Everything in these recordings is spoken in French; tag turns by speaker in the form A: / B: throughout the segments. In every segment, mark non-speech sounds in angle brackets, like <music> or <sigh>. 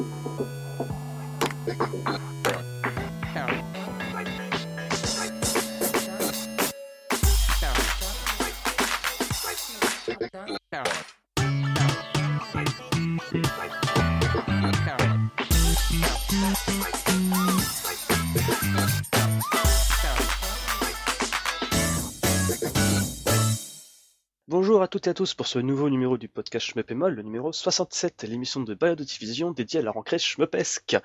A: Thank you. Toutes à tous pour ce nouveau numéro du podcast Moll, le numéro 67, l'émission de Biodiffusion dédiée à la rentrée Shmupesque.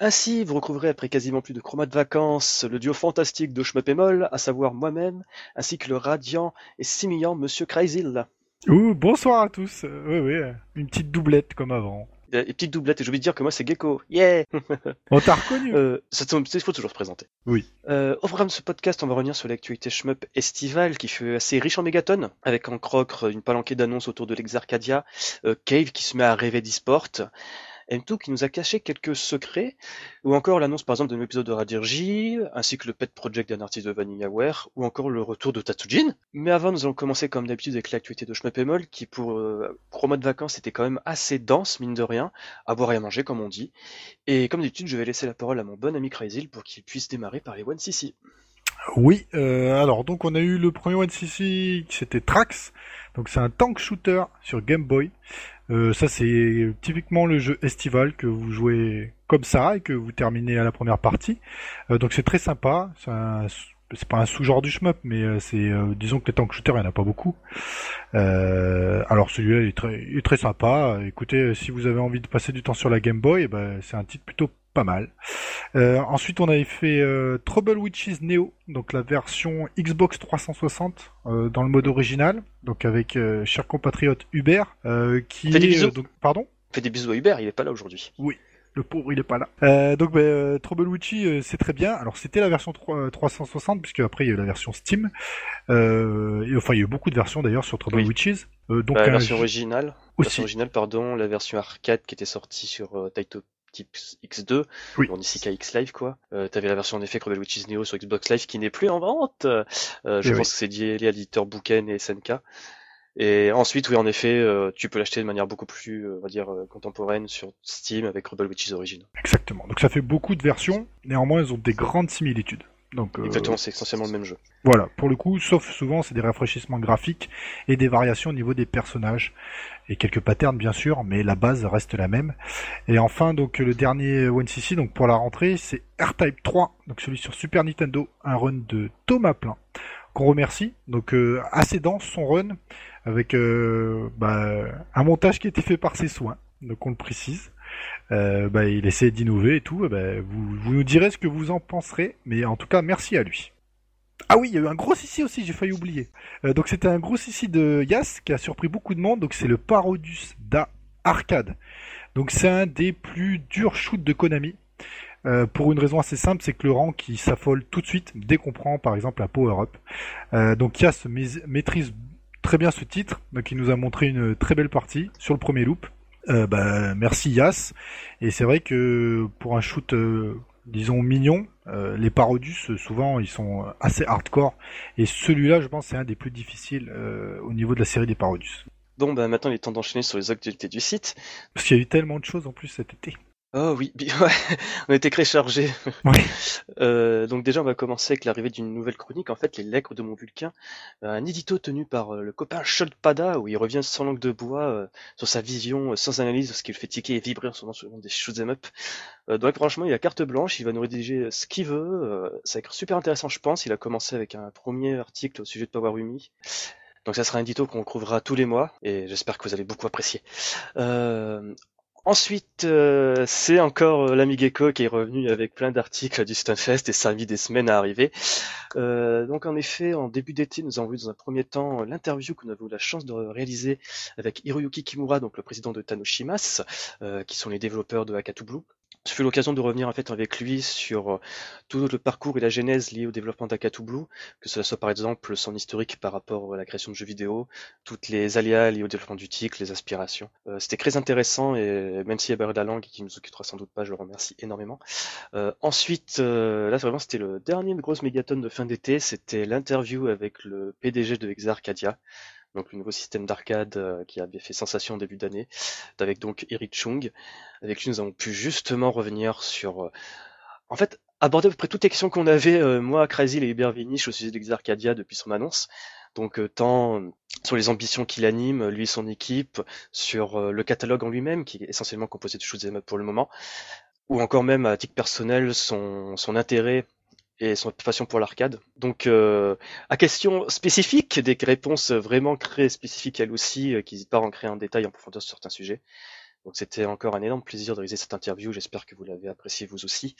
A: Ainsi, vous retrouverez après quasiment plus de chromat de vacances le duo fantastique de Moll, à savoir moi-même, ainsi que le radiant et simillant Monsieur Kreisil.
B: Ouh, bonsoir à tous. Euh, oui, oui, euh, une petite doublette comme avant.
A: Et petite doublette, et j'ai oublié de dire que moi c'est Gecko. Yeah
B: On t'a reconnu <laughs>
A: euh, ça, Il faut toujours se présenter.
B: Oui.
A: Euh, au programme de ce podcast, on va revenir sur l'actualité shmup estivale qui fait assez riche en mégatonnes, avec en crocre une palanquée d'annonces autour de l'Exarcadia, euh, Cave qui se met à rêver d'e-sport, M2 qui nous a caché quelques secrets, ou encore l'annonce par exemple d'un épisode de Radirji, ainsi que le pet project d'un artiste de Vanillaware, ou encore le retour de Tatsujin. Mais avant, nous allons commencer comme d'habitude avec l'actualité de Schmuppemol, qui pour euh, mois de vacances était quand même assez dense, mine de rien, à boire et à manger comme on dit. Et comme d'habitude, je vais laisser la parole à mon bon ami Crazy pour qu'il puisse démarrer par les One CC.
B: Oui, euh, alors donc on a eu le premier One CC c'était Trax, donc c'est un tank shooter sur Game Boy. Euh, ça c'est typiquement le jeu estival que vous jouez comme ça et que vous terminez à la première partie. Euh, donc c'est très sympa. C'est pas un sous-genre du shmup, mais euh, c'est disons que les tank shooters il y en a pas beaucoup. alors celui-là il est très, il sympa. Écoutez, si vous avez envie de passer du temps sur la Game Boy, eh ben, c'est un titre plutôt pas mal. Euh, ensuite, on avait fait euh, Trouble Witches Neo, donc la version Xbox 360 euh, dans le mode original, donc avec cher compatriote Hubert, qui
A: est
B: donc pardon?
A: Fait des bisous à Hubert, il est pas là aujourd'hui.
B: Oui. Le pauvre, il est pas là. donc, bah, Trouble Witchy, c'est très bien. Alors, c'était la version 360, puisque après, il y a eu la version Steam. et, enfin, il y a eu beaucoup de versions, d'ailleurs sur Trouble Witches.
A: donc, bah, la version originale. La version originale, pardon, la version arcade qui était sortie sur Taito type X2, oui. ici X Live quoi. Euh, T'avais la version en effet Rebel Witches Neo sur Xbox Live qui n'est plus en vente. Euh, je pense que c'est lié à l'éditeur Bouken et SNK. Et ensuite, oui, en effet, euh, tu peux l'acheter de manière beaucoup plus, euh, on va dire, euh, contemporaine sur Steam avec Rebel Witches Origin.
B: Exactement. Donc ça fait beaucoup de versions. Néanmoins, elles ont des grandes similitudes. Donc,
A: Exactement, c'est essentiellement le même jeu.
B: Voilà, pour le coup, sauf souvent, c'est des rafraîchissements graphiques et des variations au niveau des personnages et quelques patterns bien sûr, mais la base reste la même. Et enfin, donc le dernier One CC, donc pour la rentrée, c'est R-Type 3, donc celui sur Super Nintendo, un run de Thomas Plein qu'on remercie. Donc euh, assez dense son run avec euh, bah, un montage qui a été fait par ses soins, donc on le précise. Euh, bah, il essaie d'innover et tout. Bah, vous, vous nous direz ce que vous en penserez, mais en tout cas merci à lui. Ah oui, il y a eu un gros ici aussi, j'ai failli oublier. Euh, donc c'était un gros ici de Yas qui a surpris beaucoup de monde. Donc c'est le Parodus Da Arcade. Donc c'est un des plus durs shoots de Konami. Euh, pour une raison assez simple, c'est que le rang qui s'affole tout de suite dès qu'on prend par exemple un power-up. Donc Yas maîtrise très bien ce titre, donc il nous a montré une très belle partie sur le premier loop. Bah, merci Yas. Et c'est vrai que pour un shoot disons mignon. Euh, les Parodus, souvent, ils sont assez hardcore. Et celui-là, je pense, c'est un des plus difficiles euh, au niveau de la série des Parodus.
A: Bon, bah maintenant, il est temps d'enchaîner sur les actualités du site.
B: Parce qu'il y a eu tellement de choses en plus cet été.
A: Oh oui, <laughs> on était très chargés. Euh, donc déjà, on va commencer avec l'arrivée d'une nouvelle chronique, en fait, les Lègres de mon Vulcain, euh, un édito tenu par euh, le copain Pada, où il revient sans langue de bois sur sa vision, sans analyse, ce qui le fait tiquer et vibrer en ce moment sur le monde des shoot'em up. donc franchement, il a carte blanche, il va nous rédiger ce qu'il veut, ça va être super intéressant, je pense. Il a commencé avec un premier article au sujet de Power Umi. Donc ça sera un édito qu'on trouvera tous les mois et j'espère que vous allez beaucoup apprécier. Euh, Ensuite, euh, c'est encore euh, l'ami Gecko qui est revenu avec plein d'articles du Stunfest et ça des semaines à arriver. Euh, donc en effet, en début d'été, nous avons vu dans un premier temps l'interview que nous avons eu la chance de réaliser avec Hiroyuki Kimura, donc le président de Tanoshimas, qui sont les développeurs de Hakatu Blue. Ce fut l'occasion de revenir en fait avec lui sur euh, tout le parcours et la genèse liée au développement d'Akatu Blue, que cela soit par exemple son historique par rapport à la création de jeux vidéo, toutes les aléas liés au développement du titre, les aspirations. Euh, c'était très intéressant et même s'il y a barré la langue qui nous occupera sans doute pas, je le remercie énormément. Euh, ensuite, là vraiment c'était le dernier grosse mégatonne de fin d'été, c'était l'interview avec le PDG de Exarcadia. Donc le nouveau système d'arcade euh, qui avait fait sensation au début d'année, avec donc Eric Chung. Avec lui, nous avons pu justement revenir sur, euh, en fait, aborder à peu près toutes les questions qu'on avait, euh, moi, Crazy et Hubert Vinich au sujet d'Exarcadia depuis son annonce. Donc tant sur les ambitions qu'il anime, lui et son équipe, sur le catalogue en lui-même, qui est essentiellement composé de shoot'em up pour le moment, ou encore même à titre personnel son, son intérêt et son passion pour l'arcade. Donc, euh, à question spécifique, des réponses vraiment très spécifiques elle aussi, euh, qui à en créer en détail en profondeur sur certains sujets. Donc, c'était encore un énorme plaisir de réaliser cette interview. J'espère que vous l'avez apprécié vous aussi.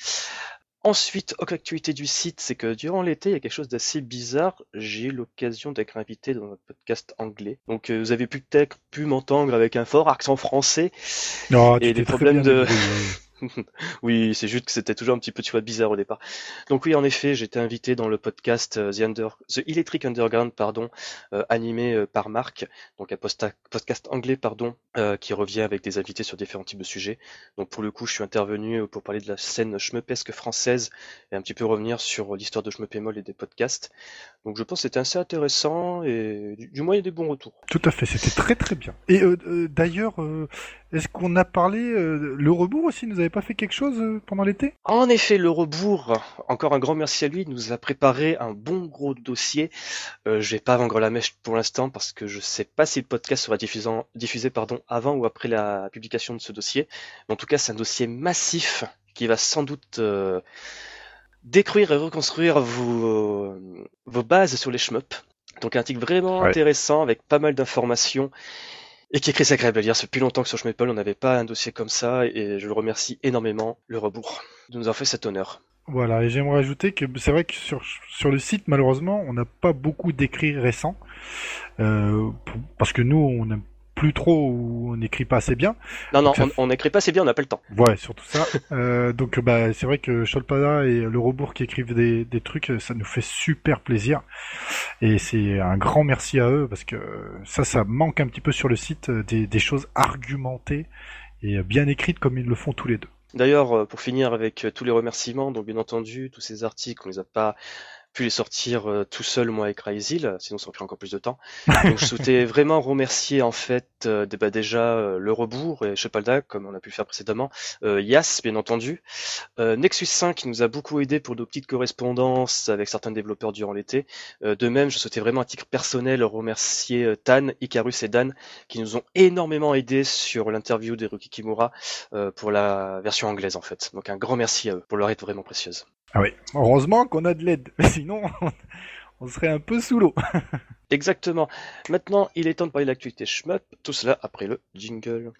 A: Ensuite, autre actualité du site, c'est que durant l'été, il y a quelque chose d'assez bizarre. J'ai eu l'occasion d'être invité dans un podcast anglais. Donc, euh, vous avez peut-être pu m'entendre avec un fort accent français
B: non, et des problèmes de. <laughs> <laughs>
A: oui, c'est juste que c'était toujours un petit peu, tu bizarre au départ. Donc oui, en effet, j'étais invité dans le podcast euh, The, Electric Underground, pardon, euh, animé euh, par Marc, donc un podcast anglais, pardon, qui revient avec des invités sur différents types de sujets. Donc pour le coup, je suis intervenu pour parler de la scène schmeupesque française et un petit peu revenir sur l'histoire de Schmeupémol et des podcasts. Donc je pense que c'était assez intéressant et du, moins il y a des bons retours.
B: Tout à fait, c'était très très bien. Et d'ailleurs, est-ce qu'on a parlé le rebours aussi? Nous avait pas fait quelque chose euh, pendant l'été?
A: En effet, le rebours, encore un grand merci à lui, nous a préparé un bon gros dossier. Euh, je vais pas vendre la mèche pour l'instant parce que je sais pas si le podcast sera diffusé, pardon, avant ou après la publication de ce dossier. en tout cas, c'est un dossier massif qui va sans doute euh, détruire et reconstruire vos, vos bases sur les shmups. Donc un article vraiment intéressant avec pas mal d'informations et qui est très agréable à lire. Ça fait plus longtemps que sur Schmeppel, on n'avait pas un dossier comme ça, et je le remercie énormément, le rebours, de nous avoir fait cet honneur.
B: Voilà, et j'aimerais ajouter que c'est vrai que sur, sur le site, malheureusement, on n'a pas beaucoup d'écrits récents, euh, parce que nous, on aime plus trop ou on n'écrit pas assez bien.
A: Non, non, on n'écrit pas assez bien, on n'a pas le temps.
B: Ouais, surtout ça. <laughs> euh, donc bah, c'est vrai que Cholpada et le Rebours qui écrivent des, des trucs, ça nous fait super plaisir. Et c'est un grand merci à eux parce que ça, ça manque un petit peu sur le site des, des choses argumentées et bien écrites comme ils le font tous les deux.
A: D'ailleurs, euh, pour finir avec euh, tous les remerciements, donc bien entendu, tous ces articles, on les a pas pu les sortir euh, tout seul moi avec Ryzil, sinon ça aurait pris encore plus de temps. <laughs> Donc je souhaitais vraiment remercier en fait euh, bah, déjà euh, le rebours et Chepalda comme on a pu le faire précédemment, Yas bien entendu, Nexus 5 qui nous a beaucoup aidé pour nos petites correspondances avec certains développeurs durant l'été. de même, je souhaitais vraiment à titre personnel remercier Tan, Icarus et Dan qui nous ont énormément aidé sur l'interview d'Eruki Kimura pour la version anglaise en fait. Donc un grand merci à eux pour leur aide vraiment précieuse.
B: Ah oui, heureusement qu'on a de l'aide, <laughs> sinon on serait un peu sous l'eau. <laughs>
A: Exactement. Maintenant, il est temps de parler de l'actualité shmup, tout cela après le jingle.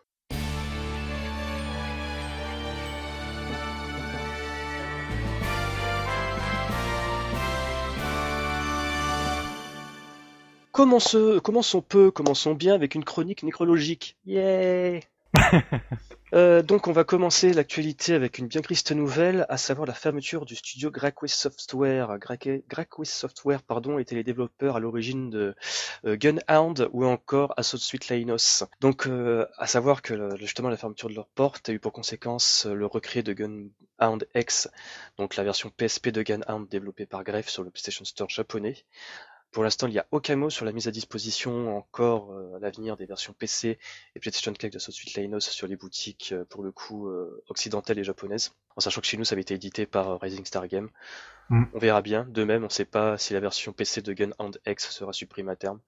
A: Commençons, commençons peu, commençons bien avec une chronique nécrologique. Yeah <laughs> Euh, donc on va commencer l'actualité avec une bien triste nouvelle, à savoir la fermeture du studio Grackway Software. Grackway Software pardon, était les développeurs à l'origine de euh, Gunhound ou encore Assault Suite Lainos. Donc euh, à savoir que justement la fermeture de leur porte a eu pour conséquence le recré de Gunhound X, donc la version PSP de Gunhound développée par Greff sur le PlayStation Store japonais. Pour l'instant, il n'y a aucun mot sur la mise à disposition encore euh, à l'avenir des versions PC et PlayStation 4 de Suite Lainos sur les boutiques, euh, pour le coup, euh, occidentales et japonaises. En sachant que chez nous, ça avait été édité par Rising Star Game. Mm. On verra bien. De même, on ne sait pas si la version PC de Gun X sera supprimée à terme.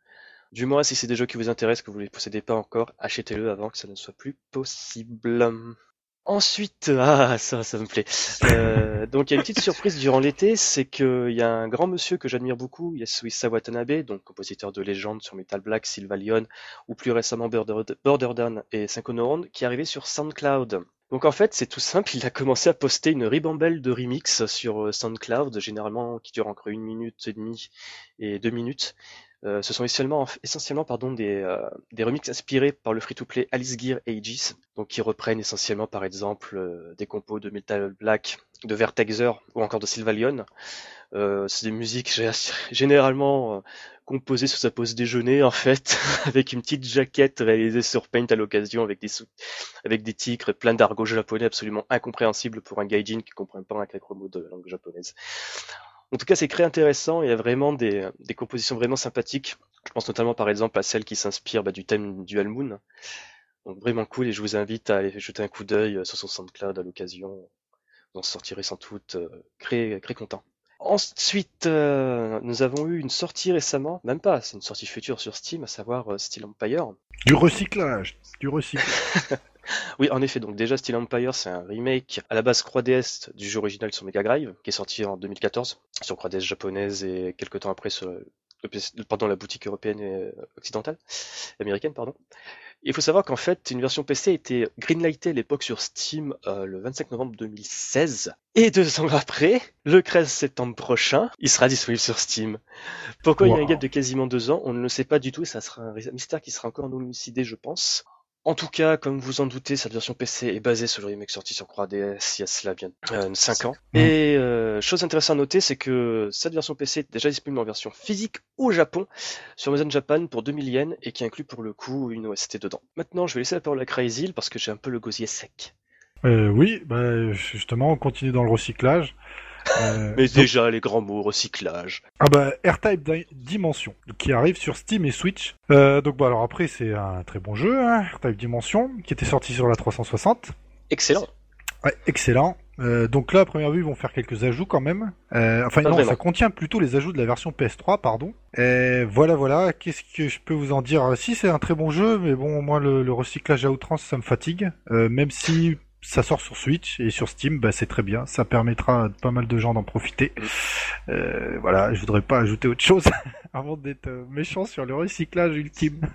A: Du moins, si c'est des jeux qui vous intéressent, que vous ne les possédez pas encore, achetez-le avant que ça ne soit plus possible. Ensuite, <laughs> ah ça, ça me plaît. Euh, donc il y a une petite surprise durant l'été, c'est qu'il y a un grand monsieur que j'admire beaucoup, Yasuisa Watanabe, donc compositeur de légende sur Metal Black, Sylvalion, ou plus récemment Border, Borderdown et Synchronoround, qui est arrivé sur SoundCloud. Donc en fait, c'est tout simple, il a commencé à poster une ribambelle de remix sur euh, SoundCloud, généralement qui dure entre une minute et demie et deux minutes. Euh, ce sont essentiellement, essentiellement pardon, des, euh, des remixes inspirés par le free-to-play Alice Gear Aegis, donc qui reprennent essentiellement par exemple euh, des compos de Metal Black, de Vertexer ou encore de Sylvalion. c'est des musiques <laughs> généralement composées sous sa pause déjeuner en fait, <laughs> avec une petite jaquette réalisée sur Paint à l'occasion avec des avec des titres plein d'argot japonais absolument incompréhensibles pour un gaijin qui comprend pas un quelques mots de la langue japonaise. En tout cas, c'est très intéressant. Il y a vraiment des, compositions vraiment sympathiques. Je pense notamment par exemple à celle qui s'inspire bah, du thème du Moon. Donc vraiment cool et je vous invite à aller jeter un coup d'œil sur son SoundCloud à l'occasion. Vous en sortirez sans doute très, très content. Ensuite, euh, nous avons eu une sortie récemment, même pas, c'est une sortie future sur Steam, à savoir euh, Steel Empire.
B: Du recyclage, du recyclage. <laughs>
A: oui, en effet, donc déjà Steel Empire, c'est un remake à la base 3DS du jeu original sur Mega Drive, qui est sorti en 2014 sur 3DS japonaise et quelques temps après sur, pendant la boutique européenne et occidentale, américaine, pardon. Il faut savoir qu'en fait, une version PC a été greenlightée à l'époque sur Steam euh, le 25 novembre 2016. Et deux ans après, le 13 septembre prochain, il sera disponible sur Steam. Pourquoi il y a un gap de quasiment deux ans On ne le sait pas du tout et ça sera un mystère qui sera encore non élucidé, je pense. En tout cas, comme vous en doutez, cette version PC est basée sur le remake sorti sur 3DS il y a cela bien euh, 5 ans. Et euh, chose intéressante à noter, c'est que cette version PC est déjà disponible en version physique au Japon sur Amazon Japan pour 2000 yens et qui inclut pour le coup une OST dedans. Maintenant, je vais laisser la parole à Crazy parce que j'ai un peu le gosier sec.
B: Euh, oui, bah, justement, on continue dans le recyclage.
A: Euh, Mais déjà, les grands mots, recyclage.
B: Ah bah, R-Type Dimension, qui arrive sur Steam et Switch. Euh, donc bah alors après, c'est un très bon jeu, hein, R-Type Dimension, qui était sorti sur la 360.
A: Excellent.
B: Ouais, excellent. Euh, donc là, à première vue, ils vont faire quelques ajouts quand même. Euh, enfin, non, ça contient plutôt les ajouts de la version PS3, pardon. Et voilà, voilà. Qu'est-ce que je peux vous en dire? Si, c'est un très bon jeu, mais bon, moi, le, le recyclage à outrance, ça me fatigue. Euh, même si ça sort sur Switch et sur Steam, bah, c'est très bien. Ça permettra à pas mal de gens d'en profiter. Euh, voilà, je voudrais pas ajouter autre chose <laughs> avant d'être euh, méchant sur le recyclage ultime. <laughs>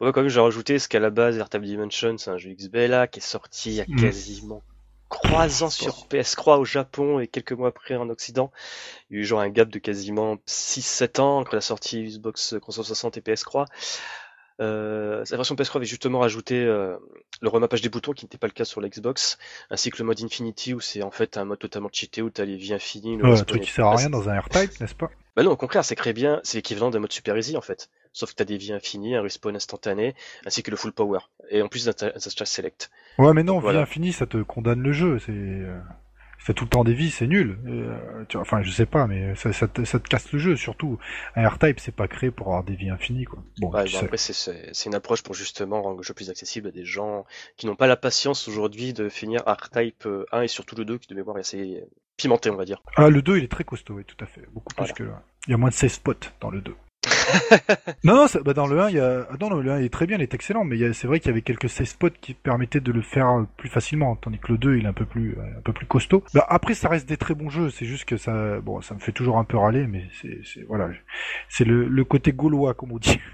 A: Ouais, quand même, j'ai rajouté ce qu'à la base, Airtable Dimension, c'est un jeu XBLA qui est sorti il y a mm. quasiment trois ans sur PS3 au Japon et quelques mois après en Occident. Il y a eu genre un gap de quasiment 6-7 ans entre la sortie Xbox 360 et PS3. Euh, sa version PS3 avait justement rajouté euh, le remappage des boutons qui n'était pas le cas sur l'Xbox, ainsi que le mode Infinity où c'est en fait un mode totalement cheaté où t'as les vies infinies.
B: Le un truc qui sert à rien dans un R-Type, n'est-ce pas?
A: Bah non, au contraire, c'est créé bien, c'est l'équivalent d'un mode Super Easy en fait. Sauf que t'as des vies infinies, un respawn instantané, ainsi que le full power. Et en plus d'un select.
B: Ouais, mais non, vie infinie, ça te condamne le jeu. C'est euh, fait tout le temps des vies, c'est nul. Euh, enfin, je sais pas, mais ça, ça, te, ça, te, casse le jeu, surtout. Un R-Type, c'est pas créé pour avoir des vies infinies, quoi.
A: Bon, bah, après, c'est une approche pour justement rendre le jeu plus accessible à des gens qui n'ont pas la patience aujourd'hui de finir R-Type 1 euh, et surtout le 2, qui de mémoire est assez pimenté, on va dire.
B: Ah, le 2, il est très costaud, oui, tout à fait. Beaucoup plus que Il y a moins de 16 spots dans le 2. <laughs> non, non, bah dans le 1, il y a... Ah, non, le 1 est très bien, il est excellent, mais c'est vrai qu'il y avait quelques save spots qui permettaient de le faire euh, plus facilement, tandis que le 2, il est un peu plus, euh, un peu plus costaud. Bah, après, ça reste des très bons jeux, c'est juste que ça, bon, ça me fait toujours un peu râler, mais c'est, voilà, c'est le, le côté gaulois, comme on dit. <laughs>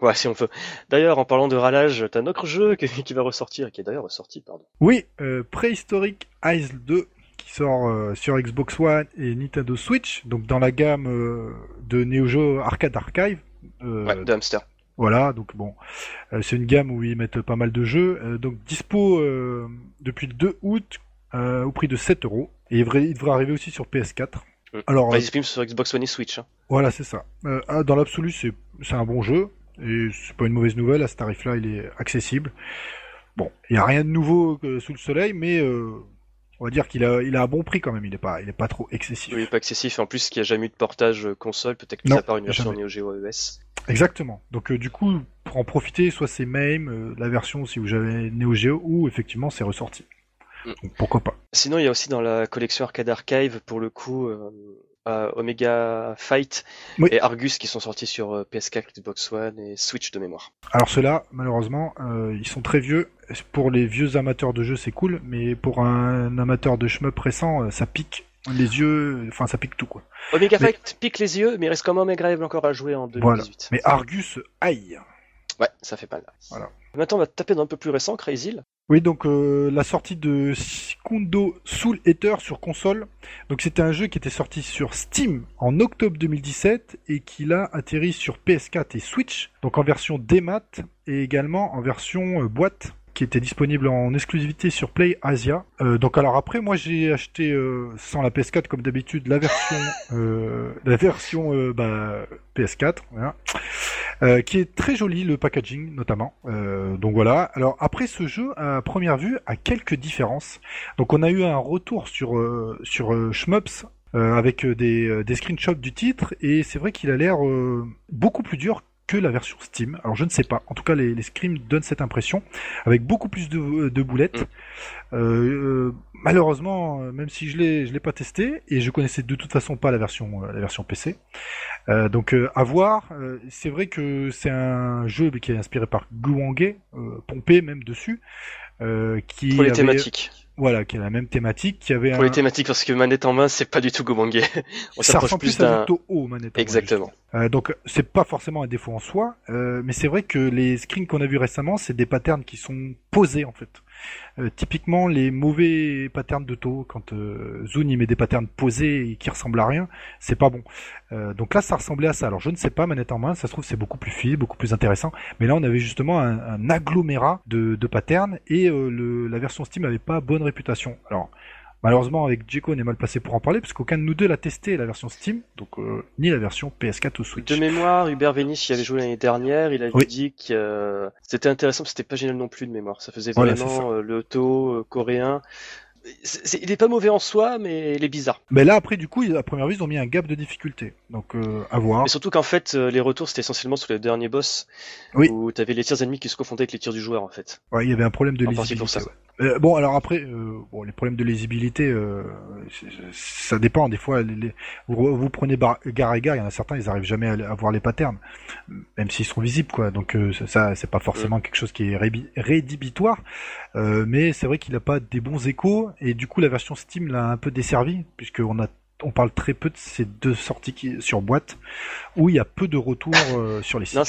A: Ouais, si on peut. D'ailleurs, en parlant de râlage, t'as un autre jeu qui va ressortir, qui est d'ailleurs ressorti, pardon.
B: Oui, euh, Prehistoric Eyes 2 qui sort euh, sur Xbox One et Nintendo Switch, donc dans la gamme euh, de Neo Geo Arcade Archive.
A: Euh, ouais, de Hamster.
B: Voilà, donc bon, c'est une gamme où ils mettent pas mal de jeux. donc dispo depuis le 2 août au prix de 7 euros. Et il devrait, arriver aussi sur PS4.
A: Alors, bah, sur Xbox One et Switch. Hein.
B: Voilà, c'est ça. Ah, dans l'absolu, c'est un bon jeu. Et c'est pas une mauvaise nouvelle, à ce tarif-là, il est accessible. Bon, il n'y a rien de nouveau sous le soleil, mais on va dire qu'il a, il a un bon prix quand même. Il est pas, il est pas trop excessif.
A: Oui, il est pas excessif. En plus, qu'il n'y a jamais eu de portage euh, console, peut-être que ça part une version Neo Geo AES.
B: Exactement. Donc euh, du coup, pour en profiter, soit c'est même euh, la version si vous avez Neo Geo, ou effectivement c'est ressorti. Mm. Donc, pourquoi pas.
A: Sinon, il y a aussi dans la collection Arcade Archive, pour le coup, Omega Fight et Argus qui sont sortis sur euh, PS4, Xbox One et Switch de mémoire.
B: Alors ceux-là, malheureusement, euh, ils sont très vieux. Pour les vieux amateurs de jeux, c'est cool, mais pour un amateur de shmup récent, euh, ça pique les yeux, enfin ça pique tout quoi.
A: Omega Fight pique les yeux, mais il reste quand même agréable encore à jouer en 2018. Voilà.
B: Mais Argus, aïe
A: Ouais, ça fait pas mal.
B: Voilà.
A: Maintenant, on va taper dans un peu plus récent, Crazy.
B: Oui, donc euh, la sortie de Sikundo Soul Eater sur console. Donc c'était un jeu qui était sorti sur Steam en octobre 2017 et qui l'a atterri sur PS4 et Switch, donc en version démat et également en version euh, boîte qui était disponible en exclusivité sur Play Asia. Euh, donc alors après, moi j'ai acheté euh, sans la PS4 comme d'habitude la version <laughs> euh, la version bah, PS4, voilà, euh, qui est très jolie le packaging notamment. donc voilà. Alors après ce jeu à première vue a quelques différences. Donc on a eu un retour sur sur Shmups avec des, des screenshots du titre, et c'est vrai qu'il a l'air beaucoup plus dur que la version Steam. Alors je ne sais pas. En tout cas, les, les scrims donnent cette impression, avec beaucoup plus de, de boulettes. Mm. Euh, euh, malheureusement, euh, même si je l'ai, je l'ai pas testé et je connaissais de toute façon pas la version, la version PC. Euh, donc à voir. c'est vrai que c'est un jeu qui est inspiré par Guangé, pompé même dessus, qui
A: pour les thématiques.
B: Voilà, qui a la même thématique, qui avait
A: Pour les thématiques, parce que manette en main, c'est pas du tout Gomangé. <laughs>
B: On ça ressemble plus à haut manette
A: Exactement.
B: Euh, donc, c'est pas forcément un défaut en soi, euh, mais c'est vrai que les screens qu'on a vus récemment, c'est des patterns qui sont posés, en fait. Euh, typiquement, les mauvais patterns de taux, quand euh, Zune met des patterns posés et qui ressemblent à rien, c'est pas bon. Euh, donc là, ça ressemblait à ça. Alors je ne sais pas, manette en main, ça se trouve c'est beaucoup plus fluide, beaucoup plus intéressant. Mais là, on avait justement un, agglomérat de, de patterns et le, la version Steam avait pas bonne réputation. Alors Malheureusement, avec Jeko, on est mal passé pour en parler, parce qu'aucun de nous deux l'a testé, la version Steam, donc euh, ni la version PS4 ou Switch.
A: De mémoire, Hubert Véniche y avait joué l'année dernière, il avait dit que euh, c'était intéressant, mais c'était pas génial non plus de mémoire. Ça faisait vraiment euh, le taux coréen il est pas mauvais en soi, mais il est bizarre.
B: Mais là, après, du coup, à première vue, ils ont mis un gap de difficulté. Donc, euh, à voir.
A: Mais surtout qu'en fait, euh, les retours, c'était essentiellement sur les derniers boss. Oui. Où t'avais les tirs ennemis qui se confondaient avec les tirs du joueur, en fait.
B: Ouais, il y avait un problème de lisibilité. Pour ça. Euh, bon, alors après, euh, bon, les problèmes de lisibilité, euh, ça dépend. Des fois, les, vous, vous, prenez bar, gare, il y en a certains, ils arrivent jamais à, voir les patterns, même s'ils sont visibles, quoi. Donc ça, c'est pas forcément quelque chose qui est rédhibitoire. mais c'est vrai qu'il a pas des bons échos, et du coup, la version Steam l'a un peu desservi, puisqu'on a on parle très peu de ces deux sorties qui, sur boîte, où il y a peu de retours sur les sites.
A: Non,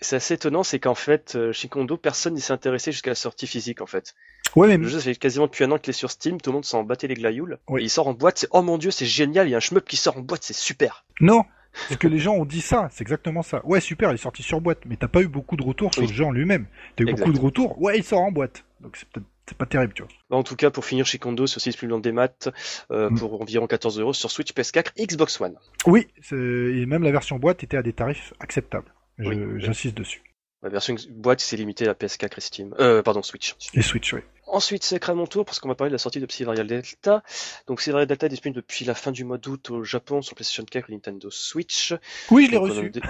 A: c'est assez étonnant, c'est qu'en fait, euh, Shikondo, personne n'y s'est intéressé jusqu'à la sortie physique, en fait.
B: Ouais, mais...
A: Le jeu, ça fait quasiment depuis un an qu'il est sur Steam, tout le monde s'en battait les glaïoules. il sort en boîte, c'est oh mon dieu, c'est génial, il y a un shmup qui sort en boîte, c'est super.
B: Non, parce que les gens ont dit ça, c'est exactement ça. Ouais, super, il est sorti sur boîte, mais t'as pas eu beaucoup de retours sur le jeu en lui-même. T'as eu beaucoup de retours, ouais, il sort en boîte. Donc c'est peut-être c'est pas terrible, tu vois.
A: Bah, en tout cas, pour finir chez Kondo, c'est aussi disponible des maths euh, mm. pour environ 14 euros sur Switch, PS4, Xbox One.
B: Oui, et même la version boîte était à des tarifs acceptables. J'insiste dessus.
A: La version boîte, c'est limité à PS4 et Steam. Euh, pardon, Switch.
B: Et Switch, oui.
A: Ensuite, c'est à mon tour parce qu'on va parler de la sortie de Psyvarial Delta. Donc, Psyvarial Delta est disponible depuis la fin du mois d'août au Japon sur PlayStation 4 et Nintendo Switch.
B: Oui, je l'ai reçu. <laughs>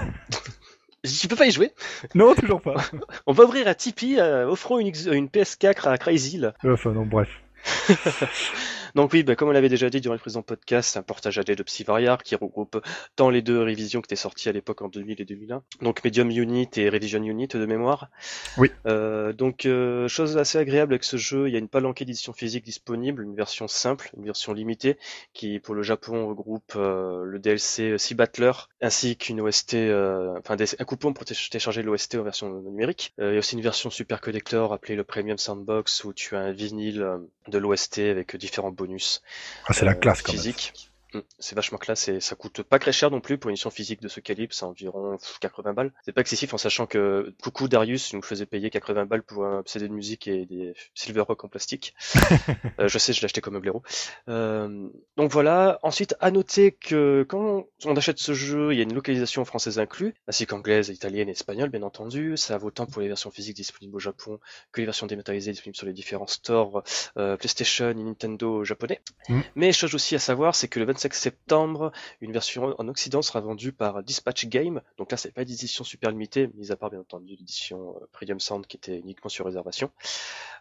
A: Tu peux pas y jouer
B: Non, toujours pas. <laughs>
A: on va ouvrir un Tipeee euh, offrant une, une PS4 à Crazy.
B: Enfin, non, bref. <laughs>
A: Donc oui, bah, comme on l'avait déjà dit durant le présent podcast, c'est un portage AD de Psyvariar qui regroupe tant les deux révisions qui étaient sorties à l'époque en 2000 et 2001, donc Medium Unit et Revision Unit de mémoire.
B: Oui.
A: Euh, donc euh, chose assez agréable avec ce jeu, il y a une palanquée d'édition physique disponible, une version simple, une version limitée, qui pour le Japon regroupe euh, le DLC Sea Battler ainsi qu'une OST, enfin un coupon pour télécharger l'OST en version numérique. il y a aussi une version super collector appelée le Premium Sandbox où tu as un vinyle de l'OST avec différents bonus.
B: Ah, c'est la classe quand
A: physique. Mm. C'est vachement classe et ça coûte pas très cher non plus pour une édition physique de ce calibre, c'est environ 80 balles. C'est pas excessif en sachant que coucou Darius nous faisait payer 80 balles pour un CD de musique et des Silver Rock en plastique. <laughs> euh, je sais, je l'ai acheté comme un blaireau. Euh, donc voilà. Ensuite, à noter que quand on achète ce jeu, il y a une localisation française inclus, ainsi qu'anglaise, italienne et espagnole, bien entendu. Ça vaut tant pour les versions physiques disponibles au Japon que les versions dématérialisées disponibles sur les différents stores euh, PlayStation et Nintendo japonais. Mm. Mais chose aussi à savoir, c'est que le 25 septembre, une version en Occident sera vendue par Dispatch Game. Donc là, c'est pas d'édition super limitée, mis à part bien entendu l'édition euh, Premium Sound qui était uniquement sur réservation.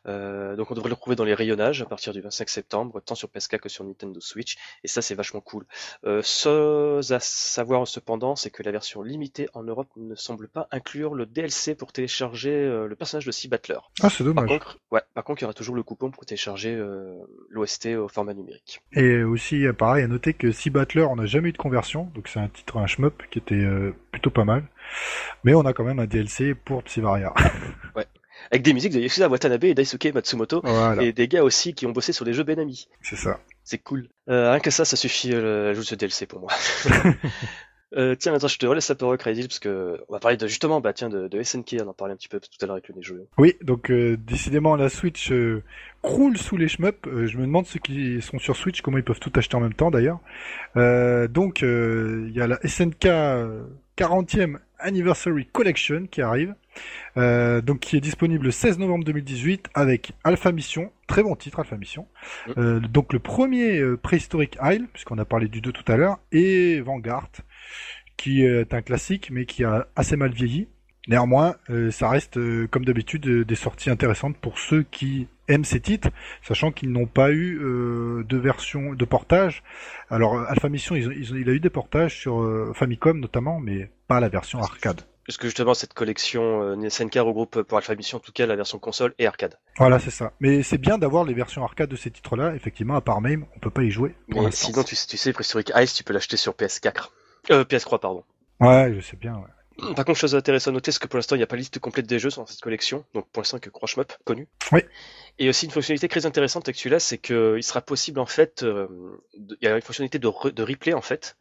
A: Euh, donc on devrait le retrouver dans les rayonnages à partir du 25 septembre, tant sur PS4 que sur Nintendo Switch. Et ça, c'est vachement cool. Euh, ce à savoir cependant, c'est que la version limitée en Europe ne semble pas inclure le DLC pour télécharger euh, le personnage de Sea Battler.
B: Ah, c'est dommage.
A: Par contre, ouais, par contre, il y aura toujours le coupon pour télécharger l'OST au format numérique.
B: Et aussi, pareil, à noter que Sea Battler, on n'a jamais eu de conversion, donc c'est un titre, un shmup qui était plutôt pas mal. Mais on a quand même un DLC pour Psyvaria. <laughs>
A: ouais avec des musiques de Yoshida Watanabe et Daisuke Matsumoto, et des gars aussi qui ont bossé sur des jeux Benami.
B: C'est ça.
A: C'est cool. Euh, rien que ça, ça suffit euh, l'ajout de ce DLC pour moi. <laughs> euh, tiens, attends, je te relaisse la parole, Crazy, parce que on va parler de justement, bah tiens, de, de SNK, on en parlait un petit peu tout à l'heure avec le Nejo.
B: Oui, donc euh, décidément la Switch euh, croule sous les shmups. Euh, je me demande ceux qui sont sur Switch comment ils peuvent tout acheter en même temps d'ailleurs. donc il y a la SNK 40e Anniversary Collection qui arrive. Euh, donc qui est disponible le 16 novembre 2018 avec Alpha Mission, très bon titre Alpha Mission. Euh, donc le premier euh, préhistorique Isle, puisqu'on a parlé du 2 tout à l'heure, et Vanguard, qui est un classique mais qui a assez mal vieilli. Néanmoins, ça reste comme d'habitude des sorties intéressantes pour ceux qui aiment ces titres, sachant qu'ils n'ont pas eu de version de portage. Alors Alpha Mission, il a eu des portages sur Famicom notamment, mais pas la version arcade.
A: Parce que justement, cette collection euh, SNK regroupe pour Alpha Mission en tout cas la version console et arcade.
B: Voilà, c'est ça. Mais c'est bien d'avoir les versions arcade de ces titres-là. Effectivement, à part MAME, on peut pas y jouer.
A: Mais sinon, tu, tu sais, Prehistoric Ice, tu peux l'acheter sur PS4. Euh, PS3, pardon.
B: Ouais, je sais bien, ouais.
A: Par contre, chose intéressante à noter, c'est que pour l'instant, il n'y a pas la liste complète des jeux dans cette collection. Donc, pour l'instant, que Crush connu.
B: Oui.
A: Et aussi, une fonctionnalité très intéressante avec celui-là, c'est qu'il sera possible, en fait, euh, il y a une fonctionnalité de, de replay, en fait.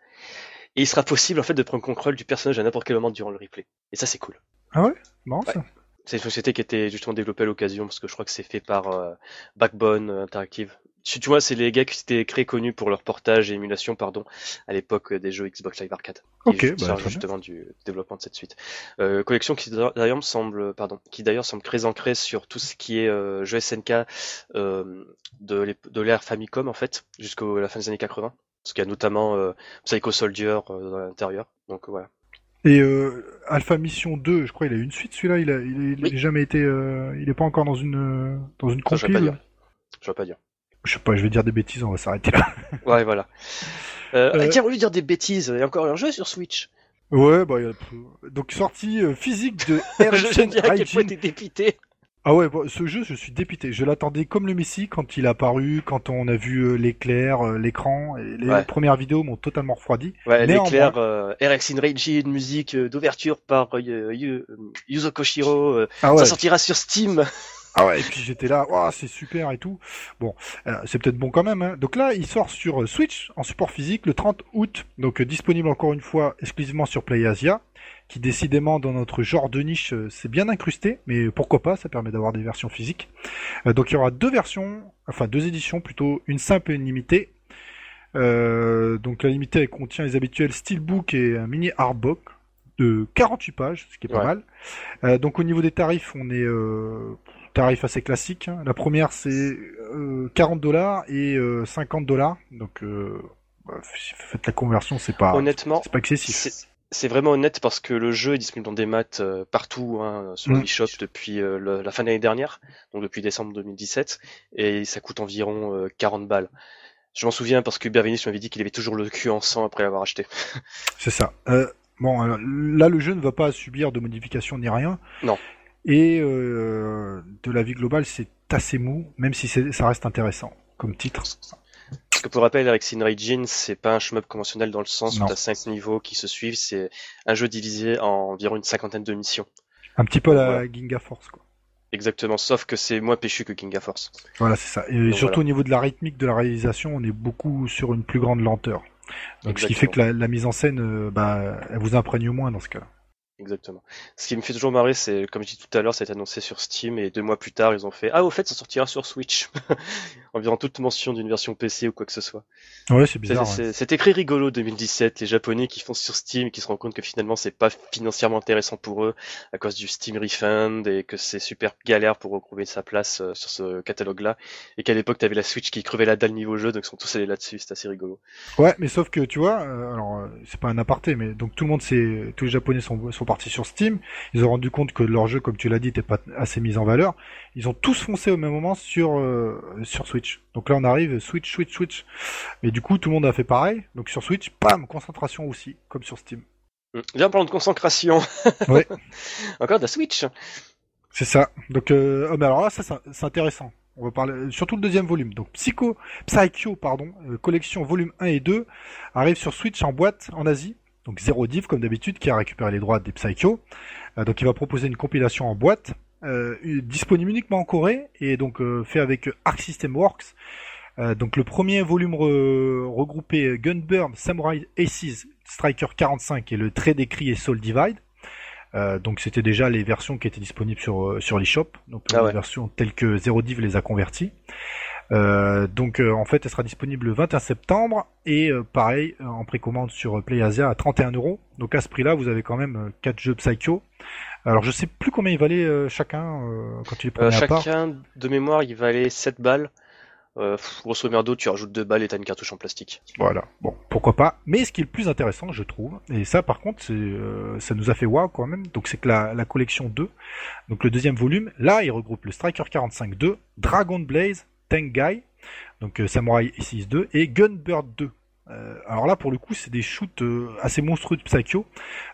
A: Et il sera possible en fait de prendre contrôle du personnage à n'importe quel moment durant le replay. Et ça c'est cool.
B: Ah ouais? Bon ça.
A: C'est une société qui était justement développée à l'occasion parce que je crois que c'est fait par euh, Backbone euh, Interactive. Tu, vois, c'est les gars qui étaient très connus pour leur portage et émulation, pardon, à l'époque des jeux Xbox Live Arcade.
B: Ok, bah,
A: justement du développement de cette suite. Euh, collection qui d'ailleurs semble, pardon, qui d'ailleurs semble très ancrée sur tout ce qui est euh, jeux SNK euh, de l'ère Famicom en fait, jusqu'à la fin des années 80. Parce qu'il y a notamment euh, Psycho Soldier euh, dans l'intérieur. Donc voilà.
B: Et euh, Alpha Mission 2, je crois, il a eu une suite celui-là. Il a, il, jamais été, il est pas encore dans une dans une compile.
A: Je vais pas dire. Je vais pas dire.
B: Je sais pas, je vais dire des bêtises, on va s'arrêter là. <laughs>
A: ouais, voilà. Euh, Tiens, au lieu de dire des bêtises, il y a encore un jeu sur Switch.
B: Ouais, bah, y a... donc sortie physique de <laughs>
A: je, je dirais quel point t'es dépité.
B: Ah ouais, ce jeu, je suis dépité. Je l'attendais comme le Messi quand il a apparu, quand on a vu euh, l'éclair, euh, l'écran. Et les premières vidéos m'ont totalement refroidi.
A: Ouais, l'éclair, euh, RX in Rage, une musique euh, d'ouverture par Yuzo Koshiro. Ah ça sortira sur Steam.
B: Ah ouais, et puis j'étais là, oh, c'est super et tout. Bon, c'est peut-être bon quand même. Hein. Donc là, il sort sur Switch en support physique le 30 août, donc disponible encore une fois exclusivement sur PlayAsia qui décidément dans notre genre de niche euh, c'est bien incrusté, mais pourquoi pas, ça permet d'avoir des versions physiques. Euh, donc il y aura deux versions, enfin deux éditions plutôt, une simple et une limitée. Euh, donc la limitée elle contient les habituels steelbook et un mini hardbook de 48 pages, ce qui est pas mal. donc au niveau des tarifs, on est tarif assez classique. Hein. La première c'est 40 dollars et 50 dollars. Donc bah, faites la conversion, c'est pas
A: honnêtement,
B: c'est pas excessif
A: c'est vraiment honnête parce que le jeu est disponible dans des maths euh, partout hein, sur mm. l'eShop depuis euh, la fin de l'année dernière, donc depuis décembre 2017, et ça coûte environ 40 euh, balles. Je m'en souviens parce que Bervinus m'avait dit qu'il avait toujours le cul en sang après l'avoir acheté. <laughs>
B: C'est ça. bon, là le jeu ne va pas subir de modifications ni rien.
A: Non.
B: Et de la vie globale, c'est assez mou, même si ça reste intéressant comme titre.
A: Que pour rappel, avec Sin c'est pas un shmup conventionnel dans le sens où t'as cinq niveaux qui se suivent, c'est un jeu divisé en environ une cinquantaine de missions.
B: Un petit peu la Ginga Force, quoi.
A: Exactement, sauf que c'est moins péchu que Ginga Force.
B: Voilà, c'est ça. Et surtout au niveau de la rythmique de la réalisation, on est beaucoup sur une plus grande lenteur. Donc ce qui fait que la, mise en scène, euh, bah, elle vous imprègne moins dans ce cas-là.
A: Exactement. Ce qui me fait toujours marrer, c'est, comme je dis tout à l'heure, c'est annoncé sur Steam et deux mois plus tard, ils ont fait Ah, au fait, ça sortira sur Switch. <laughs> Environ toute mention d'une version PC ou quoi que ce soit.
B: Ouais, c'est bizarre.
A: C'est écrit rigolo 2017, les Japonais qui font sur Steam, qui se rendent compte que finalement c'est pas financièrement intéressant pour eux à cause du Steam Refund et que c'est super galère pour retrouver sa place euh, sur ce catalogue-là. Et qu'à l'époque, t'avais la Switch qui crevait la dalle niveau jeu, donc ils sont tous allés là-dessus, c'est assez rigolo.
B: Ouais, mais sauf que tu vois, euh, alors euh, c'est pas un aparté, mais donc tout le monde sait, tous les Japonais sont, sont partis sur Steam, ils ont rendu compte que leur jeu, comme tu l'as dit, n'était pas assez mis en valeur. Ils ont tous foncé au même moment sur euh, sur Switch. Donc là, on arrive Switch, Switch, Switch. Mais du coup, tout le monde a fait pareil. Donc sur Switch, bam, concentration aussi, comme sur Steam.
A: Viens prendre de concentration. <laughs>
B: Ouais.
A: Encore de la Switch.
B: C'est ça. Donc, euh... oh, mais alors là, ça, c'est intéressant. On va parler surtout le deuxième volume. Donc Psycho, Psycho, pardon, euh, collection volume 1 et 2 arrive sur Switch en boîte en Asie donc Zero Div comme d'habitude, qui a récupéré les droits des Psycho. Euh, donc il va proposer une compilation en boîte, euh, disponible uniquement en Corée, et donc euh, fait avec Arc System Works. donc le premier volume regroupé Gunburn, Samurai Aces, Striker 45 et le très décrit et Soul Divide. donc c'était déjà les versions qui étaient disponibles sur sur l'eShop, donc ah les versions telles que Zero Div les a converties. Euh, donc en fait, elle sera disponible le 21 septembre et pareil en précommande sur PlayAsia à 31 euros. Donc à ce prix-là, vous avez quand même 4 jeux Psycho. Alors je sais plus combien il valait chacun quand tu les prenais
A: à part. Chacun de mémoire, il valait 7 balles. Euh, grosso merdo, tu rajoutes deux balles et t'as une cartouche en plastique.
B: Voilà, bon, pourquoi pas. Mais ce qui est le plus intéressant, je trouve, et ça par contre, euh, ça nous a fait wow quand même, donc c'est que la, la, collection 2, donc le deuxième volume, là il regroupe le Striker 45-2, Dragon Blaze, Tengai, donc euh, Samurai 6-2, et Gunbird 2. Euh, alors là, pour le coup, c'est des shoots euh, assez monstrueux de Psycho.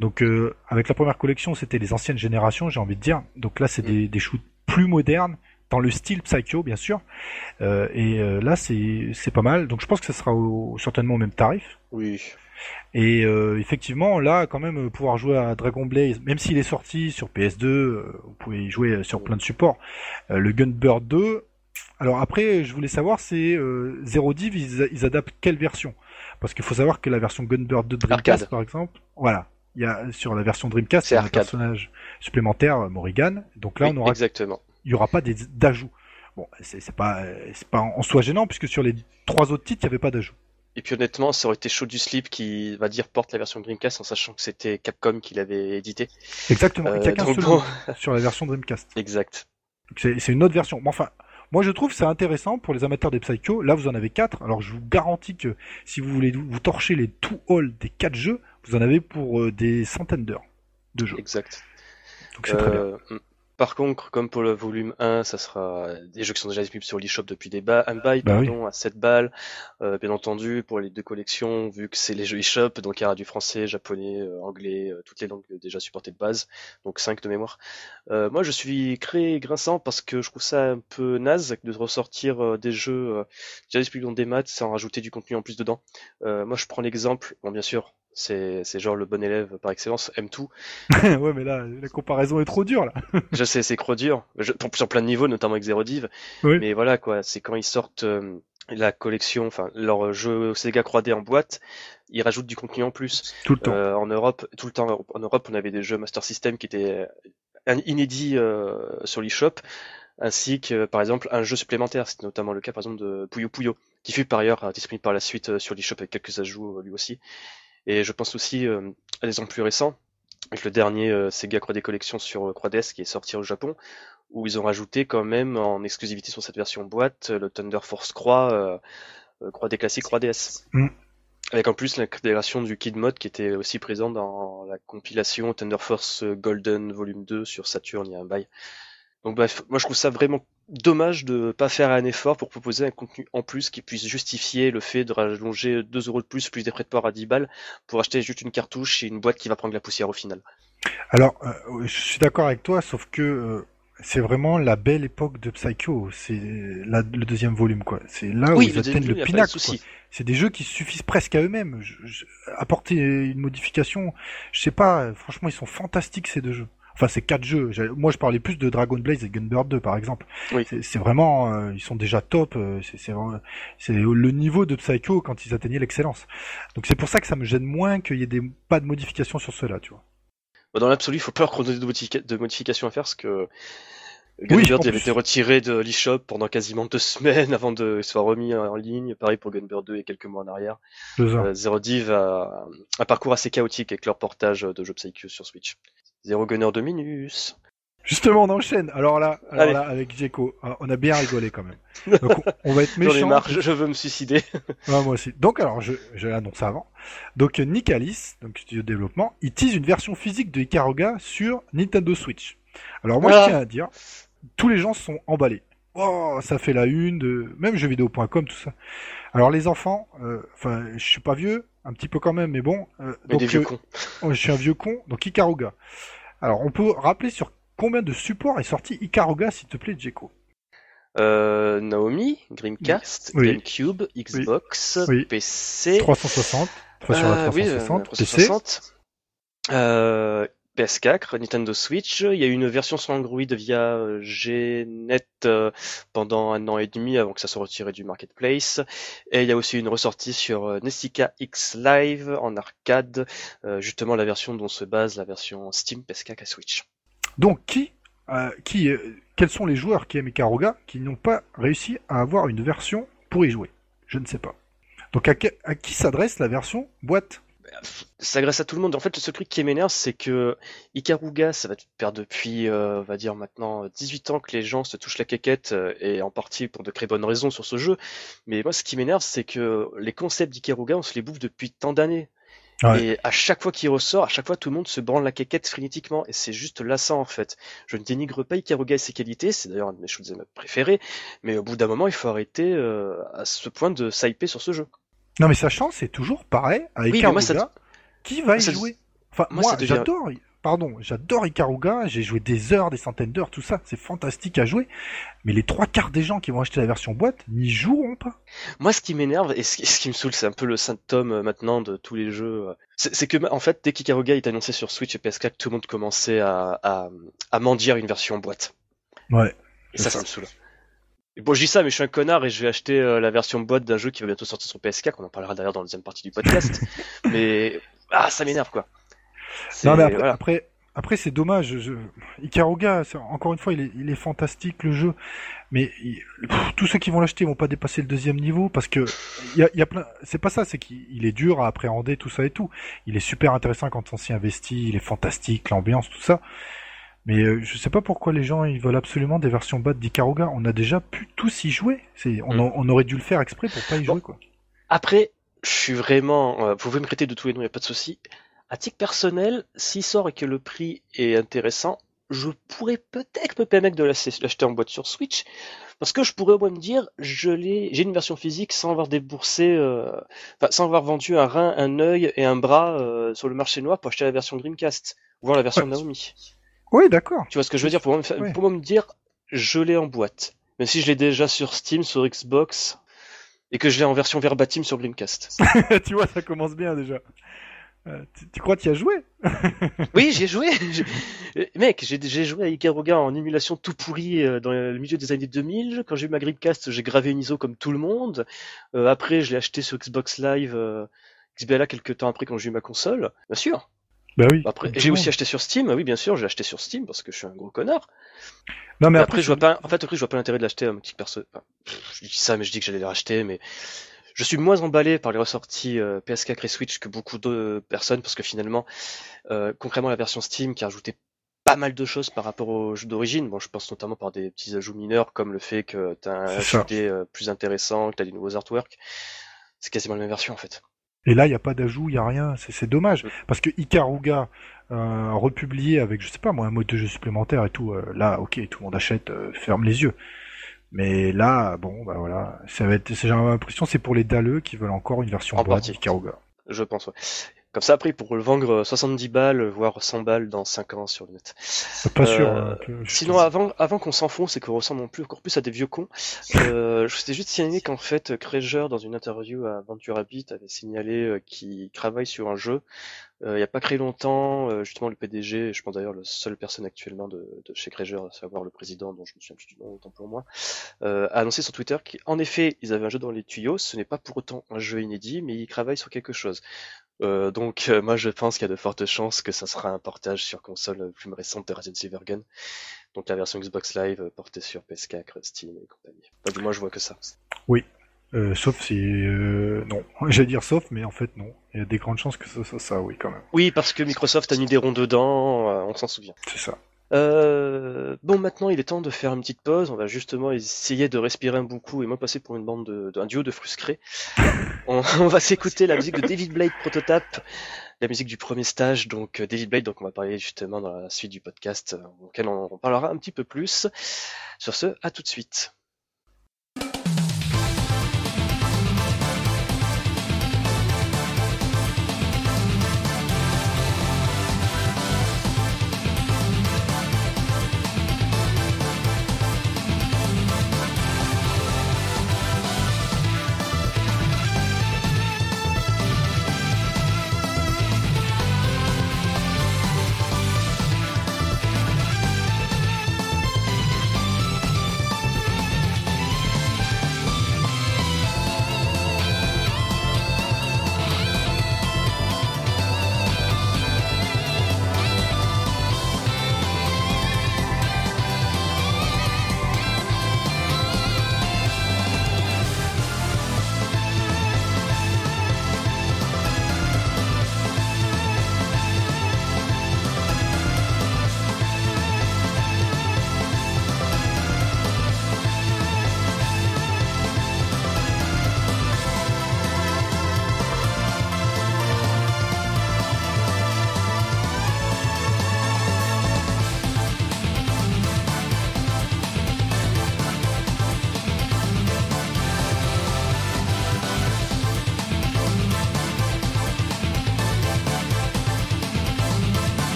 B: Donc, avec la première collection, c'était les anciennes générations, j'ai envie de dire. Donc là, c'est mm. des, des shoots plus modernes, dans le style Psycho bien sûr. Et là c'est pas mal. Donc je pense que ça sera certainement au même tarif.
A: Oui.
B: Et effectivement là quand même pouvoir jouer à Dragon Blaze, même s'il est sorti sur PS2, vous pouvez y jouer sur plein de supports. le Gunbird 2. Alors après je voulais savoir c'est Zero Div ils, adaptent quelle version? Parce qu'il faut savoir que la version Gunbird 2 Dreamcast par exemple, voilà, il y a sur la version Dreamcast, il y a un personnage supplémentaire, Morrigan. Donc là, on aura
A: exactement
B: il y aura pas d'ajouts. Bon, c'est pas c'est pas en soi gênant puisque sur les trois autres titres, il n'y avait pas d'ajout.
A: Et puis honnêtement, ça aurait été chaud du slip qui va dire porte la version Dreamcast en sachant que c'était Capcom qui l'avait édité.
B: Exactement. il n'y a qu'un seul sur la version Dreamcast. <laughs>
A: Exact.
B: C'est une autre version. Bon, enfin, moi je trouve c'est intéressant pour les amateurs des Psycho. Là, vous en avez quatre. Alors je vous garantis que si vous voulez vous torcher les two all des quatre jeux, vous en avez pour euh, des centaines d'heures de jeux.
A: Exact.
B: Donc c'est très bien.
A: Par contre, comme pour le volume 1, ça sera des jeux qui sont déjà disponibles sur l'eShop depuis des ba un bail, bah pardon, à 7 balles. Euh, bien entendu, pour les deux collections, vu que c'est les jeux eShop, donc il y aura du français, japonais, euh, anglais, euh, toutes les langues déjà supportées de base, donc 5 de mémoire. moi, je suis très grinçant parce que je trouve ça un peu naze de ressortir des jeux déjà disponibles dans des maths sans rajouter du contenu en plus dedans. moi, je prends l'exemple, bon bien sûr, c'est, c'est genre le bon élève par excellence, M2. <laughs>
B: ouais, mais là, la comparaison est trop dure, là.
A: je sais, c'est trop dur. Je, sur plein de niveaux, notamment avec Zero Div. Mais voilà, quoi. C'est quand ils sortent euh, la collection, enfin, leur jeu Sega 3D en boîte, ils rajoutent du contenu en plus.
B: Tout le temps.
A: Euh, en Europe, tout le temps, en Europe, on avait des jeux Master System qui étaient euh, inédits sur l'eShop ainsi que par exemple un jeu supplémentaire, c'était notamment le cas par exemple de Puyo Puyo, qui fut par ailleurs disponible par la suite sur l'eShop avec quelques ajouts lui aussi. Et je pense aussi euh, à des exemples plus récents, avec le dernier euh, Sega 3D Collection sur 3DS euh, qui est sorti au Japon, où ils ont rajouté quand même en exclusivité sur cette version boîte le Thunder Force Croix, 3D classique 3DS. Mm. Avec en plus l'intégration du Kid Mode qui était aussi présent dans la compilation Thunder Force Golden Volume 2 sur Saturn il y a un bail. Donc bref, moi je trouve ça vraiment dommage de pas faire un effort pour proposer un contenu en plus qui puisse justifier le fait de rallonger 2 euros de plus plus des frais de port à 10 balles pour acheter juste une cartouche et une boîte qui va prendre la poussière au final.
B: Alors, euh, je suis d'accord avec toi, sauf que euh, c'est vraiment la belle époque de Psycho. C'est le deuxième volume, quoi. C'est là où ils atteignent le pinacle. C'est des jeux qui suffisent presque à eux-mêmes. apporter une modification, je sais pas. Franchement, ils sont fantastiques ces deux jeux. Enfin, c'est quatre jeux. Moi, je parlais plus de Dragon Blaze et Gunbird 2, par exemple. C'est vraiment, euh, ils sont déjà top. Euh, c'est le niveau de Psycho quand ils atteignaient l'excellence. Donc c'est pour ça que ça me gêne moins qu'il y ait des pas de modifications sur cela, tu vois.
A: Bah, dans l'absolu, il faut pas qu'on ait de, modifications à faire, parce que Gunbird avait été retiré de l'eShop pendant quasiment deux <laughs> semaines avant de se remis en ligne. Pareil pour Gunbird 2 et quelques mois en arrière. Euh, Zero Div a un parcours assez chaotique avec leur portage de jeux Psycho sur Switch. Zéro gunner de Minus.
B: Justement, on enchaîne. Alors là, alors là avec Jeko, ah, on a bien rigolé quand même. <laughs> Donc, on va être méchant.
A: marre, je veux me suicider. <laughs>
B: moi aussi. Donc alors, je, je l'annonce avant. Donc Nicalis, donc studio de développement, il tease une version physique de Ikaruga sur Nintendo Switch. Alors moi, je ah. tiens à dire, tous les gens sont emballés. Oh, ça fait la une de même jeuxvideo.com tout ça. Alors les enfants, euh, enfin, je suis pas vieux, un petit peu quand même, mais bon.
A: Euh, donc, euh,
B: oh, je suis un vieux con. Donc Ikaruga. Alors, on peut rappeler sur combien de supports est sorti Ikaruga, s'il te plaît, Jeko?
A: Euh, Naomi, Dreamcast, GameCube, Xbox, PC,
B: 360, sur la 360, PC,
A: euh, PS4, Nintendo Switch. Il y a eu une version sur Android via Gnet euh, pendant un an et demi avant que ça soit retiré du marketplace. Et il y a aussi une ressortie sur euh, Nessica X Live en arcade, euh, justement la version dont se base la version Steam, PS4 et Switch.
B: Donc qui, qui quels sont les joueurs qui aiment Ikaruga qui n'ont pas réussi à avoir une version pour y jouer? Je ne sais pas. Donc à, qui s'adresse la version boîte?
A: Ça s'adresse à tout le monde. En fait, le seul truc qui m'énerve, c'est que Ikaruga, ça va faire depuis, euh, on va dire maintenant 18 ans que les gens se touchent la quéquette euh, et en partie pour de très bonnes raisons sur ce jeu. Mais moi, ce qui m'énerve, c'est que les concepts d'Ikaruga, on se les bouffe depuis tant d'années. Et à chaque fois qu'il ressort, à chaque fois tout le monde se branle la quéquette frénétiquement et c'est juste lassant en fait. Je ne dénigre pas Ikaruga et ses qualités, c'est d'ailleurs un de mes choses préférés, mais au bout d'un moment il faut arrêter euh, à ce point de s'hyper sur ce jeu.
B: Non mais sachant c'est toujours pareil avec Ikaruga, qui va y jouer Enfin moi, j'adore pardon, j'adore Ikaruga, j'ai joué des heures, des centaines d'heures, tout ça, c'est fantastique à jouer, mais les trois quarts des gens qui vont acheter la version boîte n'y joueront pas.
A: Moi, ce qui m'énerve et ce qui, me saoule, c'est un peu le symptôme euh, maintenant de tous les jeux, euh, c'est que en fait, dès qu'Ikaruga est annoncé sur Switch et PS4, tout le monde commençait à, à, à mendier une version boîte.
B: Ouais.
A: Et ça, ça, me saoule. Bon, je dis ça, mais je suis un connard et je vais acheter euh, la version boîte d'un jeu qui va bientôt sortir sur PS4, on en parlera d'ailleurs dans la deuxième partie du podcast. <laughs> mais ah, ça m'énerve quoi.
B: Non mais après, après, c'est dommage. Je... Ikaruga, encore une fois, il est, fantastique le jeu, mais tous ceux qui vont l'acheter vont pas dépasser le deuxième niveau parce que il y a, plein. C'est pas ça, c'est qu'il est dur à appréhender tout ça et tout. Il est super intéressant quand on s'y investit. Il est fantastique, l'ambiance, tout ça. Mais euh, je sais pas pourquoi les gens ils veulent absolument des versions bas d'Ikaruga. On a déjà pu tous y jouer. C'est, on, mm. on, aurait dû le faire exprès pour pas y jouer quoi.
A: Après, je suis vraiment. Euh, vous pouvez me prêter de tous les noms, y a pas de souci. À titre personnel, s'il sort et que le prix est intéressant, je pourrais peut-être me permettre de l'acheter en boîte sur Switch, parce que je pourrais au moins me dire, je l'ai, j'ai une version physique sans avoir déboursé, euh, enfin, sans avoir vendu un rein, un œil et un bras euh, sur le marché noir pour acheter la version Dreamcast, ou voir la version Naomi.
B: Oui, d'accord.
A: Tu vois ce que je veux dire? Pour moi, pour me dire, je l'ai en boîte, même si je l'ai déjà sur Steam, sur Xbox, et que je l'ai en version verbatim sur Dreamcast. <laughs>
B: tu vois, ça commence bien déjà. Euh, tu, crois que tu as joué? <laughs>
A: Oui, j'ai joué. Mec, j'ai joué à Ikaruga en émulation tout pourri euh, dans le milieu des années 2000. Quand j'ai eu ma Gripcast, j'ai gravé une ISO comme tout le monde. Euh, après, je l'ai acheté sur Xbox Live, XBLA quelques temps après quand j'ai eu ma console. Bien sûr.
B: Bah oui.
A: Après, j'ai aussi acheté sur Steam. Oui, bien sûr, j'ai acheté sur Steam parce que je suis un gros connard.
B: Non, mais
A: après, je vois pas. En fait, après, je vois pas l'intérêt de l'acheter à un petit perso. je dis ça, mais je dis que j'allais le racheter, mais je suis moins emballé par les ressorties euh, PS4 et Switch que beaucoup de personnes parce que finalement, euh, concrètement, la version Steam qui a ajouté pas mal de choses par rapport au jeu d'origine. Bon, je pense notamment par des petits ajouts mineurs comme le fait que tu as un HD euh, plus intéressant, que tu as des nouveaux artworks. C'est quasiment la même version en fait.
B: Et là, il n'y a pas d'ajout, il n'y a rien. C'est dommage. Parce que Ikaruga, euh, republié avec, je sais pas moi, un mode de jeu supplémentaire et tout, là, ok, tout le monde achète, ferme les yeux. Mais là, bon, bah voilà, ça va être, j'ai l'impression c'est pour les dalleux qui veulent encore une version en boîte.
A: Je pense, ouais. Comme ça, après, pour le vendre 70 balles, voire 100 balles dans 5 ans sur le net.
B: Pas sûr.
A: Euh, hein, sinon, avant, avant qu'on s'enfonce et qu'on ressemble plus encore plus à des vieux cons, euh, je voulais juste signaler qu'en fait, Kreger, dans une interview à Ventura Beat, avait signalé euh, qu'il travaille sur un jeu euh, il n'y a pas très longtemps, euh, justement, le PDG, je pense d'ailleurs la seule personne actuellement de, de chez Kreger, à savoir le président, dont je me souviens plus du nom, autant pour moi, euh, a annoncé sur Twitter qu'en effet, ils avaient un jeu dans les tuyaux. Ce n'est pas pour autant un jeu inédit, mais ils travaillent sur quelque chose. Euh, donc, moi, je pense qu'il y a de fortes chances que ça sera un portage sur console plus récente de Resident Evil Gun. Donc, la version Xbox Live portée sur PS4, Steam et compagnie. du moins, je vois que ça.
B: Oui, euh, sauf si euh, non, <laughs> j'allais dire sauf, mais en fait non. Il y a des grandes chances que ce soit ça, oui quand même.
A: Oui, parce que Microsoft a mis des ronds dedans, euh, on s'en souvient.
B: C'est ça.
A: Bon, maintenant il est temps de faire une petite pause. On va justement essayer de respirer un bon coup et moi passer pour une bande d'un duo de frustrés. <laughs> on, va s'écouter la musique de David Blade Prototype, la musique du premier stage. Donc David Blade, donc on va parler justement dans la suite du podcast, auquel on parlera un petit peu plus. Sur ce, à tout de suite.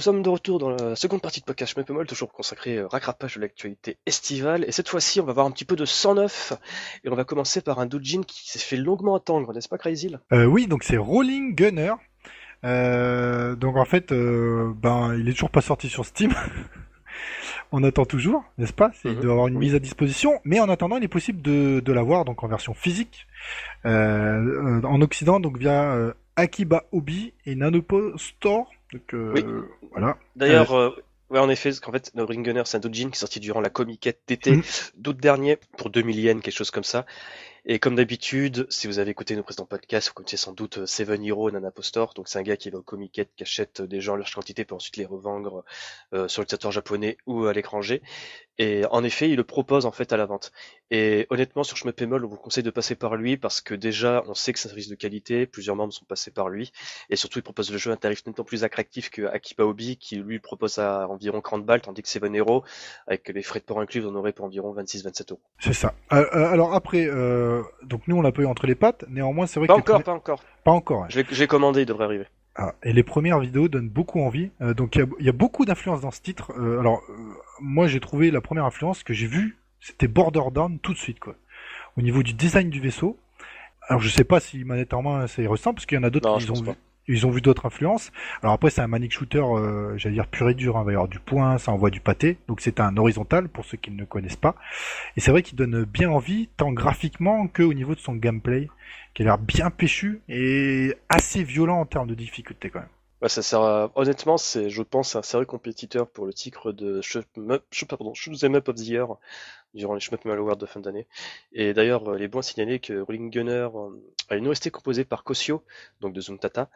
A: Nous sommes de retour dans la seconde partie de podcast Schmeppemol, toujours consacré au racrapage de l'actualité estivale. Et cette fois-ci, on va voir un petit peu de 109. Et on va commencer par un doujin qui s'est fait longuement attendre, n'est-ce pas Crazy
B: euh, Oui, donc c'est Rolling Gunner. Euh, donc en fait, euh, ben, il est toujours pas sorti sur Steam. <laughs> on attend toujours, n'est-ce pas? Il mhm. doit avoir une mise à disposition, mais en attendant, il est possible de, de l'avoir donc en version physique euh, en Occident, donc via Akiba Obi et Nanopo Store. Donc oui. voilà.
A: D'ailleurs, Ouais, en effet, parce qu'en fait, No Ring Gunner, c'est un doujin qui est sorti durant la comiquette d'été mhm. d'août dernier pour 2000 yens, quelque chose comme ça. Et comme d'habitude, si vous avez écouté nos précédents podcasts, vous connaissez sans doute euh, Seven Hero Nanapostor. Donc c'est un gars qui va au comiquette, qui achète des gens en large quantité pour ensuite les revendre euh, sur le territoire japonais ou à l'étranger. Et en effet, il le propose en fait à la vente. Et honnêtement, sur Schmeppemol, on vous conseille de passer par lui parce que déjà, on sait que c'est un service de qualité, plusieurs membres sont passés par lui. Et surtout, il propose le jeu à un tarif nettement plus attractif que Akiba Obi, qui lui propose à environ 30 balles, tandis que Seven Hero, avec les frais de port inclus, vous en aurez pour environ 26-27 euros.
B: C'est ça. Euh, alors après, donc nous on l'a pas eu entre les pattes. Néanmoins, c'est vrai
A: pas encore, pas encore,
B: pas encore.
A: J'ai commandé, il devrait arriver.
B: Ah, et les premières vidéos donnent beaucoup envie. Euh, donc il y, a beaucoup d'influence dans ce titre. Euh, alors euh, moi j'ai trouvé la première influence que j'ai vue, c'était Border Down tout de suite quoi. Au niveau du design du vaisseau. Alors je sais pas si manette en main ça y ressemble parce qu'il y en a d'autres qui ont vu. Ils ont vu d'autres influences. Alors après, c'est un manic shooter, euh, j'allais dire pur et dur. Hein. Il va y avoir du point, ça envoie du pâté. Donc c'est un horizontal pour ceux qui ne connaissent pas. Et c'est vrai qu'il donne bien envie, tant graphiquement que au niveau de son gameplay, qui a l'air bien péchu et assez violent en termes de difficulté quand même.
A: Sert Honnêtement, c'est, je pense, un sérieux compétiteur pour le titre de Shoot Them Up of the Year durant les Shmup Malware de fin d'année. Et d'ailleurs, les bons signaler que Rolling Gunner euh, a une OST composée par Kosio, donc de Zuntata,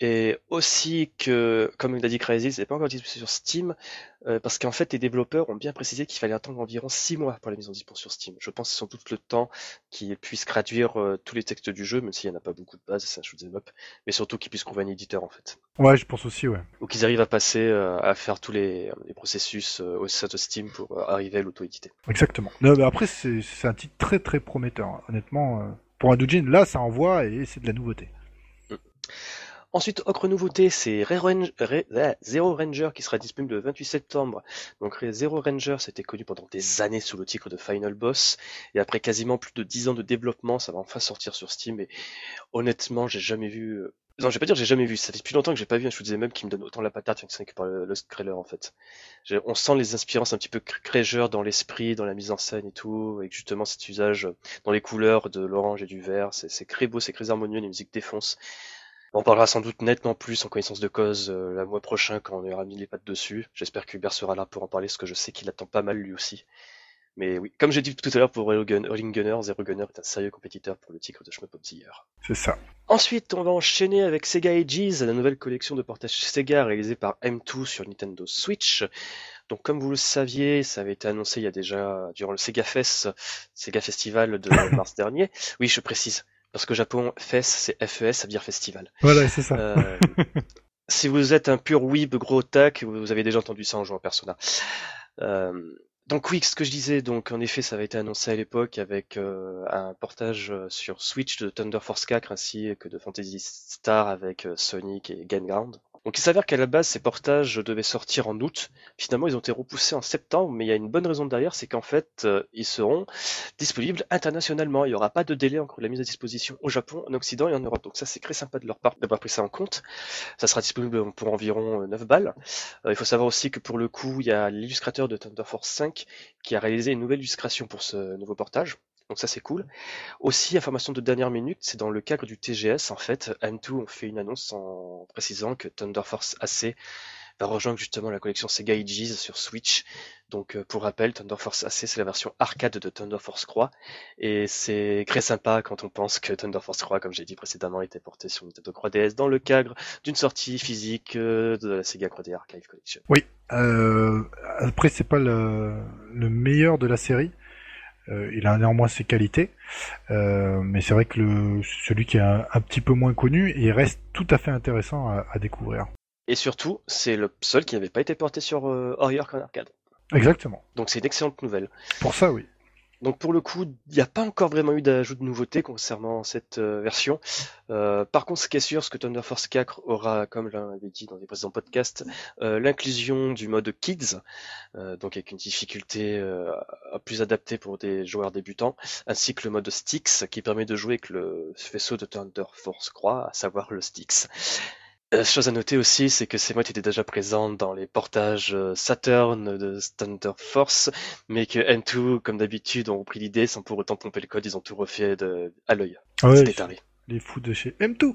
A: et aussi que, comme il a dit Crazy, c'est pas encore disponible sur Steam, euh, parce qu'en fait, les développeurs ont bien précisé qu'il fallait attendre environ 6 mois pour la mise en disponible sur Steam. Je pense que c'est sans doute le temps qu'ils puissent traduire euh, tous les textes du jeu, même s'il n'y en a pas beaucoup de base, c'est un shoot'em up, mais surtout qu'ils puissent trouver un éditeur en fait.
B: Ouais, je pense aussi, ouais.
A: Ou qu'ils arrivent à passer euh, à faire tous les, les processus au sein de Steam pour arriver à l'auto-éditer.
B: Exactement. Non, mais après, c'est un titre très très prometteur, hein. honnêtement. pour un doujin, là, ça envoie et c'est de la nouveauté.
A: Ensuite, autre nouveauté, c'est Zero Ranger qui sera disponible le 28 septembre. Donc Zero Ranger, c'était connu pendant des années sous le titre de Final Boss. Et après quasiment plus de 10 ans de développement, ça va enfin sortir sur Steam. Et honnêtement, j'ai jamais vu... Euh, non, je vais pas dire j'ai jamais vu. Ça fait depuis longtemps que j'ai pas vu un shoot'em up qui me donne autant la patate que par le Crawler en fait. On sent les inspirances un petit peu Craiger dans l'esprit, dans la mise en scène et tout, avec justement cet usage dans les couleurs de l'orange et du vert. C'est très beau, c'est très harmonieux, les musiques défoncent. On parlera sans doute nettement plus en connaissance de cause euh, le mois prochain quand on aura mis les pattes dessus. J'espère que Hubert sera là pour en parler, parce que je sais qu'il attend pas mal lui aussi. Mais oui, comme j'ai dit tout à l'heure pour Rolling Gunner, Zero Gunner est un sérieux compétiteur pour le titre de Year.
B: C'est ça.
A: Ensuite, on va enchaîner avec Sega Ages, la nouvelle collection de portage Sega réalisée par M2 sur Nintendo Switch. Donc, comme vous le saviez, ça avait été annoncé il y a déjà, durant le Sega Fest, Sega Festival de <laughs> mars dernier. Oui, je précise. Parce que Japon, FES, c'est FES, ça veut dire festival.
B: Voilà, c'est ça. Euh, <laughs>
A: si vous êtes un pur weeb gros tac, vous avez déjà entendu ça en jouant Persona. Euh, donc oui, ce que je disais, donc en effet, ça avait été annoncé à l'époque avec euh, un portage sur Switch de Thunder Force 4 ainsi que de Fantasy Star avec Sonic et Game Ground. Donc il s'avère qu'à la base, ces portages devaient sortir en août. Finalement, ils ont été repoussés en septembre, mais il y a une bonne raison derrière, c'est qu'en fait, euh, ils seront disponibles internationalement. Il n'y aura pas de délai encore de la mise à disposition au Japon, en Occident et en Europe. Donc ça, c'est très sympa de leur part d'avoir pris ça en compte. Ça sera disponible pour environ 9 euh, balles. Euh, il faut savoir aussi que pour le coup, il y a l'illustrateur de Thunder Force 5 qui a réalisé une nouvelle illustration pour ce nouveau portage. Donc ça c'est cool. Aussi, information de dernière minute, c'est dans le cadre du TGS en fait, M2 ont fait une annonce en précisant que Thunder Force AC va rejoindre justement la collection Sega Ages sur Switch. Donc euh, pour rappel, Thunder Force AC c'est la version arcade de Thunder Force Croix et c'est très sympa quand on pense que Thunder Force Croix, comme j'ai dit précédemment, était porté sur Nintendo 3DS dans le cadre d'une sortie physique euh, de la Sega 3D Archive Collection.
B: Oui. Euh, après c'est pas le, le meilleur de la série. Euh, il a néanmoins ses qualités, euh, mais c'est vrai que le, celui qui est un, petit peu moins connu, il reste tout à fait intéressant à, découvrir.
A: Et surtout, c'est le seul qui n'avait pas été porté sur euh, Warrior Arcade.
B: Exactement.
A: Donc c'est une excellente nouvelle.
B: Pour ça, oui.
A: Donc pour le coup, il n'y a pas encore vraiment eu d'ajout de nouveautés concernant cette euh, version. Euh, par contre, ce qui est sûr, ce que Thunder Force 4 aura, comme l'avait dit dans les précédents podcasts, euh, l'inclusion du mode Kids, donc avec une difficulté plus adaptée pour des joueurs débutants, ainsi que le mode Styx qui permet de jouer avec le vaisseau de Thunder Force Croix, à savoir le Styx. Euh, chose à noter aussi, c'est que ces modes étaient déjà présents dans les portages euh, Saturn de Thunder Force, mais que M2, comme d'habitude, ont repris l'idée sans pour autant pomper le code, ils ont tout refait de... à l'œil.
B: Ah ouais, les fous de chez M2.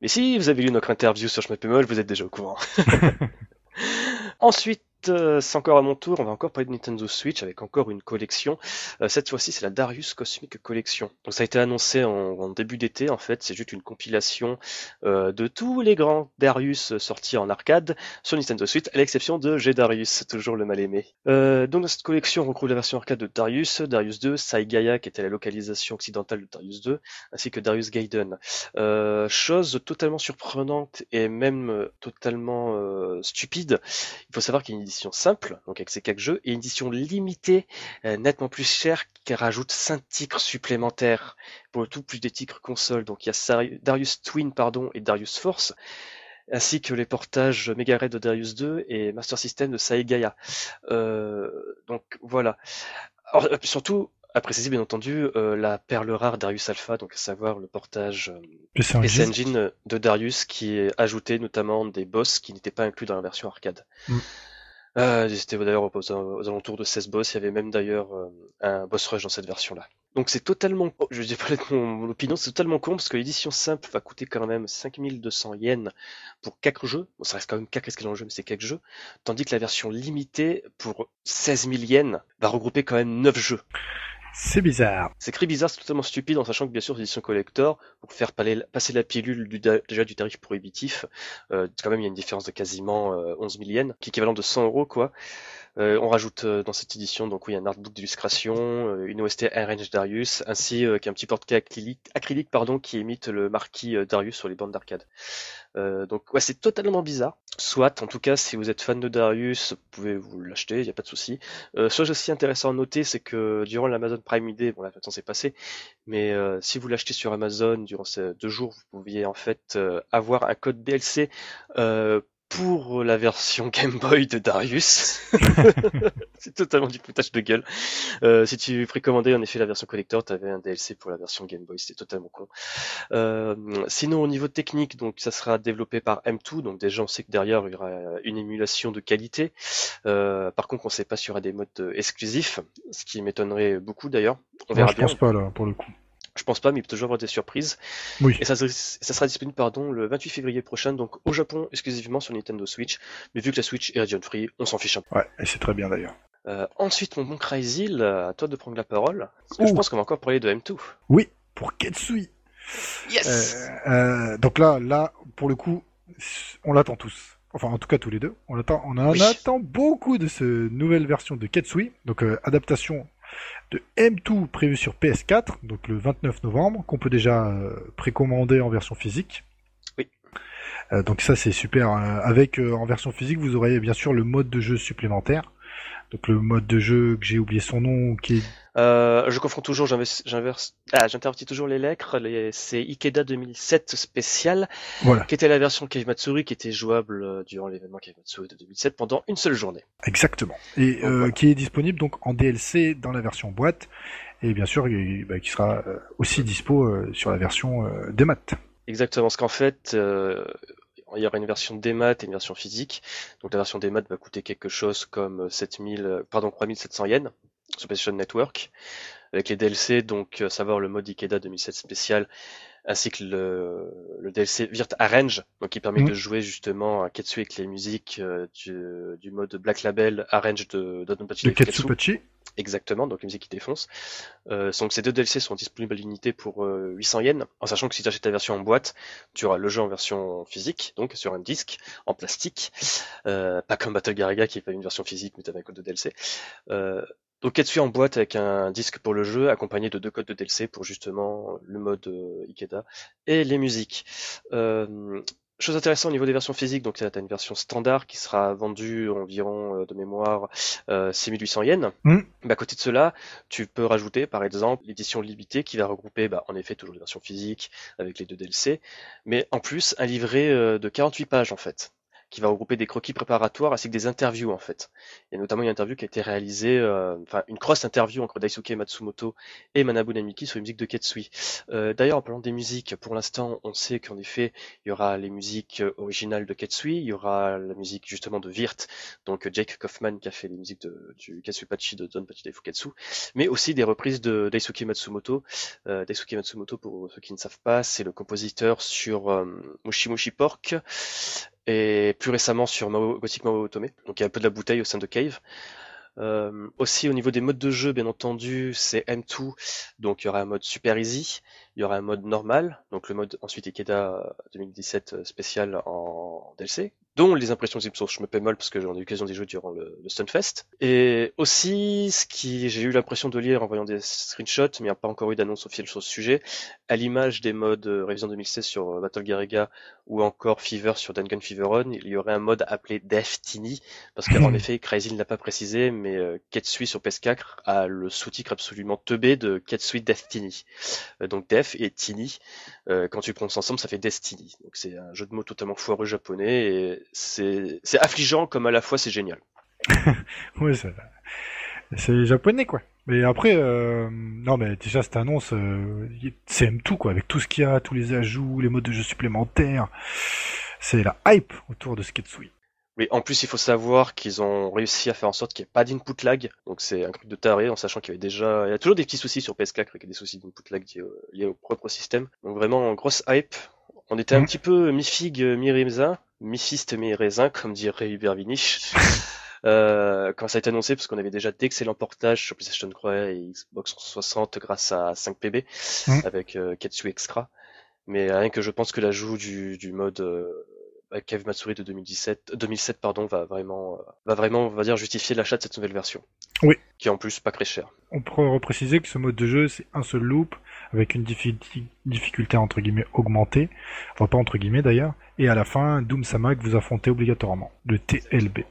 A: Mais si vous avez lu notre interview sur Schmappemol, vous êtes déjà au courant. <laughs> Ensuite, c'est encore à mon tour, on va encore parler de Nintendo Switch avec encore une collection. Euh, cette fois-ci, c'est la Darius Cosmic Collection. Donc ça a été annoncé en, début d'été, en fait, c'est juste une compilation euh, de tous les grands Darius sortis en arcade sur Nintendo Switch, à l'exception de G Darius, toujours le mal aimé. donc dans cette collection, on retrouve la version arcade de Darius, Darius 2, Saigaya qui était la localisation occidentale de Darius 2, ainsi que Darius Gaiden. chose totalement surprenante et même totalement stupide, il faut savoir qu'il une simple, donc avec ces quelques jeux, et une édition limitée, euh, nettement plus chère, qui rajoute 5 titres supplémentaires, pour le tout plus des titres console. Donc il y a Darius Twin pardon, et Darius Force, ainsi que les portages Mega Red de Darius 2 et Master System de Saigaya. Euh, donc voilà. Euh, surtout, à préciser bien entendu euh, la perle rare Darius Alpha, donc à savoir le portage euh, PC Engine de Darius qui est ajouté notamment des boss qui n'étaient pas inclus dans la version arcade. Mm. Euh, C'était d'ailleurs aux, alentours de 16 boss. Il y avait même d'ailleurs euh, un boss rush dans cette version-là. Donc c'est totalement, je dis pas mon, opinion, c'est totalement con parce que l'édition simple va coûter quand même 5200 yens pour 4 jeux. Bon, ça reste quand même 4 escaliers dans jeu, mais c'est 4 jeux. Tandis que la version limitée pour 16 000 yens va regrouper quand même 9 jeux.
B: C'est bizarre.
A: C'est écrit bizarre, c'est totalement stupide, en sachant que bien sûr, l'édition collector, pour faire passer la pilule du, déjà du tarif prohibitif, euh, quand même il y a une différence de quasiment 11 000 yens, qui est équivalent de 100 euros quoi. Euh, on rajoute euh, dans cette édition donc oui un artbook d'illustration, euh, une OST Range Darius, ainsi qu'un petit porte-clés acrylique, acrylique, pardon qui imite le marquis Darius sur les bandes d'arcade. donc ouais c'est totalement bizarre. Soit en tout cas si vous êtes fan de Darius, vous pouvez vous l'acheter, il n'y a pas de souci. chose aussi intéressant à noter c'est que durant l'Amazon Prime Day, bon là maintenant c'est passé, mais si vous l'achetez sur Amazon durant ces deux jours, vous pouviez en fait avoir un code DLC pour la version Game Boy de Darius. <laughs> c'est totalement du foutage de gueule. Euh, si tu précommandais en effet la version collector, tu avais un DLC pour la version Game Boy, c'était totalement con. Euh, sinon au niveau technique, donc ça sera développé par M2, donc déjà on sait que derrière il y aura une émulation de qualité. Euh, par contre on sait pas s'il y aura des modes exclusifs, ce qui m'étonnerait beaucoup d'ailleurs.
B: On verra je pense pas là pour le coup.
A: Je pense pas, mais il peut toujours avoir des surprises.
B: Oui.
A: Et ça, ça sera disponible pardon, le 28 février prochain, donc au Japon exclusivement sur Nintendo Switch. Mais vu que la Switch est region free, on s'en fiche un peu.
B: Ouais, et c'est très bien d'ailleurs.
A: Euh, ensuite, mon bon Crazy, à toi de prendre la parole. je pense qu'on va encore parler de M2.
B: Oui, pour Ketsui.
A: Yes.
B: Euh, euh, donc là, là, pour le coup, on l'attend tous. Enfin, en tout cas, tous les deux. On attend, on en attend beaucoup de cette nouvelle version de Ketsui. Donc, adaptation de M2 prévu sur PS4, donc le 29 novembre, qu'on peut déjà euh, précommander en version physique.
A: Oui.
B: Euh, donc ça c'est super. Euh, avec en version physique, vous aurez bien sûr le mode de jeu supplémentaire. Donc le mode de jeu que j'ai oublié son nom, qui est
A: euh, je confonds toujours, j'inverse, ah, j'intervertis toujours les lettres. C'est Ikeda 2007 spécial,
B: voilà.
A: qui était la version Cave Matsuri, qui était jouable euh, durant l'événement Cave Matsuri de 2007 pendant une seule journée.
B: Exactement. Et euh, qui est disponible donc en DLC dans la version boîte, et bien sûr bah, qui sera aussi dispo sur la version des maths.
A: Exactement, parce qu'en fait, il y aura une version démat et une version physique. Donc la version démat va coûter quelque chose comme 7000, pardon, 3700 yens sur PlayStation Network, avec les DLC, donc à savoir le mode Ikeda 2007 spécial, ainsi que le, le DLC Virt Arrange, donc qui permet mhm. de jouer justement à Ketsu avec les musiques euh, du, du, mode Black Label Arrange de Dodonpachi.
B: De Ketsupachi.
A: Exactement, donc les musiques qui défoncent. Euh, donc ces deux DLC sont disponibles à l'unité pour 800 euh, yens, en sachant que si tu achètes la version en boîte, tu auras le jeu en version physique, donc sur un disque, en plastique, euh, pas comme Battle Garaga qui est pas une version physique mais tu as un code de DLC. Euh, donc Ketsu en boîte avec un disque pour le jeu, accompagné de deux codes de DLC pour justement le mode euh, Ikeda et les musiques. Euh, Chose intéressante au niveau des versions physiques, donc tu as une version standard qui sera vendue environ euh, de mémoire euh, 6800 yens.
B: Mm.
A: Bah, à côté de cela, tu peux rajouter par exemple l'édition limitée qui va regrouper bah, en effet toujours les versions physiques avec les deux DLC, mais en plus un livret euh, de 48 pages en fait qui va regrouper des croquis préparatoires ainsi que des interviews en fait. Il y a notamment une interview qui a été réalisée, euh, enfin une cross interview entre Daisuke Matsumoto et Manabu Namiki sur les musiques de Ketsui. Euh, D'ailleurs, en parlant des musiques, pour l'instant, on sait qu'en effet, il y aura les musiques euh, originales de Ketsui, il y aura la musique justement de Virt, donc Jake Kaufman qui a fait les musiques de, du Katsupachi de Don Pachi Fuketsu, mais aussi des reprises de Daisuke Matsumoto. Euh, Daisuke Matsumoto, pour ceux qui ne savent pas, c'est le compositeur sur euh, Mushi Mushi Pork, et plus récemment sur Mao, Gothic Mao Otome. Donc il y a un peu de la bouteille au sein de Cave. Euh, aussi au niveau des modes de jeu, bien entendu, c'est M2, donc il y aura un mode super easy, il y aura un mode normal, donc le mode ensuite Ikeda 2017 spécial en DLC, dont les impressions Zipsource. Je me paie mal parce que j'en ai eu l'occasion d'y jouer durant le, le Stunfest. Et aussi, ce qui j'ai eu l'impression de lire en voyant des screenshots, mais il n'y a pas encore eu d'annonce officielle sur ce sujet, à l'image des modes euh, Révision 2016 sur euh, Battle Garriga ou encore Fever sur Dungeon Fever On, il y aurait un mode appelé Tini, parce qu'en <clears throat> effet, Crazy ne l'a pas précisé, mais euh, Ketsui sur PS4 a le sous-titre absolument teubé de Ketsui Destiny. Euh, donc Def et Tini, euh, quand tu prononces ensemble, ça fait Destiny. Donc c'est un jeu de mots totalement foireux japonais et c'est affligeant comme à la fois c'est génial. <laughs>
B: ouais, c'est c'est japonais quoi. Mais après, euh, non mais déjà cette annonce, euh, c'est tout quoi, avec tout ce qu'il y a, tous les ajouts, les modes de jeu supplémentaires, c'est la hype autour de Sketsui.
A: Mais en plus, il faut savoir qu'ils ont réussi à faire en sorte qu'il n'y ait pas d'input lag. Donc c'est un truc de taré, en sachant qu'il y avait déjà, il y a toujours des petits soucis sur PS4 avec des soucis d'input lag liés, liés au propre système. Donc vraiment grosse hype. On était un
B: Mhm.
A: petit peu mi-figue, mi-raisin, mi-fiste, mi-raisin, comme dirait Hubert Vinich. <laughs> Euh, quand ça a été annoncé, parce qu'on avait déjà d'excellents portages sur PlayStation 3 et Xbox 360 grâce à 5PB
B: Mhm.
A: avec euh, Ketsu Extra. Mais rien que je pense que l'ajout du, du mode euh, Cave Matsuri de 2017, 2007 pardon, va vraiment, euh, va vraiment, on va dire, justifier l'achat de cette nouvelle version.
B: Oui.
A: Qui est en plus pas très cher.
B: On pourrait repréciser que ce mode de jeu, c'est un seul loop, avec une diffi- difficulté entre guillemets augmentée, enfin pas entre guillemets d'ailleurs, et à la fin, Doom Sama que vous affrontez obligatoirement, le TLB.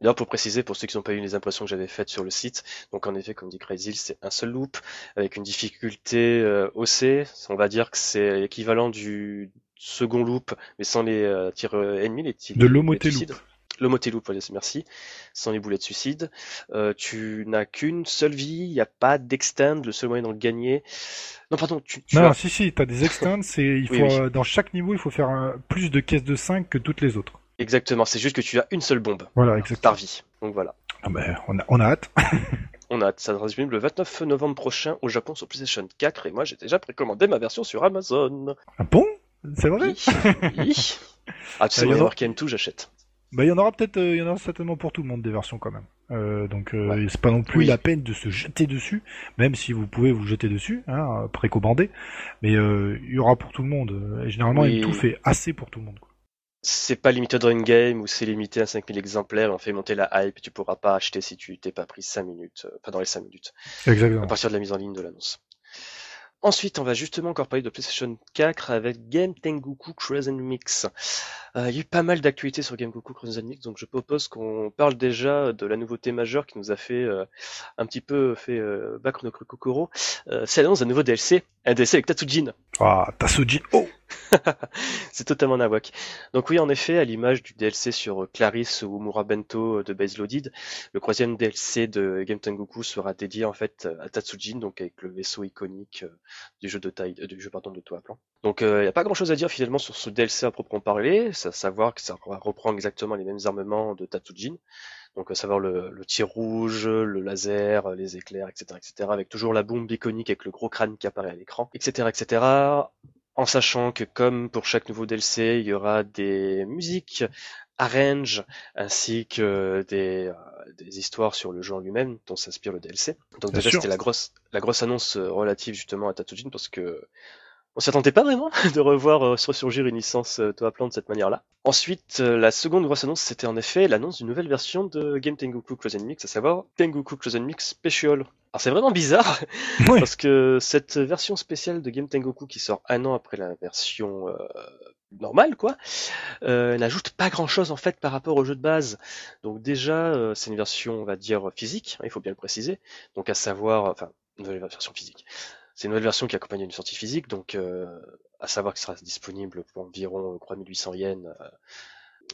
A: D'ailleurs, pour préciser, pour ceux qui n'ont pas eu les impressions que j'avais faites sur le site, donc en effet, comme dit Crazy, c'est un seul loop avec une difficulté euh, OC. On va dire que c'est l'équivalent du second loop, mais sans les euh, tirs euh, ennemis, les tirs
B: De
A: les
B: l'homoté
A: suicides.
B: loop.
A: L'homoté loop, voilà, merci. Sans les boulets de suicide. Euh, tu n'as qu'une seule vie, il n'y a pas d'extend, le seul moyen d'en gagner. Non, pardon, tu, tu
B: Non,
A: as...
B: si, si, t'as des extends, c'est, il <laughs> faut,
A: Oui, oui.
B: euh, dans chaque niveau, il faut faire plus de caisses de 5 que toutes les autres.
A: Exactement, c'est juste que tu as une seule bombe
B: Voilà, exactement.
A: par vie. Donc voilà.
B: Ah ben, on, a, on a hâte. <laughs>
A: On a hâte, ça sera disponible le 29 novembre prochain au Japon sur PlayStation 4 et moi j'ai déjà précommandé ma version sur Amazon.
B: Ah bon? C'est vrai?
A: Oui. Ah, tu sais,
B: Ah,
A: moi,
B: ils ont-
A: avoir KM2, j'achète.
B: Bah, il y en aura peut-être, euh, il y en aura certainement pour tout le monde des versions quand même. Euh, donc, euh,
A: Ouais.
B: c'est pas non plus
A: Oui.
B: la peine de se jeter dessus, même si vous pouvez vous jeter dessus, hein, précommandé. Mais euh, il y aura pour tout le monde. Et généralement,
A: Oui.
B: M2 fait assez pour tout le monde.
A: C'est pas limited run game ou c'est limité à 5000 exemplaires on fait monter la hype tu pourras pas acheter si tu t'es pas pris 5 minutes, pas dans les 5 minutes, à
B: Exactement.
A: partir de la mise en ligne de l'annonce. Ensuite, on va justement encore parler de PlayStation 4 avec Game Tengoku Crescent Mix. Euh, il y a eu pas mal d'actualités sur Game Tengoku Crescent Mix, donc je propose qu'on parle déjà de la nouveauté majeure qui nous a fait euh, un petit peu fait euh, battre nos Kokoro. C'est l'annonce d'un nouveau DLC, un DLC avec Tatsujin.
B: Ah, Tasujin. Oh <laughs>
A: C'est totalement nawak. Donc oui, en effet, à l'image du DLC sur euh, Clarisse ou Murabento euh, de Base Loaded, le troisième DLC de Game Tengoku sera dédié en fait à Tatsujin, donc avec le vaisseau iconique euh, du jeu de taille, euh, du jeu pardon de Toa Plan. Donc il n'y a pas grand chose à dire finalement sur ce DLC à proprement parler, c'est à savoir que ça va reprendre exactement les mêmes armements de Tatsujin. Donc à savoir le, le tir rouge, le laser, les éclairs, etc., etc., avec toujours la bombe iconique avec le gros crâne qui apparaît à l'écran, etc., etc en sachant que comme pour chaque nouveau DLC, il y aura des musiques arrange ainsi que des, euh, des histoires sur le jeu en lui-même dont s'inspire le DLC. Donc
B: Bien
A: déjà c'était la grosse la grosse annonce euh, relative justement à Tatsujin parce que on s'attendait pas vraiment <laughs> de revoir euh, ressurgir une licence euh, Toa Plan de cette manière-là. Ensuite, euh, la seconde grosse annonce, c'était en effet l'annonce d'une nouvelle version de Game Tengoku Close Mix, à savoir Tengoku Close Mix Special. Alors c'est vraiment bizarre, <laughs> parce que cette version spéciale de Game Tengoku qui sort un an après la version euh, normale, quoi, n'ajoute pas grand chose en fait par rapport au jeu de base. Donc déjà, c'est une version, on va dire, physique, hein, il faut bien le préciser. Donc à savoir, enfin, une nouvelle version physique. C'est une nouvelle version qui accompagne une sortie physique, donc à savoir qu'il sera disponible pour environ 3800 yens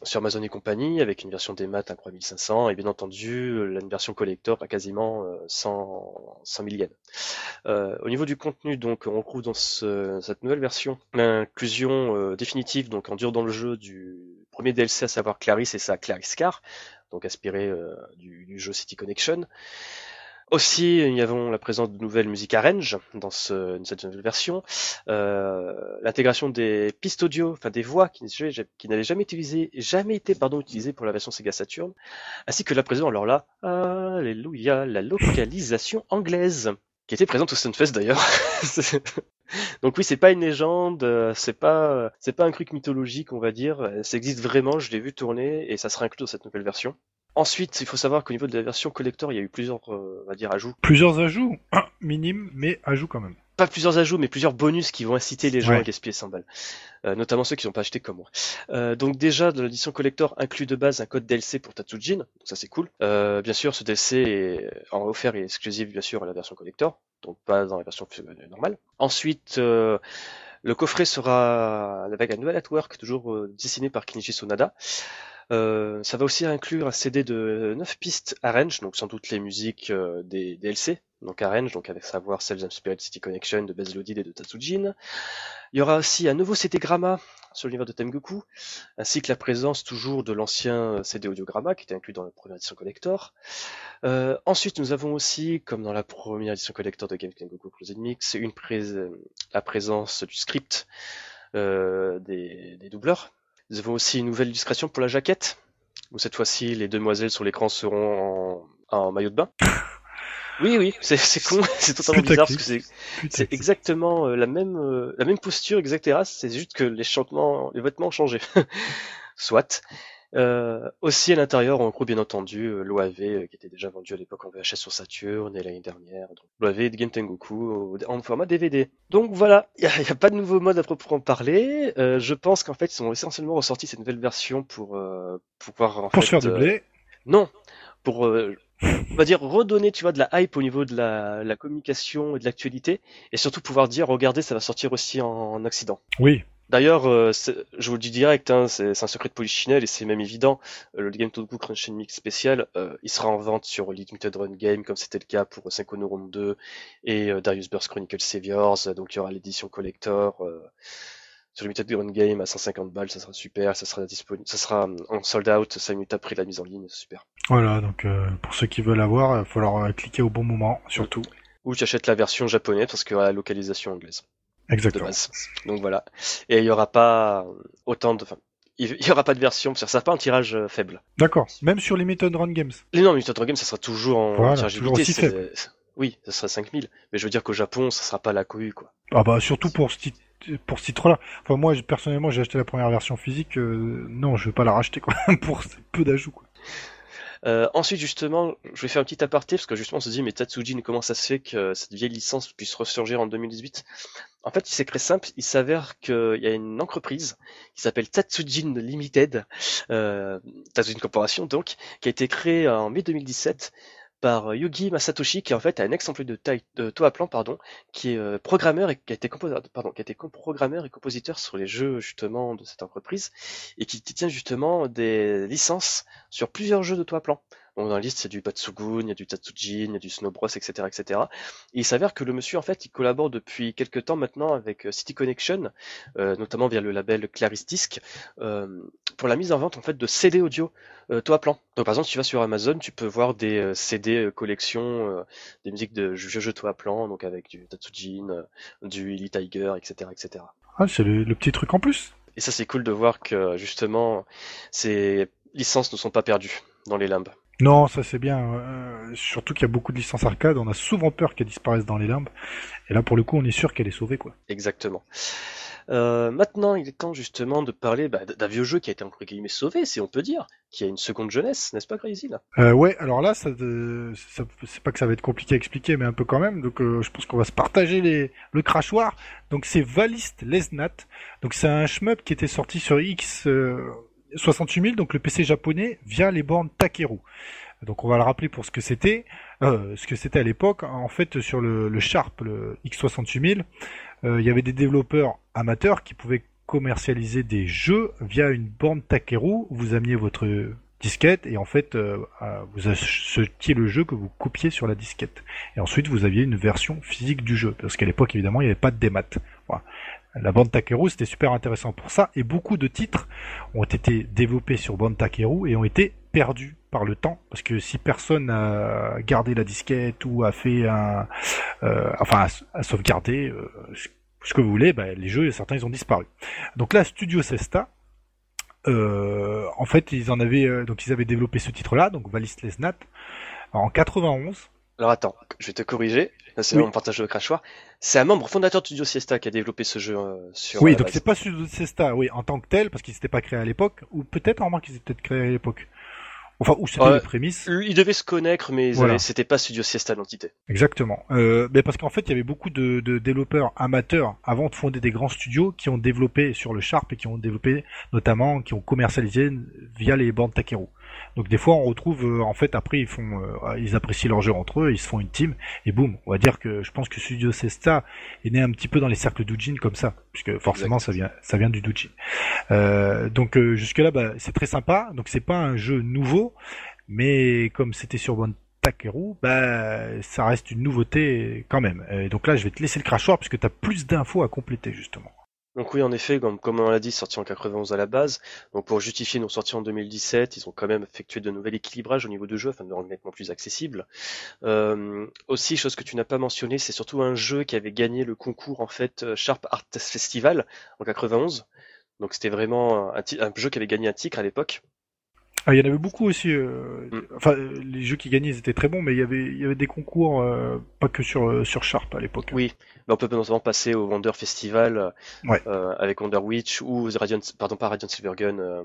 A: sur Amazon et compagnie, avec une version des maths à 3500 et bien entendu une version collector à quasiment 100, 100 000 yens. Euh, au niveau du contenu, donc on retrouve dans cette nouvelle version l'inclusion euh, définitive, donc en dur dans le jeu du premier DLC, à savoir Clarisse et sa Clarisse Car, donc aspiré euh, du, du, jeu City Connection. Aussi, y avait la présence de nouvelles musiques arrange dans, ce, cette nouvelle version, euh, l'intégration des pistes audio, enfin des voix qui, n'avaient jamais utilisé, jamais été pardon utilisées pour la version Sega Saturn, ainsi que la présence alors là, alléluia, la localisation anglaise qui était présente au Stunfest d'ailleurs. <laughs> Donc oui, c'est pas une légende, c'est pas c'est pas un truc mythologique, on va dire. Ça existe vraiment, je l'ai vu tourner et ça sera inclus dans cette nouvelle version. Ensuite, il faut savoir qu'au niveau de la version collector, il y a eu plusieurs, euh, on va dire, ajouts.
B: Plusieurs ajouts, <clears throat> minimes, mais ajouts quand même.
A: Pas plusieurs ajouts, mais plusieurs bonus qui vont inciter les gens à gaspiller 100 balles. Euh, notamment ceux qui n'ont pas acheté comme moi. Euh, donc déjà, dans l'édition collector inclut de base un code DLC pour Tatsujin, donc ça c'est cool. bien sûr, ce DLC est en offert et exclusif bien sûr à la version collector, donc pas dans la version normale. Ensuite, le coffret sera avec un nouvel artwork, toujours dessiné par Kinichi Sonada. Euh, ça va aussi inclure un CD de 9 pistes Arrange, donc sans doute les musiques euh, des DLC, donc Arrange, donc avec savoir Cells and Spirit City Connection de Baz et de Tatsujin. Il y aura aussi un nouveau CD Gramma sur l'univers de Tengoku, ainsi que la présence toujours de l'ancien CD Audiogramma qui était inclus dans la première édition collector. Euh, ensuite, nous avons aussi, comme dans la première édition collector de Game Tengoku Closed Mix, une la présence du script euh, des, des doubleurs nous avons aussi une nouvelle illustration pour la jaquette, où cette fois-ci les demoiselles sur l'écran seront en, maillot de bain. <laughs> Oui, oui, c'est con, <laughs> c'est totalement bizarre parce que c'est exactement euh, la même euh, la même posture, etc. C'est juste que les chantements, les vêtements ont changé. <laughs> Soit. Euh, aussi à l'intérieur, on retrouve bien entendu euh, l'OAV euh, qui était déjà vendu à l'époque en VHS sur Saturn et l'année dernière. Donc l'OAV de Gentengoku en format DVD. Donc voilà, il n'y a, pas de nouveau mode à proprement parler. je pense qu'en fait ils ont essentiellement ressorti cette nouvelle version pour pouvoir en
B: pour
A: se
B: faire
A: non, pour on va dire redonner tu vois de la hype au niveau de la, la communication et de l'actualité et surtout pouvoir dire regardez ça va sortir aussi en, en Occident.
B: Oui,
A: D'ailleurs, euh, je vous le dis direct, hein, c'est un secret de polichinelle et c'est même évident. Euh, le Game to Crunch Mix spécial, euh, il sera en vente sur Limited Run Game, comme c'était le cas pour Senko no 2 et Darius Burst Chronicle Saviors. Donc il y aura l'édition collector sur Limited Run Game à 150 balles, ça sera super, ça sera disponible, ça sera en sold out 5 minutes après la mise en ligne, super.
B: Voilà, donc pour ceux qui veulent avoir, il faut leur cliquer au bon moment, surtout.
A: Ou tu achètes la version japonaise parce qu'il y aura la localisation anglaise.
B: Exactement.
A: Donc voilà. Et il y aura pas autant de. Enfin, il y aura pas de version, ça sera pas un tirage euh, faible.
B: D'accord. Même sur Limited Run Games.
A: Non, Limited Run Games, ça sera toujours en tirage toujours faible. Oui, ça sera 5000. Mais je veux dire qu'au Japon, ça sera pas la cohue, quoi.
B: Ah bah surtout pour ce titre pour ce titre-là. Enfin moi personnellement j'ai acheté la première version physique. Euh, non, je vais pas la racheter quoi <laughs> pour peu d'ajouts quoi.
A: Euh, ensuite, justement, je vais faire un petit aparté parce que justement, on se dit, mais Tatsujin, comment ça se fait que cette vieille licence puisse ressurgir en 2018 En fait, c'est très simple. Il s'avère qu'il y a une entreprise qui s'appelle Tatsujin Limited, euh, Tatsujin Corporation donc, qui a été créée en mai 2017 par euh, Yugi Masatoshi, qui en fait un ex-employé de, de Toaplan, pardon, qui est euh, programmeur et qui a été qui été programmeur et compositeur sur les jeux justement de cette entreprise et qui tient justement des licences sur plusieurs jeux de Toaplan. Donc dans la liste, c'est du Batsugun, il y a du Tatsujin, il y a du Snow Bros, etc., etc. Et il s'avère que le monsieur, en fait, il collabore depuis quelques temps maintenant avec euh, City Connection, euh, notamment via le label Claris Disc, euh, pour la mise en vente en fait de CD audio euh, toi plan. Donc par exemple, si tu vas sur Amazon, tu peux voir des euh, CD collections, des musiques de jeux jeux toi plan, donc avec du Tatsujin, du Elite Tiger, etc., etc.
B: Ah, c'est le, le petit truc en plus.
A: Et ça, c'est cool de voir que justement, ces licences ne sont pas perdues dans les limbes.
B: Non, ça c'est bien. Euh, surtout qu'il y a beaucoup de licences arcade, on a souvent peur qu'elles disparaissent dans les limbes. Et là, pour le coup, on est sûr qu'elle est sauvée, quoi.
A: Exactement. Euh, maintenant, il est temps justement de parler bah, d'un vieux jeu qui a été entre guillemets sauvé, si on peut dire, qui a une seconde jeunesse, n'est-ce pas Crazy là?
B: Euh, Ouais, alors là, ça, ça c'est pas que ça va être compliqué à expliquer, mais un peu quand même. Donc, euh, je pense qu'on va se partager les, le crachoir. Donc, c'est Valist Lesnat. Donc, c'est un shmup qui était sorti sur X 68000, donc le PC japonais, via les bornes Takeru. Donc on va le rappeler pour ce que c'était, euh, ce que c'était à l'époque. En fait, sur le, Sharp, le X68000, euh, il y avait des développeurs amateurs qui pouvaient commercialiser des jeux via une borne Takeru. Vous ameniez votre disquette et en fait euh, vous achetiez le jeu que vous coupiez sur la disquette. Et ensuite vous aviez une version physique du jeu parce qu'à l'époque évidemment il n'y avait pas de démat. Voilà. La bande Takeru c'était super intéressant pour ça et beaucoup de titres ont été développés sur bande Takeru et ont été perdus par le temps parce que si personne a gardé la disquette ou a fait un euh, enfin a, sauvegardé euh, ce que vous voulez, bah, les jeux certains ils ont disparu. Donc là Studio Sesta euh, en fait, ils en avaient donc ils avaient développé ce titre-là, donc Valis Lesnat, en 91.
A: Alors attends, je vais te corriger. C'est mon partage de crachoir. C'est un membre fondateur de Studio Siesta qui a développé ce jeu euh, sur.
B: Oui, donc c'est pas Studio Siesta, oui, en tant que tel, parce qu'il s'était pas créé à l'époque, ou peut-être en moins qu'ils peut-être créé à l'époque. Enfin, où c'était les prémices.
A: Ils devaient se connaître, mais c'était pas Studio Siesta l'entité.
B: Exactement. Euh, mais parce qu'en fait, il y avait beaucoup de, de, développeurs amateurs avant de fonder des grands studios qui ont développé sur le Sharp et qui ont développé notamment, qui ont commercialisé via les bandes Takeru. Donc des fois on retrouve euh, en fait après ils font euh, ils apprécient leur jeu entre eux, ils se font une team et boum, on va dire que je pense que Studio Cesta est né un petit peu dans les cercles d'Ujin comme ça, puisque forcément ça vient ça vient du Doujin. Euh, donc euh, jusque là bah, c'est très sympa, donc c'est pas un jeu nouveau, mais comme c'était sur Bon Takeru, bah ça reste une nouveauté quand même. Et donc là je vais te laisser le crachoir puisque tu as plus d'infos à compléter justement.
A: Donc oui, en effet, comme, on l'a dit, sorti en 91 à la base. Donc pour justifier nos sorties en 2017, ils ont quand même effectué de nouvel équilibrage au niveau de jeu afin de le rendre nettement plus accessible. Euh, aussi, chose que tu n'as pas mentionné, c'est surtout un jeu qui avait gagné le concours en fait euh, Sharp Art Festival en 91. Donc c'était vraiment un, un, jeu qui avait gagné un titre à l'époque.
B: Ah, il y en avait beaucoup aussi. Euh, mm. Enfin, les jeux qui gagnaient, ils étaient très bons, mais il y avait, il y avait des concours, euh, pas que sur euh, sur Sharp à l'époque.
A: Oui, mais on peut notamment passer au Wonder Festival avec Wonder Witch ou The Radiant, pardon pas Radiant Silvergun.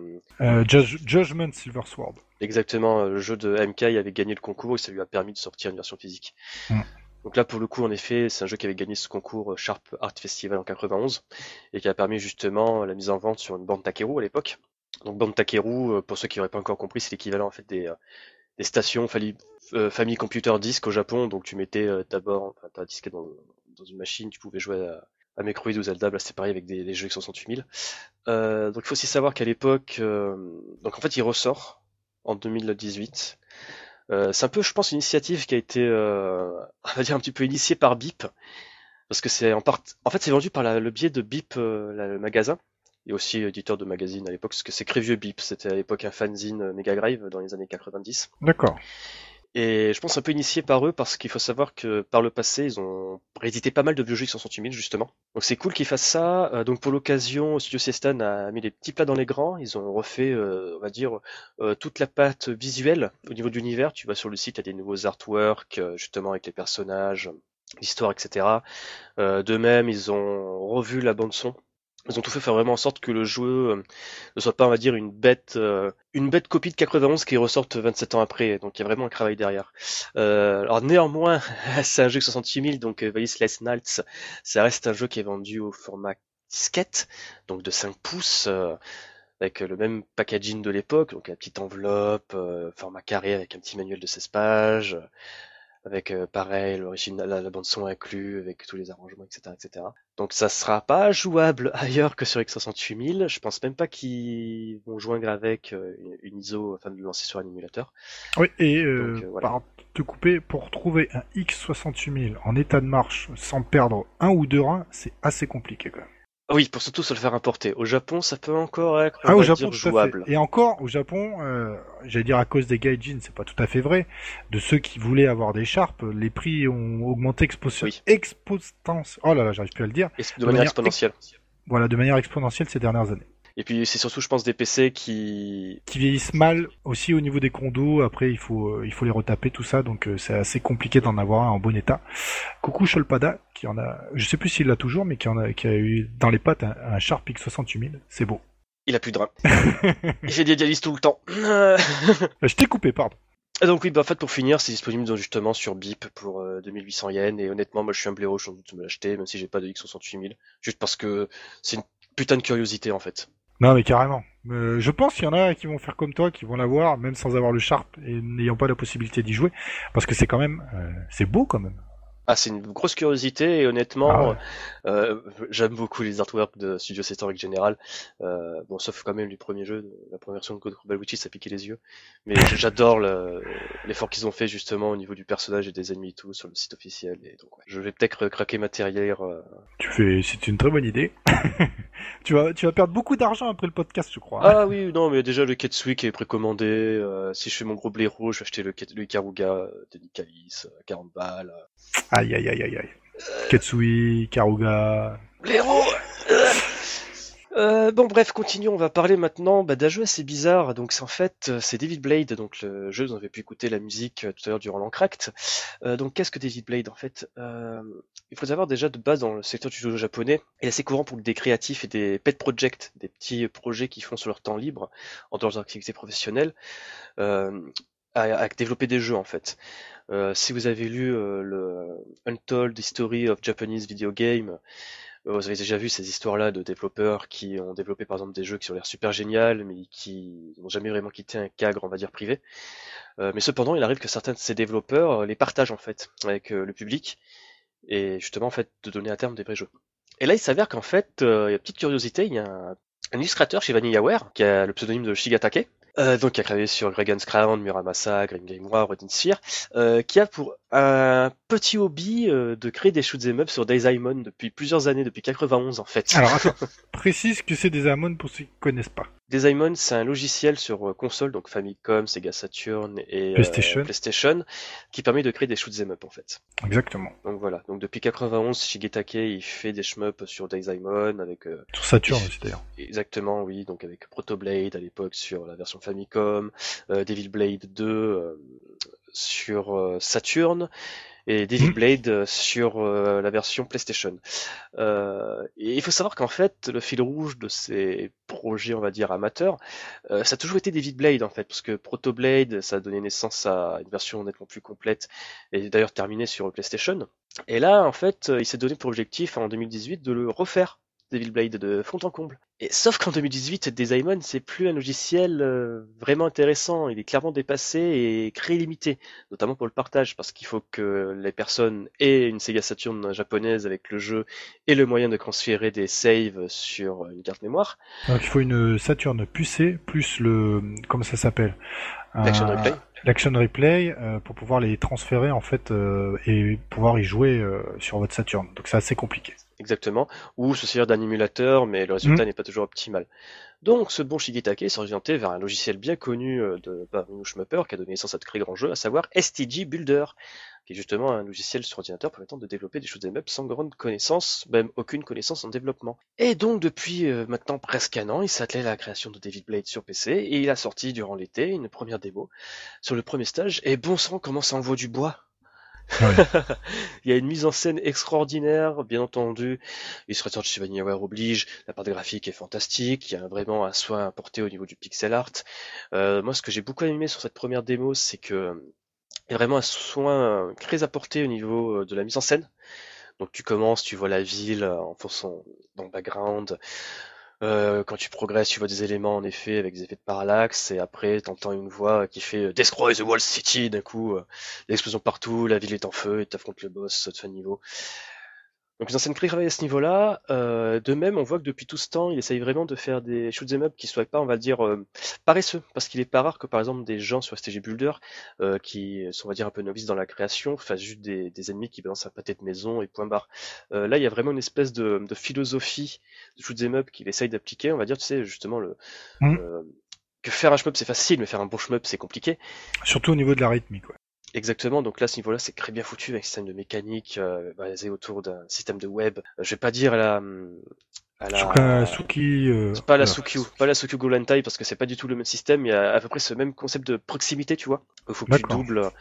B: Judgment Silver Sword.
A: Exactement, le jeu de MK avait gagné le concours et ça lui a permis de sortir une version physique. Mm. Donc là, pour le coup, en effet, c'est un jeu qui avait gagné ce concours Sharp Art Festival en 91 et qui a permis justement la mise en vente sur une bande Takeru à l'époque. Donc Bande Takeru, euh, pour ceux qui n'auraient pas encore compris, c'est l'équivalent en fait des, euh, des stations euh, Family Computer Disk au Japon. Donc tu mettais d'abord ta disquette dans, dans, une machine, tu pouvais jouer à, à ou Zelda, là c'est pareil avec des, jeux qui sont 000. Euh, donc il faut aussi savoir qu'à l'époque, donc en fait il ressort en 2018. c'est un peu, je pense, une initiative qui a été, <laughs> on va dire un petit peu initiée par Beep, parce que c'est en part, en fait c'est vendu par le biais de Beep, le magasin et aussi éditeur de magazine à l'époque, parce que c'est Crévieux Bip, c'était à l'époque un fanzine euh, Mega Drive dans les années 90.
B: D'accord.
A: Et je pense un peu initié par eux parce qu'il faut savoir que par le passé, ils ont réédité pas mal de vieux jeux qui sont justement. Donc c'est cool qu'ils fassent ça. Euh, donc pour l'occasion, Studio Sestan a mis les petits plats dans les grands. Ils ont refait, euh, on va dire, toute la pâte visuelle au niveau de l'univers. Tu vas sur le site, il y a des nouveaux artworks, justement avec les personnages, l'histoire, etc. de même, ils ont revu la bande son ils ont tout fait faire vraiment en sorte que le jeu euh, ne soit pas, on va dire, une bête, euh, une bête copie de 91 qui ressorte 27 ans après. Donc il y a vraiment un travail derrière. Euh, alors néanmoins, <laughs> c'est un jeu de 68 000, donc Valis Less Nights, ça reste un jeu qui est vendu au format disquette, donc de 5 pouces. avec le même packaging de l'époque, donc la petite enveloppe, format carré avec un petit manuel de 16 pages, avec euh, pareil l'origine, la, bande son inclus, avec tous les arrangements, etc., etc. Donc ça sera pas jouable <laughs> ailleurs que sur X68000. Je pense même pas qu'ils vont joindre avec euh, une ISO afin de le lancer sur un émulateur.
B: Oui, et euh, par te couper pour trouver un X68000 en état de marche sans perdre un ou deux reins, c'est assez compliqué quand même.
A: Oui, pour surtout se le faire importer. Au Japon, ça peut encore être ah, au Japon, jouable.
B: Et encore, au Japon, euh, j'allais dire à cause des gaijins, c'est pas tout à fait vrai. De ceux qui voulaient avoir des Sharp, les prix ont augmenté expo... Oh là là, j'arrive plus à le dire.
A: de, manière, exponentielle.
B: Voilà, de manière exponentielle ces dernières années.
A: Et puis c'est surtout, je pense, des PC qui
B: qui vieillissent mal aussi au niveau des condos. Après, il faut euh, il faut les retaper tout ça, donc euh, c'est assez compliqué d'en avoir un en bon état. Coucou Cholpada, qui en a, je sais plus s'il l'a toujours, mais qui en a qui a eu dans les pattes un, un Sharp X68000. C'est beau.
A: Il a plus de rein. il fait des dialyses tout le temps. <laughs>
B: je t'ai coupé, pardon.
A: Donc oui, bah en fait pour finir, c'est disponible justement sur BIP pour 2800 yens et honnêtement, moi je suis un blaireau, je suis en de me l'acheter, même si j'ai pas de X68000, juste parce que c'est une putain de curiosité en fait.
B: Non mais carrément. Euh, je pense qu'il y en a qui vont faire comme toi, qui vont l'avoir même sans avoir le Sharp et n'ayant pas la possibilité d'y jouer, parce que c'est quand même, euh, c'est beau quand même.
A: Ah, c'est une grosse curiosité et honnêtement, ah euh, j'aime beaucoup les artworks de Studio Setor Général. Euh, bon, sauf quand même du premier jeu, la première version de Code Witches, ça piquait les yeux. Mais j'adore l'effort qu'ils ont fait justement au niveau du personnage et des ennemis et tout sur le site officiel. Et donc, ouais, je vais peut-être craquer ma terrière. Euh.
B: Tu fais, c'est une très bonne idée. <laughs> tu vas, tu vas perdre beaucoup d'argent après le podcast, je crois.
A: Ah oui, non, mais déjà le Ketsui est précommandé. Euh, si je fais mon gros blaireau, je vais acheter le, le Ikaruga de Nikalis, 40 balles.
B: Aïe, aïe, aïe, aïe, aïe. Ketsui, Karuga.
A: L'héros euh, bon bref, continuons. On va parler maintenant bah, d'un jeu assez bizarre. Donc c'est en fait euh, c'est David Blade, donc le jeu dont on avait pu écouter la musique euh, tout à l'heure durant l'encract. Donc qu'est-ce que David Blade en fait? Il faut savoir déjà de base dans le secteur du jeu japonais, il est assez courant pour des créatifs et des pet projects, des petits projets qui font sur leur temps libre en dehors de leurs activités professionnelles, à, à, développer des jeux en fait. Euh, si vous avez lu euh, le Untold History of Japanese Video Game, euh, vous avez déjà vu ces histoires-là de développeurs qui ont développé par exemple des jeux qui ont l'air super génial, mais qui n'ont jamais vraiment quitté un cadre, on va dire, privé. mais cependant, il arrive que certains de ces développeurs les partagent en fait avec le public, et justement en fait de donner à terme des vrais jeux. Et là, il s'avère qu'en fait, il y a une petite curiosité, il y a un, un illustrateur chez Vanillaware, qui a le pseudonyme de Shigatake, euh, donc qui a travaillé sur Dragon's Crown, Muramasa, Green Game War, Rodin Sphere, euh, qui a pour un petit hobby euh, de créer des shoot'em up sur Daisymon depuis plusieurs années, depuis 91 en fait.
B: Alors attends, <laughs> précise que c'est Daisymon pour ceux qui connaissent pas.
A: Daisymon, c'est un logiciel sur euh, console, donc Famicom, Sega Saturn et PlayStation, PlayStation qui permet de créer des shoot'em up en fait.
B: Exactement.
A: Donc voilà, donc depuis 91, Shigetake il fait des shmups sur Daisymon avec.
B: sur Saturn aussi d'ailleurs.
A: Exactement, oui, donc avec Proto Blade à l'époque sur la version Famicom, Devil Blade 2 sur euh, Saturn et Devil hmm. Blade euh, sur euh, la version PlayStation. et il faut savoir qu'en fait, le fil rouge de ces projets, on va dire amateurs, ça a toujours été David Blade en fait, parce que Proto Blade, ça a donné naissance à une version nettement plus complète et d'ailleurs terminée sur PlayStation. Et là, en fait, il s'est donné pour objectif en 2018 de le refaire Devil Blade de fond en comble. Et sauf qu'en 2018, Daemon, c'est plus un logiciel euh, vraiment intéressant. Il est clairement dépassé et très limité, notamment pour le partage, parce qu'il faut que les personnes aient une Sega Saturn japonaise avec le jeu et le moyen de transférer des saves sur une carte mémoire.
B: Donc il faut une Saturn pucée plus le comment ça s'appelle?
A: L'action replay.
B: L'action replay euh, pour pouvoir les transférer en fait euh, et pouvoir y jouer sur votre Saturn. Donc c'est assez compliqué
A: exactement, ou se servir d'un émulateur, mais le résultat mm. n'est pas toujours optimal. Donc ce bon Shigetake s'est orienté vers un logiciel bien connu euh, de Barino Schmupper qui a donné naissance à de très grands jeux, à savoir STG Builder, qui est justement un logiciel sur ordinateur permettant de développer des choses up sans grande connaissance, même aucune connaissance en développement. Et donc depuis euh, maintenant presque un an, il s'attelait à la création de David Blade sur PC, et il a sorti durant l'été une première démo sur le premier stage, et bon sang comment ça envoie du bois? <laughs> il y a une mise en scène extraordinaire, bien entendu. Illustrateur de Vanillaware oblige, la part graphique est fantastique, il y a vraiment un soin apporté au niveau du pixel art. Euh, moi, ce que j'ai beaucoup aimé sur cette première démo, c'est que il y a vraiment un soin très apporté au niveau euh, de la mise en scène. Donc tu commences, tu vois la ville en fonçant dans le background, euh, quand tu progresses, tu vois des éléments en effet avec des effets de parallaxe, et après t'entends une voix qui fait euh, Destroy the Wall City, d'un coup, euh, l'explosion partout, la ville est en feu, et t'affrontes le boss de ce niveau. Donc les anciennes travaillent à ce niveau-là. Euh, de même, on voit que depuis tout ce temps, il essaye vraiment de faire des shoot'em up qui soient pas, on va dire, euh, paresseux, parce qu'il est pas rare que par exemple des gens sur STG Builder, euh, qui sont, on va dire, un peu novices dans la création, fassent juste des, des ennemis qui balancent un pâté de maison et point barre. là, il y a vraiment une espèce de, de philosophie de shoot'em up qu'il essaye d'appliquer. On va dire, tu sais, justement le mmh. que faire un shmup c'est facile, mais faire un bon shmup c'est compliqué.
B: Surtout au niveau de la rythmique. Ouais.
A: Exactement, donc là, ce niveau-là, c'est très bien foutu avec un système de mécanique euh, basé autour d'un système de web. Euh, je vais pas dire la,
B: à la... Suki,
A: euh, pas la Sukyu, pas la Sukyu Golantai parce que c'est pas du tout le même système. Il y a à peu près ce même concept de proximité, tu vois. Il faut que tu doubles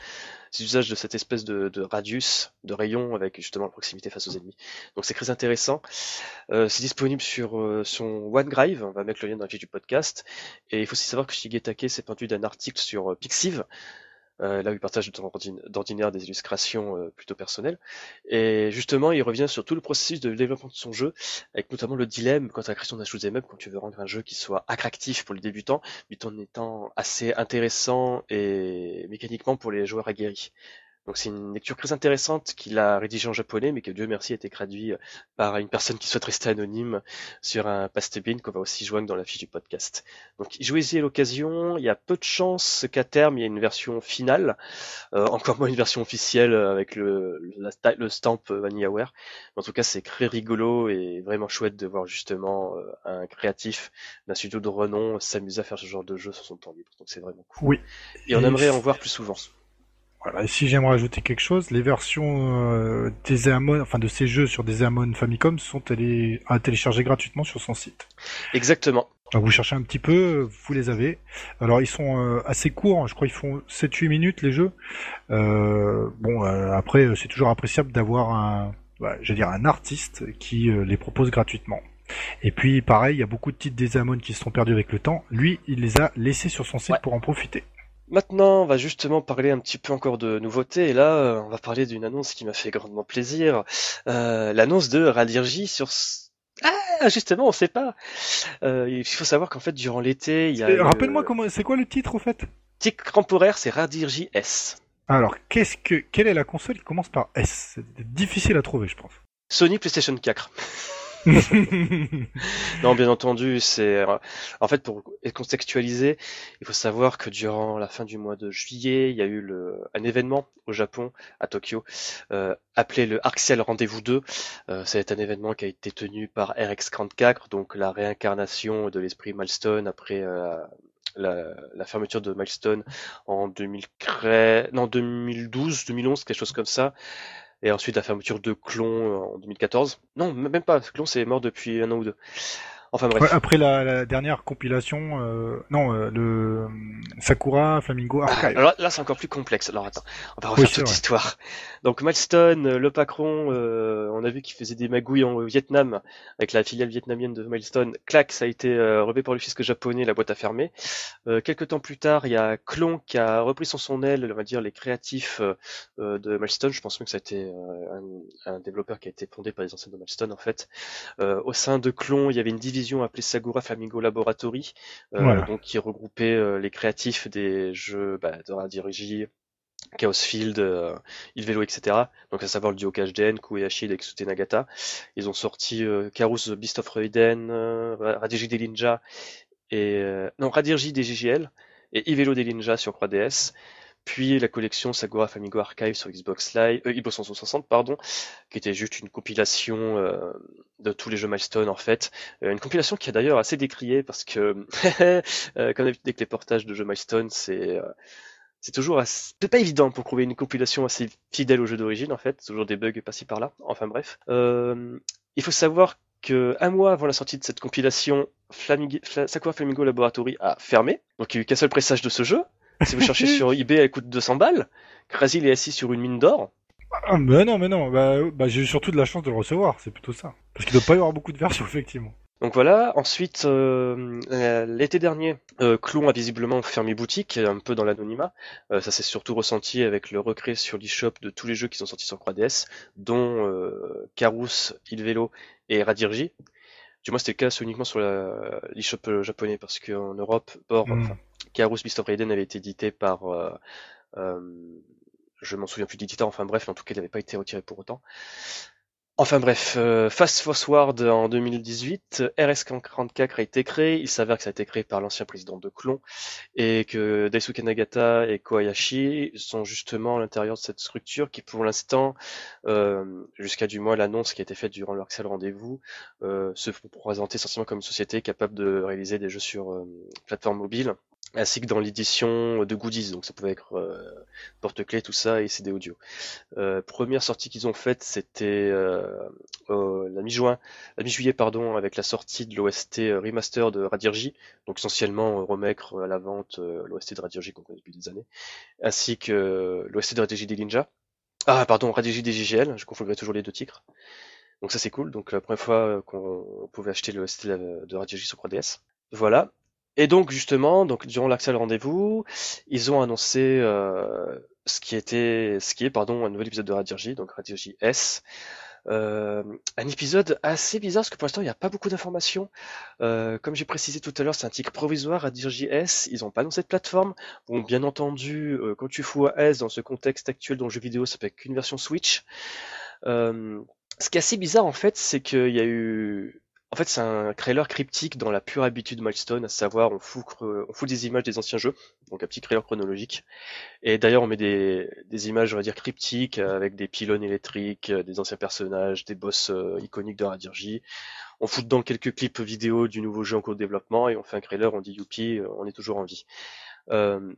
A: l'usage de cette espèce de, radius, de rayon avec justement la proximité face aux ennemis. Donc c'est très intéressant. Euh, c'est disponible sur euh, son OneDrive, on va mettre le lien dans fiche du podcast. Et il faut aussi savoir que Shigetake s'est pendu d'un article sur euh, Pixiv, euh, là où il partage d'ordinaire des illustrations euh, plutôt personnelles. Et justement, il revient sur tout le processus de développement de son jeu, avec notamment le dilemme quant à la création d'un shoot'em up, quand tu veux rendre un jeu qui soit attractif pour les débutants, mais en étant assez intéressant et mécaniquement pour les joueurs aguerris. Donc c'est une lecture très intéressante qu'il a rédigée en japonais, mais que Dieu merci a été traduit euh, par une personne qui souhaite rester anonyme sur un pastebin qu'on va aussi joindre dans la fiche du podcast. Donc jouez-y à l'occasion. Il y a peu de chances qu'à terme il y ait une version finale, euh, encore moins une version officielle avec le, le, stamp VanillaWare. En tout cas, c'est très rigolo et vraiment chouette de voir justement euh, un créatif d'un studio de renom s'amuser à faire ce genre de jeu sur son temps libre. Donc c'est vraiment cool.
B: Oui.
A: Et, on aimerait en voir plus souvent.
B: Voilà, et si j'aimerais ajouter quelque chose, les versions euh, des enfin de ces jeux sur des Amon Famicom sont télé... à télécharger gratuitement sur son site.
A: Exactement.
B: Donc vous cherchez un petit peu, vous les avez. Alors ils sont euh, assez courts, hein, je crois qu'ils font 7-8 minutes les jeux. Euh, bon, après c'est toujours appréciable d'avoir un, bah, je dire un artiste qui les propose gratuitement. Et puis pareil, il y a beaucoup de titres des Amon qui se sont perdus avec le temps. Lui, il les a laissés sur son site pour en profiter.
A: Maintenant, on va justement parler un petit peu encore de nouveautés. Et là, euh, on va parler d'une annonce qui m'a fait grandement plaisir. Euh, l'annonce de Radirji sur... Ah, justement, on sait pas. Euh, il faut savoir qu'en fait, durant l'été, il y a...
B: Rappelle-moi comment... C'est quoi le titre, au fait?
A: Titre temporaire, c'est Radirji S.
B: Alors, qu'est-ce que... Quelle est la console qui commence par S? C'est difficile à trouver, je pense.
A: Sony PlayStation 4. <laughs> non, bien entendu, c'est en fait pour contextualiser, il faut savoir que durant la fin du mois de juillet, il y a eu le... un événement au Japon, à Tokyo, euh, appelé le Arxiel Rendez-vous 2. Euh, c'est un événement qui a été tenu par RX34, donc la réincarnation de l'esprit Milestone après euh, la, la, fermeture de Milestone en 2013, non 2012, 2011, quelque chose comme ça et ensuite la fermeture de Clon euh, en 2014. Non, même pas, Clon c'est mort depuis un an ou deux. Enfin bref.
B: après la, dernière compilation, euh, non, euh, le Sakura Flamingo ah, Archive.
A: alors là, c'est encore plus complexe. Alors attends, on va refaire toute l'histoire. Donc Milestone, euh, le Pacron, on a vu qu'il faisait des magouilles en Vietnam avec la filiale vietnamienne de Milestone. Clac, ça a été relevé par le fisc japonais, la boîte a fermé. quelques temps plus tard, il y a Clon qui a repris son son aile, on va dire les créatifs de Milestone. Je pense même que ça a été un, un, développeur qui a été fondé par les anciens de Milestone en fait. au sein de Clon, il y avait une division appelée Sagura Flamingo Laboratory, euh, donc qui regroupait euh, les créatifs des jeux bah, de Radirigi, Chaos Field, euh, Il Velo, etc. Donc à savoir le duo KHDN, Kueyashi et Exute Nagata. Ils ont sorti euh, Karus The Beast of Raiden, euh, Radirji des Ninja et non Radirji des GGL et Ivelo des Ninja sur 3DS puis la collection Sagura Famigo Archive sur Xbox Live, euh, Xbox 360 pardon, qui était juste une compilation euh, de tous les jeux milestone en fait, euh, une compilation qui a d'ailleurs assez décrié parce que <laughs> euh, comme d'habitude avec les portages de jeux milestone, c'est c'est toujours assez... pas évident pour trouver une compilation assez fidèle au jeu d'origine en fait, toujours des bugs par-ci par-là. Enfin bref, il faut savoir que un mois avant la sortie de cette compilation. Sakura Flamingo Laboratory a fermé, donc il n'y a eu qu'un seul pressage de ce jeu. Si vous cherchez sur eBay, elle coûte 200 balles. Krasil est assis sur une mine d'or.
B: Ah, mais non, mais non, bah, bah j'ai eu surtout de la chance de le recevoir, c'est plutôt ça. Parce qu'il ne doit pas y avoir beaucoup de versions, <laughs> effectivement.
A: Donc voilà, ensuite, euh, euh, l'été dernier, euh, Clon a visiblement fermé boutique, un peu dans l'anonymat. Euh, ça s'est surtout ressenti avec le recré sur l'eShop de tous les jeux qui sont sortis sur 3DS, dont euh, Karus, Il Velo et Radirji. Du moins, c'était le cas uniquement sur l'eShop japonais, parce qu'en Europe, Bord, hmm. enfin, Karus Beast of Raiden avait été édité par euh, euh, je m'en souviens plus d'éditeur, enfin bref, en tout cas il n'avait pas été retiré pour autant. Enfin bref, euh, Fast Forward en 2018, RS44 a été créé, il s'avère que ça a été créé par l'ancien président de Clon, et que Daisuke Nagata et Kohayashi sont justement à l'intérieur de cette structure qui pour l'instant, euh, jusqu'à du moins l'annonce qui a été faite durant leur Axel rendez-vous, se présenter essentiellement comme une société capable de réaliser des jeux sur plateforme mobile, ainsi que dans l'édition de goodies, donc ça pouvait être euh, porte-clés, tout ça, et CD audio. Euh, première sortie qu'ils ont faite, c'était euh, la mi-juin, la mi-juillet pardon, avec la sortie de l'OST remaster de Radirji, donc essentiellement remettre à la vente l'OST de Radirji qu'on connaît depuis des années, ainsi que l'OST de Radirji des Ninja. Ah pardon, Radirji des JGL, je confondrais toujours les deux titres. Donc ça c'est cool, donc la première fois qu'on pouvait acheter l'OST de Radirji sur 3DS. Voilà, et donc justement, donc durant l'accès rendez-vous, ils ont annoncé euh, ce qui était, ce qui est pardon, un nouvel épisode de Radirji, donc Radirji S. Euh, un épisode assez bizarre parce que pour l'instant il n'y a pas beaucoup d'informations. Euh, comme j'ai précisé tout à l'heure, c'est un titre provisoire Radirji S. Ils n'ont pas annoncé de plateforme. Bon, bien entendu, quand tu fous à S dans ce contexte actuel dans le jeu vidéo, ça peut qu'une version Switch. ce qui est assez bizarre en fait, c'est qu'il y a eu en fait, c'est un trailer cryptique dans la pure habitude Milestone, à savoir on fout, on fout des images des anciens jeux, donc un petit trailer chronologique. Et d'ailleurs, on met des, des, images, on va dire, cryptiques, avec des pylônes électriques, des anciens personnages, des boss euh, iconiques de Radirji. On fout dedans quelques clips vidéo du nouveau jeu en cours de développement, et on fait un trailer, on dit youpi, on est toujours en vie. Euh,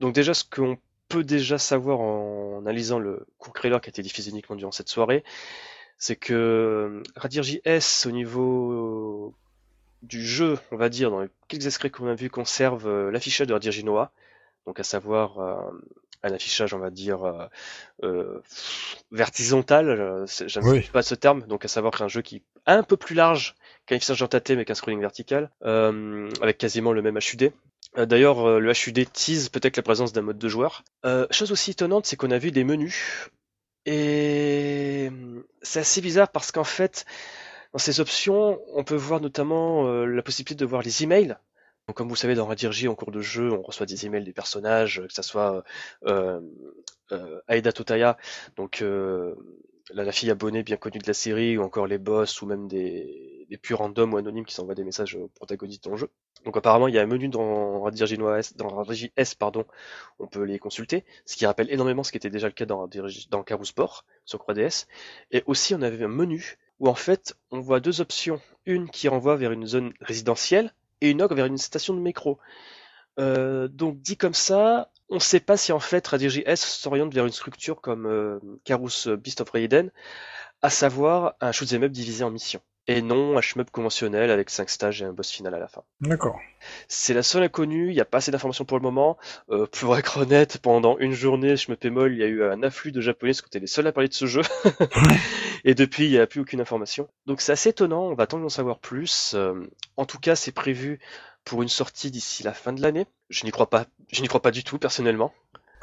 A: donc déjà, ce qu'on peut déjà savoir en analysant le court trailer qui a été diffusé uniquement durant cette soirée, c'est que euh, Radir S au niveau du jeu, on va dire, dans les quelques extraits qu'on a vus, conserve euh, l'affichage de Radir Noah, donc à savoir euh, un affichage, on va dire, euh, vertical, j'aime pas ce terme, donc à savoir qu'un jeu qui est un peu plus large qu'un affichage en mais qu'un scrolling vertical, avec quasiment le même HUD. D'ailleurs, le HUD tease peut-être la présence d'un mode de joueur. chose aussi étonnante, c'est qu'on a vu des menus et c'est assez bizarre parce qu'en fait, dans ces options, on peut voir notamment euh, la possibilité de voir les emails. Donc, comme vous savez, dans Radirji, en cours de jeu, on reçoit des emails des personnages, que ce soit euh, euh, Aida Totaya, donc euh, la, fille abonnée bien connue de la série, ou encore les boss, ou même des, des purs randoms ou anonymes qui s'envoient des messages aux protagonistes dans le jeu. Donc apparemment, il y a un menu dans Radirji S, dans pardon, on peut les consulter, ce qui rappelle énormément ce qui était déjà le cas dans, dans Sport sur 3DS. Et aussi, on avait un menu où en fait, on voit deux options, une qui renvoie vers une zone résidentielle et une autre vers une station de métro. Euh, donc dit comme ça, on ne sait pas si en fait Radirji S s'oriente vers une structure comme euh, Carous Beast of Raiden, à savoir un shoot'em up divisé en missions. Et non un shmup conventionnel avec 5 stages et un boss final à la fin.
B: D'accord.
A: C'est la seule inconnue, il n'y a pas assez d'informations pour le moment. Euh, pour être honnête, pendant une journée, Shmup et Moll, il y a eu un afflux de japonais parce qu'on était les seuls à parler de ce jeu. <laughs> et depuis, il n'y a plus aucune information. Donc c'est assez étonnant, on va attendre d'en savoir plus. Euh, en tout cas, c'est prévu pour une sortie d'ici la fin de l'année. Je n'y crois pas, je n'y crois pas du tout personnellement.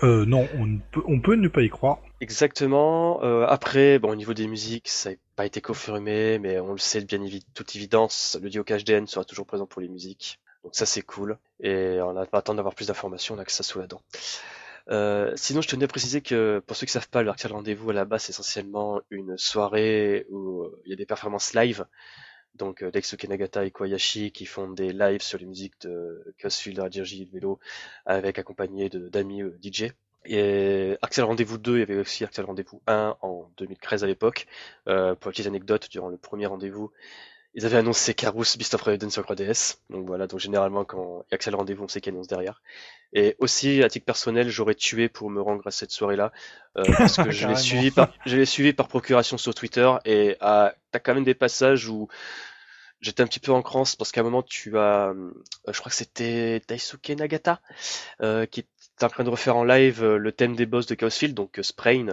B: Euh, non, on peut, on peut ne pas y croire.
A: Exactement. Euh, après, bon, au niveau des musiques, ça pas été confirmé, mais on le sait de bien toute évidence, le Dio HDN sera toujours présent pour les musiques. Donc ça, c'est cool. Et on n'a pas attendre d'avoir plus d'informations, on a que ça sous la dent. Euh, sinon, je tenais à préciser que pour ceux qui savent pas, le Rendez-vous à la base, c'est essentiellement une soirée où il y a des performances live donc euh, Daisuke Nagata et Koyashi qui font des lives sur les musiques de Cosfield, Radirji et de Vélo, avec accompagné d'amis euh, DJ. Et Axel Rendez-vous 2, il y avait aussi Axel Rendez-vous 1 en 2013 à l'époque. Euh, pour une petite anecdote, durant le premier rendez-vous, ils avaient annoncé Carous Beast of Raiden sur 3DS. Donc voilà, donc généralement quand il y a Axel Rendez-vous, on sait qu'il annonce derrière. Et aussi, à titre personnel, j'aurais tué pour me rendre à cette soirée-là. Euh, <laughs> parce que je l'ai suivi par, je l'ai suivi par procuration sur Twitter et ah, t'as quand même des passages où j'étais un petit peu en crance parce qu'à un moment tu as, euh, je crois que c'était Daisuke Nagata, euh, qui en train de refaire en live euh, le thème des boss de Chaosfield, donc Sprain.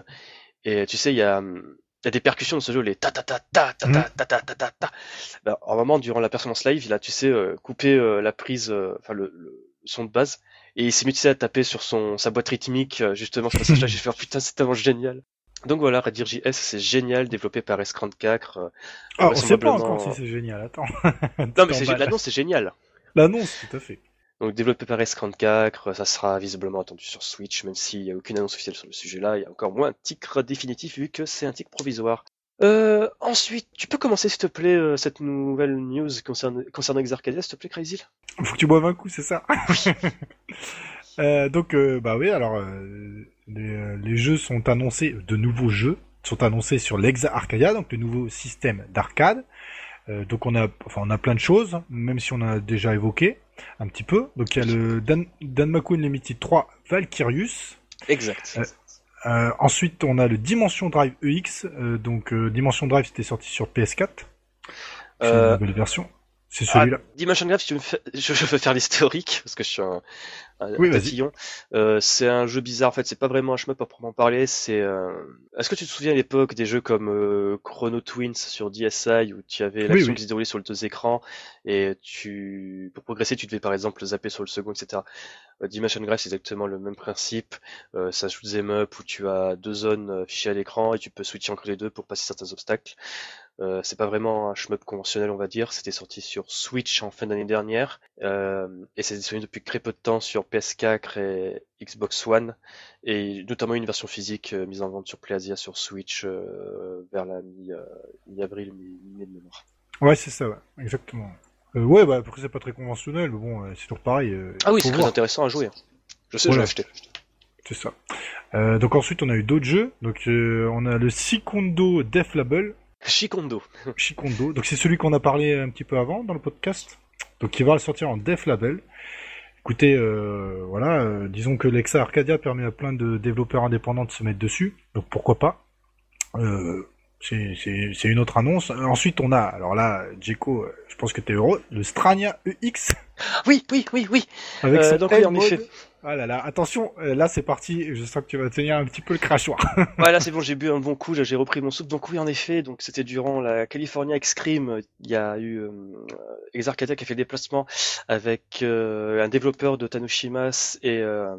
A: Et tu sais, il y a, il y a des percussions dans ce jeu, les ta ta ta ta ta ta ta ta ta ta ta. Ben, en moment, durant la performance live, il a, tu sais, coupé la prise, enfin le, son de base, et il s'est mis à taper sur son sa boîte rythmique justement ce <laughs> passage-là. J'ai fait oh, putain, c'est tellement génial. Donc voilà, Redir JS, c'est génial, développé par S34.
B: Euh, ah, on sait pas encore si c'est génial, attends. <laughs>
A: non, mais l'annonce c'est génial.
B: L'annonce, tout à fait.
A: Donc développé par S34, ça sera visiblement attendu sur Switch, même s'il n'y a aucune annonce officielle sur le sujet-là, il y a encore moins un titre définitif vu que c'est un titre provisoire. Euh, ensuite, tu peux commencer s'il te plaît euh, cette nouvelle news concernant, concernant Exarcadia, s'il te plaît, Crazy
B: Faut que tu boives un coup, c'est ça <laughs> euh, Donc, euh, bah oui, alors euh, les, jeux sont annoncés, de nouveaux jeux sont annoncés sur l'Exa Arcadia, donc le nouveau système d'arcade. donc on a, enfin on a plein de choses, même si on a déjà évoqué. Un petit peu. Donc il y a le Dan Danmaku Unlimited 3 Valkyrius.
A: Exact.
B: Euh, ensuite, on a le Dimension Drive EX. donc Dimension Drive, c'était sorti sur PS4. C'est une nouvelle version. C'est celui-là.
A: Ah, Dimension Drive, <laughs> je, je veux faire l'historique parce que je suis un, oui, Euh, c'est un jeu bizarre en fait, c'est pas vraiment un shmup proprement parler, c'est euh... Est-ce que tu te souviens à l'époque des jeux comme euh, Chrono Twins sur DSi où tu avais l'action qui se déroulait sur le deux écrans et tu pour progresser, tu devais par exemple zapper sur le second, etc. Euh, Dimension Drive, c'est exactement le même principe. Euh, c'est un shoot'em up où tu as deux zones euh, fichées à l'écran et tu peux switcher entre les deux pour passer certains obstacles. Euh, c'est pas vraiment un shmup conventionnel, on va dire. C'était sorti sur Switch en fin d'année dernière euh, et c'est disponible depuis très peu de temps sur PS4 et Xbox One et notamment une version physique euh, mise en vente sur PlayAsia sur Switch vers la mi-avril, mi-mai de mémoire.
B: Ouais, c'est ça, ouais. exactement. ouais, bah après c'est pas très conventionnel, mais bon, c'est toujours pareil.
A: ah oui, c'est très intéressant à jouer. Hein. Je sais, je vais acheter.
B: C'est ça. donc ensuite on a eu d'autres jeux. Donc on a le Sikondo Death Label
A: Shikondo.
B: Shikondo. <laughs> Donc c'est celui qu'on a parlé un petit peu avant dans le podcast. Donc il va sortir en Def Label. Écoutez, euh, voilà, euh, disons que l'Exa Arcadia permet à plein de développeurs indépendants de se mettre dessus. Donc pourquoi pas? Euh, C'est une autre annonce. Ensuite on a, alors là, Djeko, je pense que tu es heureux, le Strania EX.
A: Oui, oui, oui, oui.
B: Avec son donc, en effet. Ah là là, attention, euh, là c'est parti, je que tu vas tenir un petit peu le crachoir. <laughs>
A: ouais, là c'est bon, j'ai bu un bon coup, j'ai repris mon soupe. Donc oui, en effet, donc c'était durant la California Extreme, il y a eu euh, qui a fait le déplacement avec euh, un développeur de Tanoshimas et euh,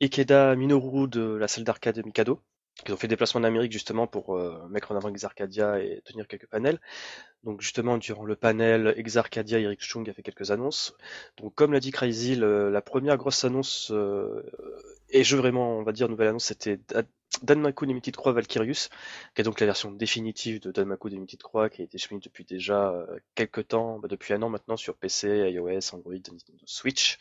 A: Ikeda Minoru de la salle d'arcade de Mikado qui ont fait des déplacements en Amérique justement pour euh, mettre en avant Exarcadia et tenir quelques panels. Donc justement durant le panel Exarcadia, Eric Chung a fait quelques annonces. Donc comme l'a dit Crazy, la première grosse annonce euh, et jeu vraiment on va dire nouvelle annonce c'était Danmaku Limited 3 Valkyrius, qui est donc la version définitive de Danmaku Limited 3 qui a été disponible depuis déjà euh, quelques temps, bah, depuis un an maintenant sur PC, iOS, Android, Nintendo Switch.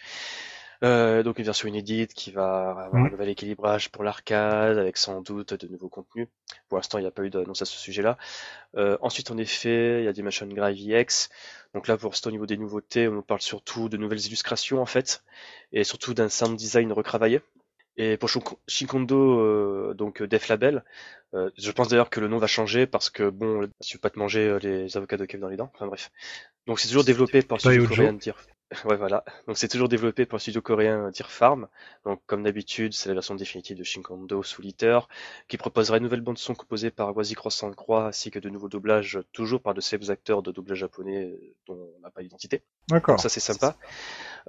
A: Euh, donc une version inédite qui va avoir un nouvel équilibrage pour l'arcade, avec sans doute de nouveaux contenus. Pour l'instant, il n'y a pas eu d'annonce à ce sujet-là. Euh, ensuite, en effet, il y a machines Drive EX. Donc là, pour l'instant, au niveau des nouveautés, on parle surtout de nouvelles illustrations, en fait, et surtout d'un sound design retravaillé. Et pour Shikondo, euh, donc Def Label, euh, je pense d'ailleurs que le nom va changer parce que bon, je veux pas te manger les avocats de Kev dans les dents. Enfin bref. Donc c'est toujours développé par studio de dire. Ouais, voilà. Donc c'est toujours développé par le studio coréen Deer Farm. Donc comme d'habitude, c'est la version définitive de Shinkondo Solitaire, qui proposera une nouvelle bande son composée par Wazi Cross Croix, ainsi que de nouveaux doublages, toujours par de ces acteurs de doublage japonais euh, dont on n'a pas l'identité.
B: D'accord.
A: Ça c'est sympa.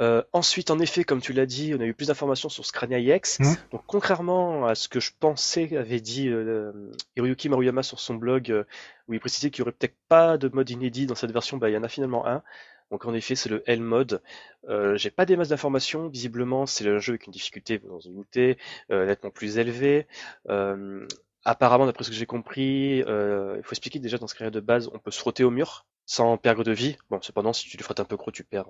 A: Euh, ensuite, en effet, comme tu l'as dit, on a eu plus d'informations sur Scrania EX. Mmh. Donc contrairement à ce que je pensais avait dit euh, Hiroyuki Maruyama sur son blog, euh, où il précisait qu'il y aurait peut-être pas de mode inédit dans cette version, bah il y en a finalement un. Donc en effet, c'est le L mode. Euh, j'ai pas des masses d'informations. Visiblement, c'est un jeu avec une difficulté, vous en doutez, euh, nettement plus élevée. Euh, apparemment, d'après ce que j'ai compris, il faut expliquer déjà dans ce carrière de base, on peut se frotter au mur sans perdre de vie. Bon, cependant, si tu le frottes un peu gros, tu perds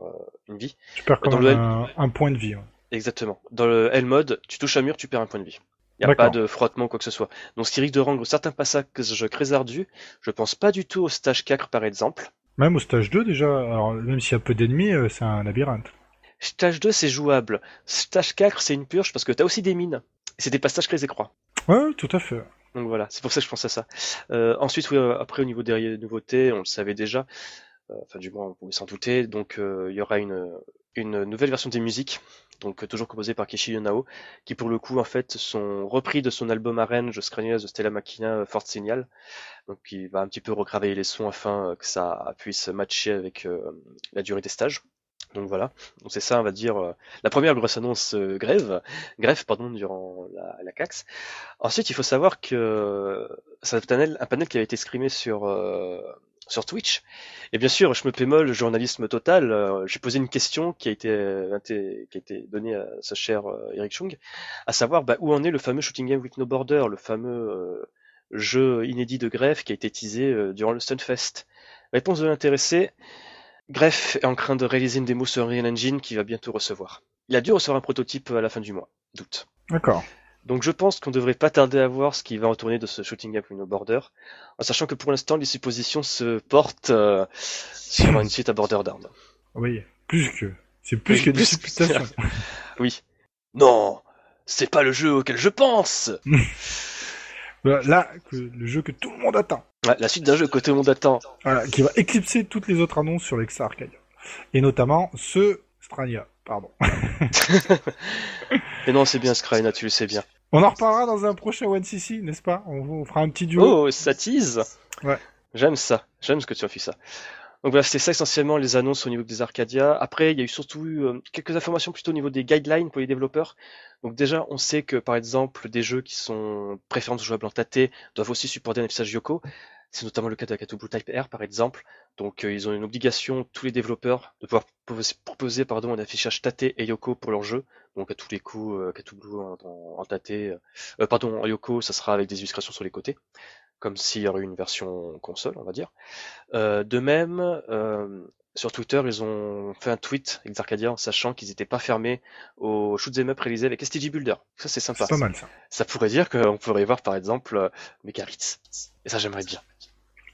A: une vie.
B: Tu perds quand même un, point de vie.
A: Exactement. Dans le L mode, tu touches un mur, tu perds un point de vie. Il n'y a pas de frottement, quoi que ce soit. Donc ce qui risque de rendre certains passages très ardus. Je pense pas du tout au stage 4 par exemple.
B: Même au stage 2 déjà, alors même s'il y a peu d'ennemis, euh, c'est un labyrinthe.
A: Stage 2 c'est jouable. Stage 4 c'est une purge parce que t'as aussi des mines. C'est des passages très écrois.
B: Ouais, tout à fait.
A: Donc voilà, c'est pour ça que je pense à ça. Euh, ensuite, oui, euh, après au niveau des nouveautés, on le savait déjà. Euh, enfin, du moins, on pouvait s'en douter. Donc, euh, il y aura une, une nouvelle version des musiques, donc toujours composée par Kishi Yonao, qui pour le coup, en fait, sont repris de son album Arrange Scrania de Stella Machina Fort Signal. Donc, il va un petit peu retravailler les sons afin que ça puisse matcher avec la durée des stages. Donc voilà, donc c'est ça, on va dire, euh, la première grosse annonce euh, grève, grève pardon, durant la, la, CAX. Ensuite, il faut savoir que c'est un panel, un panel qui a été scrimé sur euh, sur Twitch. Et bien sûr, je me pémole, journalisme total. J'ai posé une question qui a été qui a été donnée à ce cher Eric Chung, à savoir bah, où en est le fameux Shooting Game with No Border, le fameux jeu inédit de grève qui a été teasé durant le Stunfest. Réponse de l'intéressé. Greff est en train de réaliser une démo sur Unreal Engine qui va bientôt recevoir. Il a dû recevoir un prototype à la fin du mois, doute.
B: D'accord.
A: Donc je pense qu'on devrait pas tarder à voir ce qui va retourner de ce Shooting Up No Border, en sachant que pour l'instant les suppositions se portent euh, sur une suite à Borderlands.
B: Oui, plus que. C'est plus que des supputations. <laughs>
A: oui. Non, c'est pas le jeu auquel je pense. <laughs>
B: Là, le jeu que tout le monde attend.
A: la suite d'un jeu que tout le monde attend.
B: Voilà, qui va éclipser toutes les autres annonces sur l'Exa Arcadia. Et notamment ce Strania, pardon. <laughs>
A: Mais non, c'est bien Strania, tu le sais bien.
B: On en reparlera dans un prochain One CC, n'est-ce pas? On, fera un petit duo.
A: Oh, ça tease Ouais. J'aime ça, j'aime ce que tu as fait ça. Donc voilà, c'est ça essentiellement les annonces au niveau des Arcadia. Après, il y a eu surtout euh, quelques informations plutôt au niveau des guidelines pour les développeurs. Donc déjà, on sait que par exemple, des jeux qui sont préférence jouables en Tate doivent aussi supporter un affichage Yoko. C'est notamment le cas de Blue Type R par exemple. Donc euh, ils ont une obligation, tous les développeurs, de pouvoir proposer pardon, un affichage Tate et Yoko pour leur jeu. Donc à tous les coups, euh, Blue en, en, Tate, euh, pardon, en Yoko, ça sera avec des illustrations sur les côtés comme s'il y aurait eu une version console, on va dire. Euh, de même, euh, sur Twitter, ils ont fait un tweet, les Arcadia, en sachant qu'ils n'étaient pas fermés aux shoot'em up réalisés avec STG Builder. Ça, c'est sympa.
B: C'est pas mal, ça.
A: Ça pourrait dire qu'on pourrait voir, par exemple, euh, Megaritz. Et ça, j'aimerais bien.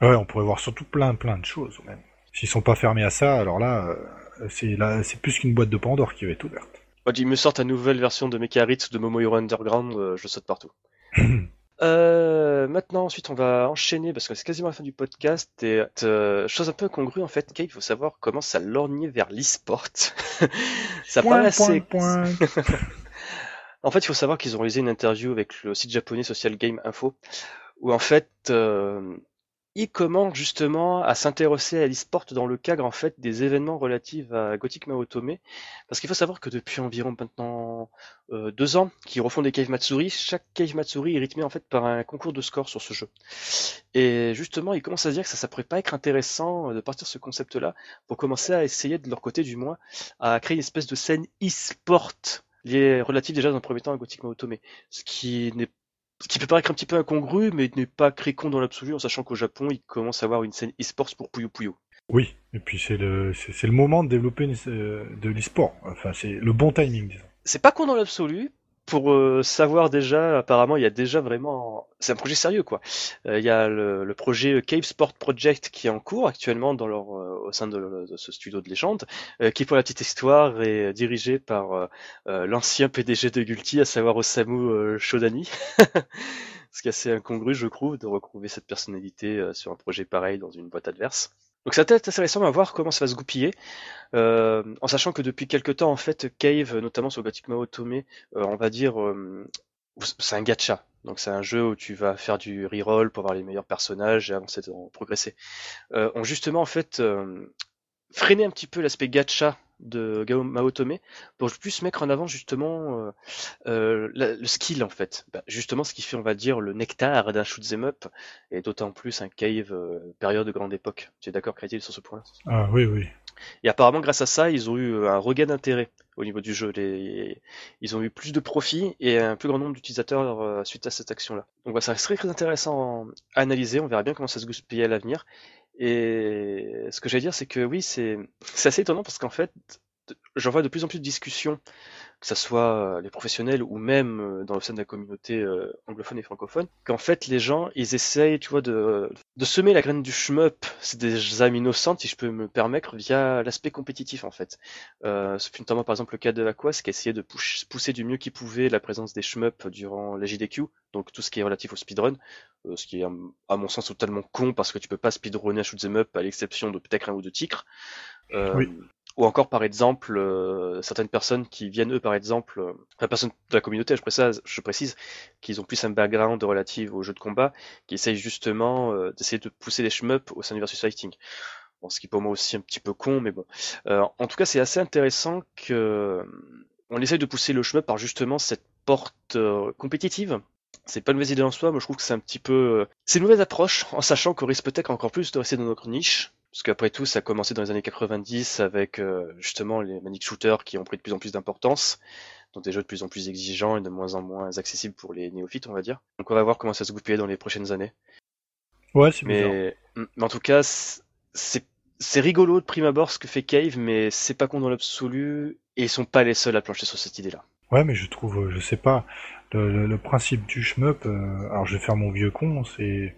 B: Ouais, on pourrait voir surtout plein, plein de choses, même. S'ils sont pas fermés à ça, alors là, c'est là, c'est plus qu'une boîte de Pandore qui va être ouverte.
A: Ils me sortent une nouvelle version de Mecharitz de Momo Hero Underground, je saute partout. <laughs> Euh, maintenant, ensuite, on va enchaîner parce que c'est quasiment la fin du podcast. Et euh, chose un peu incongrue en fait, Kate, il faut savoir comment ça lorgnait vers l'e-sport. <laughs> ça
B: point, paraît assez. <laughs>
A: en fait, il faut savoir qu'ils ont réalisé une interview avec le site japonais Social Game Info, où en fait, euh, il commence justement à s'intéresser à l'e-sport dans le cadre en fait des événements relatifs à Gothic Maotome, parce qu'il faut savoir que depuis environ maintenant euh, deux ans qu'ils refont des Cave Matsuri, chaque Cave Matsuri est rythmé en fait par un concours de score sur ce jeu. Et justement, ils commencent à dire que ça, ça pourrait pas être intéressant de partir de ce concept-là pour commencer à essayer de leur côté du moins à créer une espèce de scène e-sport liée relative déjà dans un premier temps à Gothic Maotome, ce qui n'est ce qui peut paraître un petit peu incongru, mais n'est pas très con dans l'absolu, en sachant qu'au Japon, il commence à avoir une scène e-sports pour Puyo Puyo.
B: Oui, et puis c'est le, c'est, le moment de développer euh, de l'e-sport. Enfin, c'est le bon timing, disons.
A: C'est pas con dans l'absolu, pour euh, savoir déjà, apparemment, il y a déjà vraiment, c'est un projet sérieux quoi. Euh, il y a le, projet Cave Sport Project qui est en cours actuellement dans leur, euh, au sein de, ce studio de légende, qui pour la petite histoire est dirigé par l'ancien PDG de Gulti, à savoir Osamu Shodani. <laughs> Ce qui est assez incongru, je trouve, de retrouver cette personnalité sur un projet pareil dans une boîte adverse. Donc ça va être récent à voir comment ça va se goupiller, euh, en sachant que depuis quelques temps en fait Cave, notamment sur Gothic Maotome, euh, on va dire, euh, c'est un gacha. Donc c'est un jeu où tu vas faire du reroll pour avoir les meilleurs personnages et avancer, progresser. Ont justement en fait freiné un petit peu l'aspect gacha de Gao Maotome pour plus mettre en avant justement euh, euh le skill en fait. Bah, justement ce qui fait on va dire le nectar d'un shoot'em up et d'autant plus un cave euh, période de grande époque. Tu es d'accord Créatif sur ce point
B: Ah oui oui.
A: Et apparemment grâce à ça ils ont eu un regain d'intérêt au niveau du jeu. Les... Ils ont eu plus de profit et un plus grand nombre d'utilisateurs suite à cette action là. Donc bah, ça serait très intéressant à analyser, on verra bien comment ça se goupille à l'avenir. Et ce que j'allais dire, c'est que oui, c'est assez étonnant parce qu'en fait, j'en vois de plus en plus de discussions que ce soit euh, les professionnels ou même euh, dans le sein de la communauté euh, anglophone et francophone, qu'en fait les gens ils essayent, tu vois, de, de semer la graine du shmup, c'est des âmes innocentes si je peux me permettre, via l'aspect compétitif en fait. Euh, c'est notamment par exemple le cas de Aquas qui a essayé de pousser du mieux qu'il pouvait la présence des shmup durant la JDQ, donc tout ce qui est relatif au speedrun, ce qui est à mon sens totalement con parce que tu peux pas speedrunner un shoot'em up à l'exception de peut-être un ou deux tigres. Euh, oui ou encore par exemple euh, certaines personnes qui viennent eux par exemple euh, la personne de la communauté je précise je précise qu'ils ont plus un background relatif aux jeux de combat qui essayent justement euh, d'essayer de pousser les shmups au sein du versus fighting. Bon, ce qui pour moi aussi un petit peu con mais bon. En tout cas c'est assez intéressant que on essaye de pousser le shmup par justement cette porte compétitive. C'est pas une mauvaise idée en soi, mais je trouve que c'est un petit peu... C'est une mauvaise approche, en sachant qu'on risque peut-être encore plus de rester dans notre niche, parce qu'après tout, ça a commencé dans les années 90 avec euh, justement les manic shooters qui ont pris de plus en plus d'importance, donc des jeux de plus en plus exigeants et de moins en moins accessibles pour les néophytes, on va dire. Donc on va voir comment ça se goupille dans les prochaines années.
B: Ouais, c'est
A: mais, mais en tout cas, c'est c'est rigolo de prime abord ce que fait Cave, mais c'est pas con dans l'absolu, et ils sont pas les seuls à plancher sur cette idée-là.
B: Ouais, mais je trouve, je sais pas, le, principe du shmup, alors je vais faire mon vieux con, c'est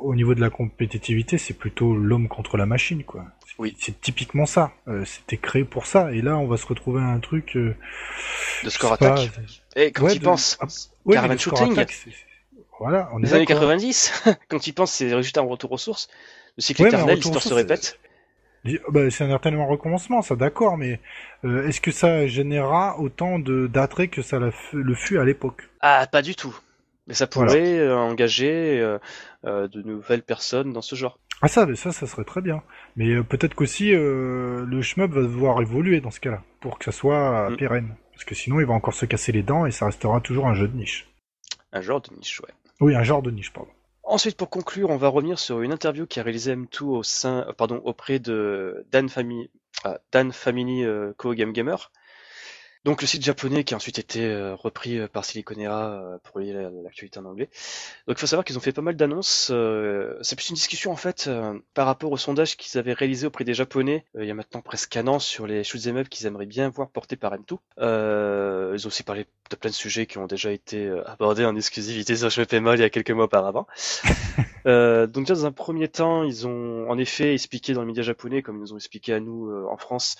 B: au niveau de la compétitivité, c'est plutôt l'homme contre la machine, quoi.
A: Oui.
B: C'est typiquement ça. C'était créé pour ça. Et là, on va se retrouver à un truc. de
A: score attack. Et <laughs> quand tu penses, Caravan Shooting.
B: Voilà,
A: on Les années 90, quand tu penses, c'est juste un retour aux sources. Le cycle éternel, l'histoire se répète.
B: Bah, c'est un éternellement recommencement, ça d'accord, mais euh, est-ce que ça générera autant d'attrait que ça le fut à l'époque?
A: Ah, pas du tout. Mais ça pourrait euh, engager euh, de nouvelles personnes dans ce genre.
B: Ah ça, mais ça, ça serait très bien. Mais peut-être qu'aussi le shmup va devoir évoluer dans ce cas-là, pour que ça soit mm. pérenne. Parce que sinon, il va encore se casser les dents et ça restera toujours un jeu de niche.
A: Un genre de niche, ouais.
B: Oui, un genre de niche, pardon.
A: Ensuite, pour conclure, on va revenir sur une interview qui a réalisé M2 au sein, euh, pardon, auprès de Dan, ah, Dan Famini euh, Co Game Gamer, donc le site japonais qui a ensuite été euh, repris euh, par Siliconera euh, pour lire l'actualité en anglais. Donc il faut savoir qu'ils ont fait pas mal d'annonces. c'est plus une discussion en fait par rapport au sondage qu'ils avaient réalisé auprès des Japonais il y a maintenant presque un an sur les shoot'em up qu'ils aimeraient bien voir portés par M2. ils ont aussi parlé de plein de sujets qui ont déjà été abordés en exclusivité sur Je mal il y a quelques mois auparavant. <laughs> donc déjà dans un premier temps, ils ont en effet expliqué dans les médias japonais, comme ils nous ont expliqué à nous en France,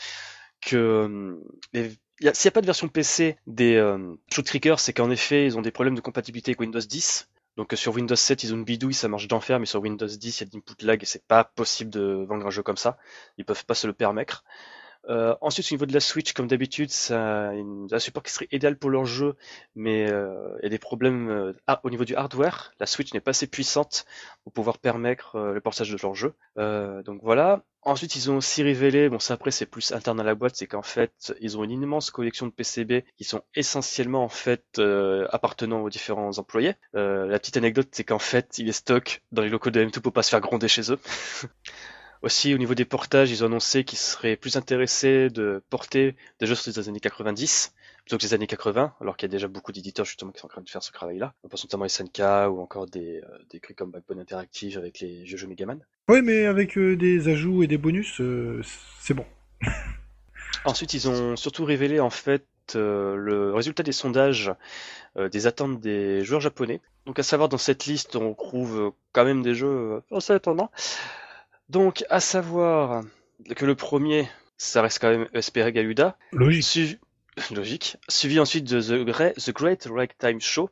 A: que les s'il n'y a pas de version PC des euh, Shoot c'est qu'en effet, ils ont des problèmes de compatibilité avec Windows 10. Donc euh, sur Windows 7, ils ont une bidouille, ça marche d'enfer, mais sur Windows 10, il y a de l'input lag et c'est pas possible de vendre un jeu comme ça. Ils peuvent pas se le permettre. Euh, ensuite, au niveau de la Switch, comme d'habitude, ça un support qui serait idéal pour leur jeu, mais euh, il y a des problèmes euh, au niveau du hardware. La Switch n'est pas assez puissante pour pouvoir permettre le portage de leur jeu. donc voilà. Ensuite, ils ont aussi révélé, bon ça après c'est plus interne à la boîte, c'est qu'en fait ils ont une immense collection de PCB qui sont essentiellement en fait appartenant aux différents employés. la petite anecdote c'est qu'en fait il est stock dans les locaux de M2 pour pas se faire gronder chez eux. <laughs> Aussi, au niveau des portages, ils ont annoncé qu'ils seraient plus intéressés de porter des jeux sur les années 90 plutôt que les années 80, alors qu'il y a déjà beaucoup d'éditeurs justement qui sont en train de faire ce travail-là. On pense notamment à SNK ou encore des, euh, des trucs comme Backbone Interactive avec les jeux, jeux Megaman.
B: Oui, mais avec euh, des ajouts et des bonus, euh, c'est bon. <laughs>
A: Ensuite, ils ont surtout révélé en fait le résultat des sondages des attentes des joueurs japonais. Donc à savoir dans cette liste, on trouve quand même des jeux assez étonnants. Donc, à savoir que le premier, ça reste quand même Espere Galuda.
B: Logique. <laughs>
A: Logique. Suivi ensuite de The, Great, The Great Ragtime Show.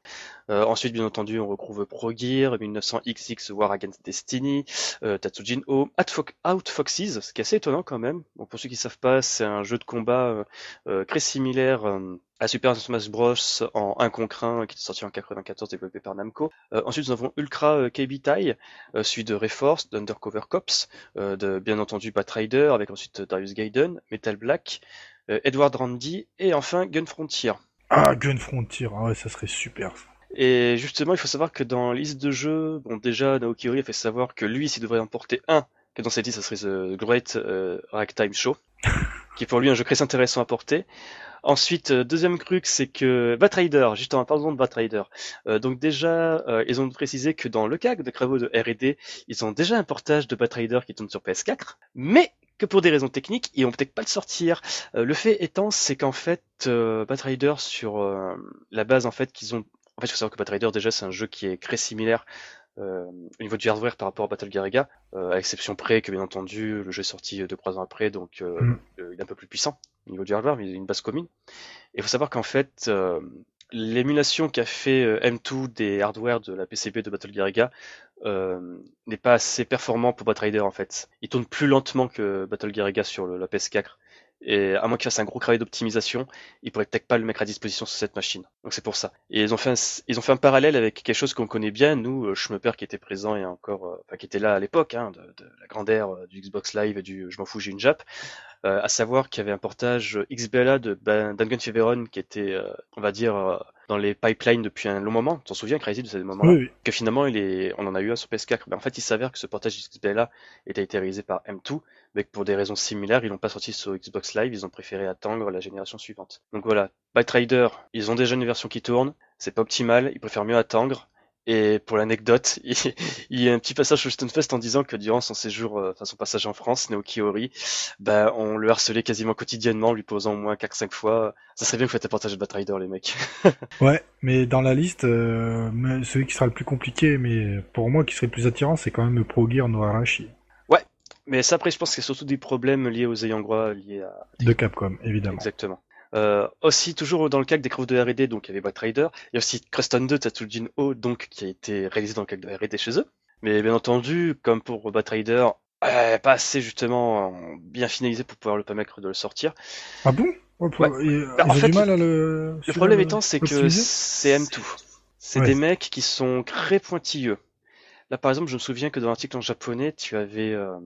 A: Euh, ensuite, bien entendu, on retrouve Pro Gear, 1900XX War Against Destiny, euh, Tatsujin O, Out Foxes, ce qui est assez étonnant quand même. pour ceux qui ne savent pas, c'est un jeu de combat euh, euh très similaire euh, à Super Smash Bros en 1 contre 1 qui est sorti en 94 développé par Namco. Ensuite nous avons Ultra euh, KB Tai, euh, suivi de Reforce, d'Undercover Cops, de bien entendu Batrider avec ensuite Darius Gaiden, Metal Black, Edward Randy et enfin Gun Frontier.
B: Ah Gun Frontier, ah ouais ça serait super ça.
A: Et justement il faut savoir que dans la liste de jeux, bon déjà Naokiri a fait savoir que lui s'il devrait en porter un, que dans cette liste ça serait The Great Ragtime Show, <laughs> qui est pour lui un jeu très intéressant à porter. Ensuite, euh, deuxième truc, c'est que Batrider, justement, parlons de Batrider. Euh, donc déjà, euh, ils ont précisé que dans le cas de travaux de R&D, ils ont déjà un portage de Batrider qui tourne sur PS4, mais que pour des raisons techniques, ils vont peut-être pas le sortir. le fait étant, c'est qu'en fait, Batrider sur la base en fait qu'ils ont en fait, il faut savoir que Batrider, déjà, c'est un jeu qui est très similaire euh, au niveau du hardware par rapport à Battle Garriga, euh, à l'exception près que bien entendu le jeu est sorti 2-3 ans après, donc euh, mm. il est un peu plus puissant au niveau du hardware, mais il a une base commune. Et il faut savoir qu'en fait, l'émulation qu'a fait M2 des hardware de la PCB de Battle Garriga n'est pas assez performant pour Batrider en fait. Il tourne plus lentement que Battle Garriga sur le, la PS4. Et à moins qu'il fasse un gros travail d'optimisation, il pourrait peut-être pas le mettre à disposition sur cette machine. Donc c'est pour ça. Et ils ont fait un, ils ont fait un parallèle avec quelque chose qu'on connaît bien, nous, euh, Schmupper qui était présent et encore, euh, enfin qui était là à l'époque, hein, de, de, la grande ère euh, du Xbox Live et du je m'en fous, j'ai une Jap. Euh, à savoir qu'il y avait un portage XBLA de Dangan Feveron qui était, on va dire, dans les pipelines depuis un long moment. Tu t'en souviens, Crazy, de ce moment-là
B: oui,
A: Que finalement, il est, on en a eu un sur PS4. Mais en fait, il s'avère que ce portage XBLA était été réalisé par M2, mais que pour des raisons similaires, ils l'ont pas sorti sur Xbox Live, ils ont préféré attendre la génération suivante. Donc voilà, Rider, ils ont déjà une version qui tourne, c'est pas optimal, ils préfèrent mieux attendre. Et pour l'anecdote, <laughs> il, y a un petit passage au Stunfest en disant que durant son séjour, euh, enfin son passage en France, Naoki Ori, bah, on le harcelait quasiment quotidiennement, lui posant au moins 4-5 fois. Ça serait bien que vous faites un partage de Batrider, les mecs. <laughs>
B: ouais, mais dans la liste, euh, celui qui sera le plus compliqué, mais pour moi qui serait le plus attirant, c'est quand même le Pro Gear Noarashi.
A: Mais ça après, je pense que c'est surtout des problèmes liés aux ayants droit, liés à...
B: De Capcom, évidemment.
A: Exactement. Euh, aussi, toujours dans le cadre des crews de R&D, donc il y avait Bat Rider. Il y a aussi Creston 2 Tatsujin O, donc qui a été réalisé dans le cadre de R&D chez eux. Mais bien entendu, comme pour Bat Rider, euh, pas assez justement bien finalisé pour pouvoir le permettre de le sortir.
B: Ah bon? Bah, en fait, du mal à le...
A: le problème étant, c'est que c'est M2. C'est des mecs qui sont très pointilleux. Là, par exemple, je me souviens que dans l'article en japonais, tu avais euh,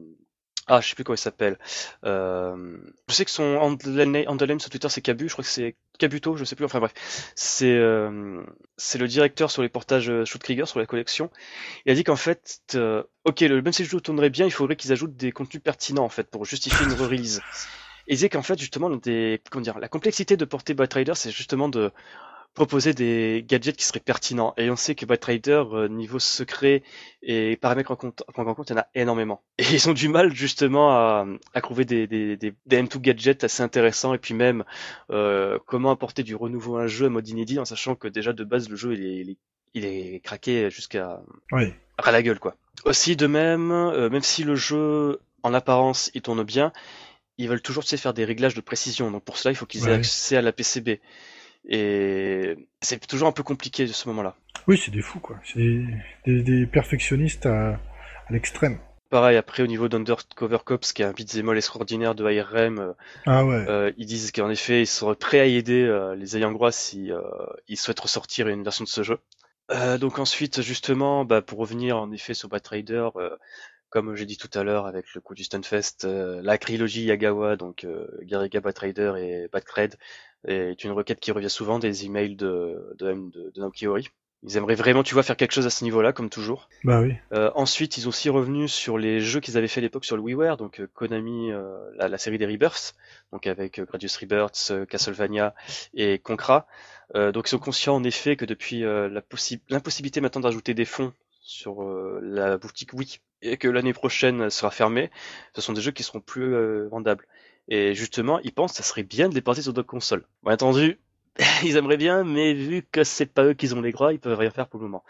A: ah, je sais plus comment il s'appelle. Euh, je sais que son underline sur Twitter c'est Cabu, je crois que c'est Kabuto, je sais plus. Enfin bref, c'est euh, c'est le directeur sur les portages euh, Shoot Krieger sur la collection. Il a dit qu'en fait, euh, ok, le, même si le jeu tournerait bien, il faudrait qu'ils ajoutent des contenus pertinents en fait pour justifier une re-release. il disait qu'en fait justement des comment dire, la complexité de porter Rider, c'est justement de proposer des gadgets qui seraient pertinents. Et on sait que Batrider, euh, niveau secret et paramètres en compte, en compte, il y en a énormément. <laughs> Et ils ont du mal justement à, à trouver des, des, des, des M2 gadgets assez intéressants et puis même euh, comment apporter du renouveau à un jeu à mode inédit en sachant que déjà de base le jeu il est, il est, craqué jusqu'à
B: oui.
A: à la gueule quoi. Aussi de même, euh, même si le jeu en apparence il tourne bien, ils veulent toujours tu faire des réglages de précision. Donc pour cela il faut qu'ils aient accès à la PCB. Et c'est toujours un peu compliqué de ce moment-là.
B: Oui, c'est des fous, quoi. C'est des, perfectionnistes à, l'extrême.
A: Pareil, après, au niveau d'Undercover Cops, qui est un beat'em extraordinaire de ARM, euh,
B: ah ouais.
A: Euh, ils disent qu'en effet, ils seraient prêts à aider euh, les ayants droit si ils souhaitent ressortir une version de ce jeu. donc ensuite, justement, bah, pour revenir en effet sur Bat Rider, comme j'ai dit tout à l'heure avec le coup du Stunfest, la trilogie Yagawa, donc Gariga Bat Rider et Batcred, est une requête qui revient souvent des emails de, de, de, de. Ils aimeraient vraiment, tu vois, faire quelque chose à ce niveau-là, comme toujours.
B: Bah oui.
A: Euh, ensuite, ils ont aussi revenu sur les jeux qu'ils avaient fait à l'époque sur le WiiWare, donc euh, Konami, euh, la, la, série des Rebirths, donc avec euh, Gradius Rebirths, euh, Castlevania et Concra. donc ils sont conscients en effet que depuis l'impossibilité maintenant d'ajouter des fonds sur la boutique Wii et que l'année prochaine sera fermée, ce sont des jeux qui seront plus vendables. Et justement, ils pensent que ça serait bien de les passer sur d'autres consoles. Bien entendu, <laughs> ils aimeraient bien, mais vu que c'est pas eux qui ont les droits, ils peuvent rien faire pour le moment.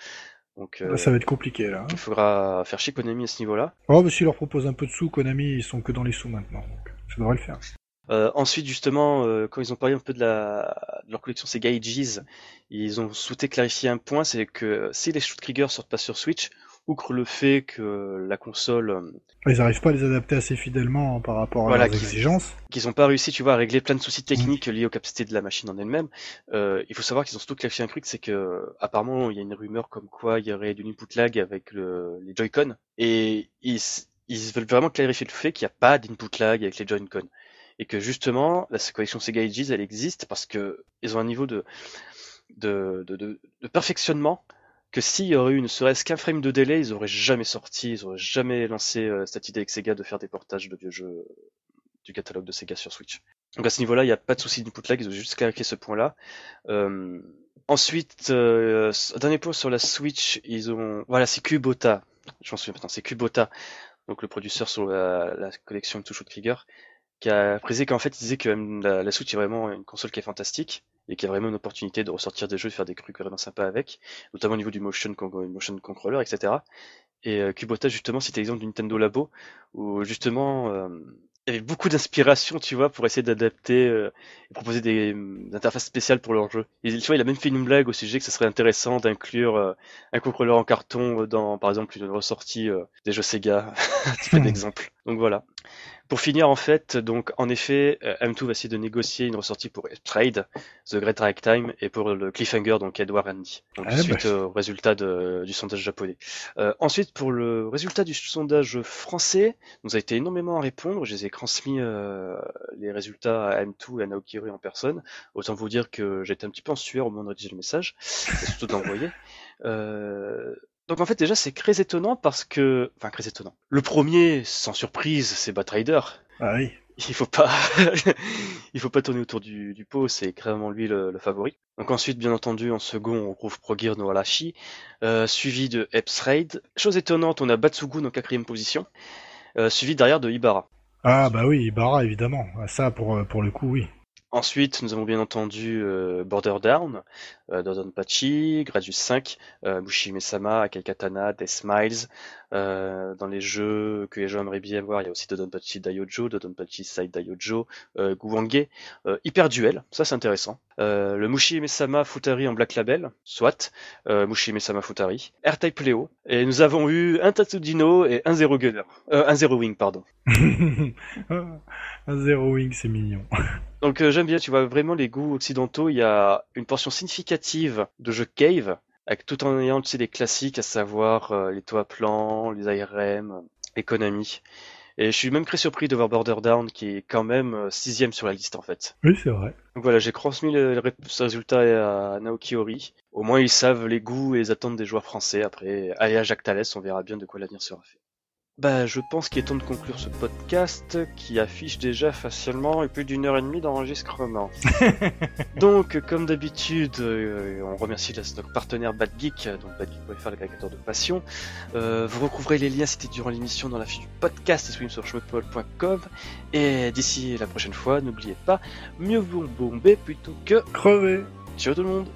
A: Donc,
B: euh, ça va être compliqué là.
A: Il faudra faire chier Konami à ce niveau-là.
B: Oh, mais s'ils leur proposent un peu de sous, Konami, ils sont que dans les sous maintenant, donc ça devrait le faire.
A: Euh, ensuite, justement, euh, quand ils ont parlé un peu de, la, de leur collection Sega Ages, ils ont souhaité clarifier un point, c'est que si les Shoot Krieger sortent pas sur Switch, outre le fait que la console... Euh,
B: ils n'arrivent pas à les adapter assez fidèlement par rapport à leurs exigences.
A: Qu'ils n'ont pas réussi, tu vois, à régler plein de soucis techniques liés aux capacités de la machine en elle-même. Euh, il faut savoir qu'ils ont surtout clarifié un truc, c'est que apparemment il y a une rumeur comme quoi il y aurait du input lag avec le, les Joy-Con, et ils, ils veulent vraiment clarifier le fait qu'il n'y a pas d'input lag avec les Joy-Con et que justement la collection Sega Ages elle existe parce que ils ont un niveau de de, de, de, de perfectionnement que s'il y aurait eu ne serait-ce qu'un frame de délai, ils auraient jamais sorti, ils auraient jamais lancé euh, cette idée avec Sega de faire des portages de vieux jeux du catalogue de Sega sur Switch. Donc à ce niveau-là, il n'y a pas de souci d'input lag, ils ont juste clarifié ce point-là. Euh, ensuite, euh, dernier point sur la Switch, ils ont, voilà, c'est Kubota. Je m'en souviens maintenant, c'est Kubota, donc le producteur sur la, collection de Shoot Trigger, qui a précisé qu'en fait, il disait que la, la Switch est vraiment une console qui est fantastique et qui a vraiment une opportunité de ressortir des jeux, de faire des trucs vraiment sympas avec, notamment au niveau du motion, motion controller, etc. Et euh, Kubota justement c'était l'exemple du Nintendo Labo où justement euh, il y avait beaucoup d'inspiration, tu vois, pour essayer d'adapter euh, et proposer des, interfaces spéciales pour leur jeu. Et, tu vois, il a même fait une blague au sujet que ce serait intéressant d'inclure euh, un contrôleur en carton dans, par exemple, une ressortie des jeux Sega, <laughs> un petit peu <laughs> d'exemple. Donc voilà. Pour finir, en fait, donc en effet, euh, M2 va essayer de négocier une ressortie pour Trade, The Great Time et pour le Cliffhanger, donc Edward Andy. Donc, ah, suite bah. au résultat du sondage japonais. Euh, ensuite, pour le résultat du sondage français, nous a été énormément à répondre. Je les ai transmis euh, les résultats à M2 et à Naokiri en personne. Autant vous dire que j'étais un petit peu en sueur au moment de rédiger le message, et surtout d'envoyer. Euh, donc en fait déjà c'est très étonnant parce que... Enfin très étonnant. Le premier, sans surprise, c'est Batrider.
B: Ah oui.
A: il faut pas, <laughs> il faut pas tourner autour du, pot, c'est clairement lui le, favori. Donc ensuite, bien entendu, en second, on trouve Progir no Alashi, euh, suivi de Epps Raid. Chose étonnante, on a Batsugun en quatrième position, euh, suivi derrière de Ibarra.
B: Ah bah oui, Ibarra évidemment. Ça pour pour le coup, oui.
A: Ensuite, nous avons bien entendu euh, Border Down, euh, Dodonpachi, Gradius 5, euh, Mushime-sama, Akai Katana, Death Smiles. Euh, dans les jeux que les gens aimeraient bien voir, il y a aussi Dodonpachi Daiojo, Dodonpachi Side Daiojo, euh, Guwange, Hyper Duel, ça c'est intéressant. Le Mushime-sama Futari en Black Label, soit, Mushime-sama Futari. R-Type Leo, et nous avons eu un Tatsudino et un Zero Gunner. Un Zero Wing, pardon. <laughs>
B: un Zero Wing, c'est mignon. <laughs>
A: Donc euh, j'aime bien, tu vois vraiment les goûts occidentaux. Il y a une portion significative de jeux cave, avec tout en ayant tu sais, des classiques, à savoir euh, les toits plans, les ARM, l'économie. Et je suis même très surpris de voir Border Down qui est quand même euh, sixième sur la liste en fait.
B: Oui, c'est vrai.
A: Donc voilà, j'ai transmis le, résultat à Naoki Ori. Au moins ils savent les goûts et les attentes des joueurs français. Après, allez à Jacques Thalès, on verra bien de quoi l'avenir sera fait. Bah, je pense qu'il est temps de conclure ce podcast qui affiche déjà facilement plus d'une heure et demie d'enregistrement. <laughs> donc, comme d'habitude, euh, on remercie notre partenaire Bad Geek, donc badgeek.fr, le créateur de passion. Euh, vous retrouverez les liens cités durant l'émission dans la fiche du podcast et swim sur Et d'ici la prochaine fois, n'oubliez pas, mieux vous bomber plutôt que
B: crever.
A: Ciao tout le monde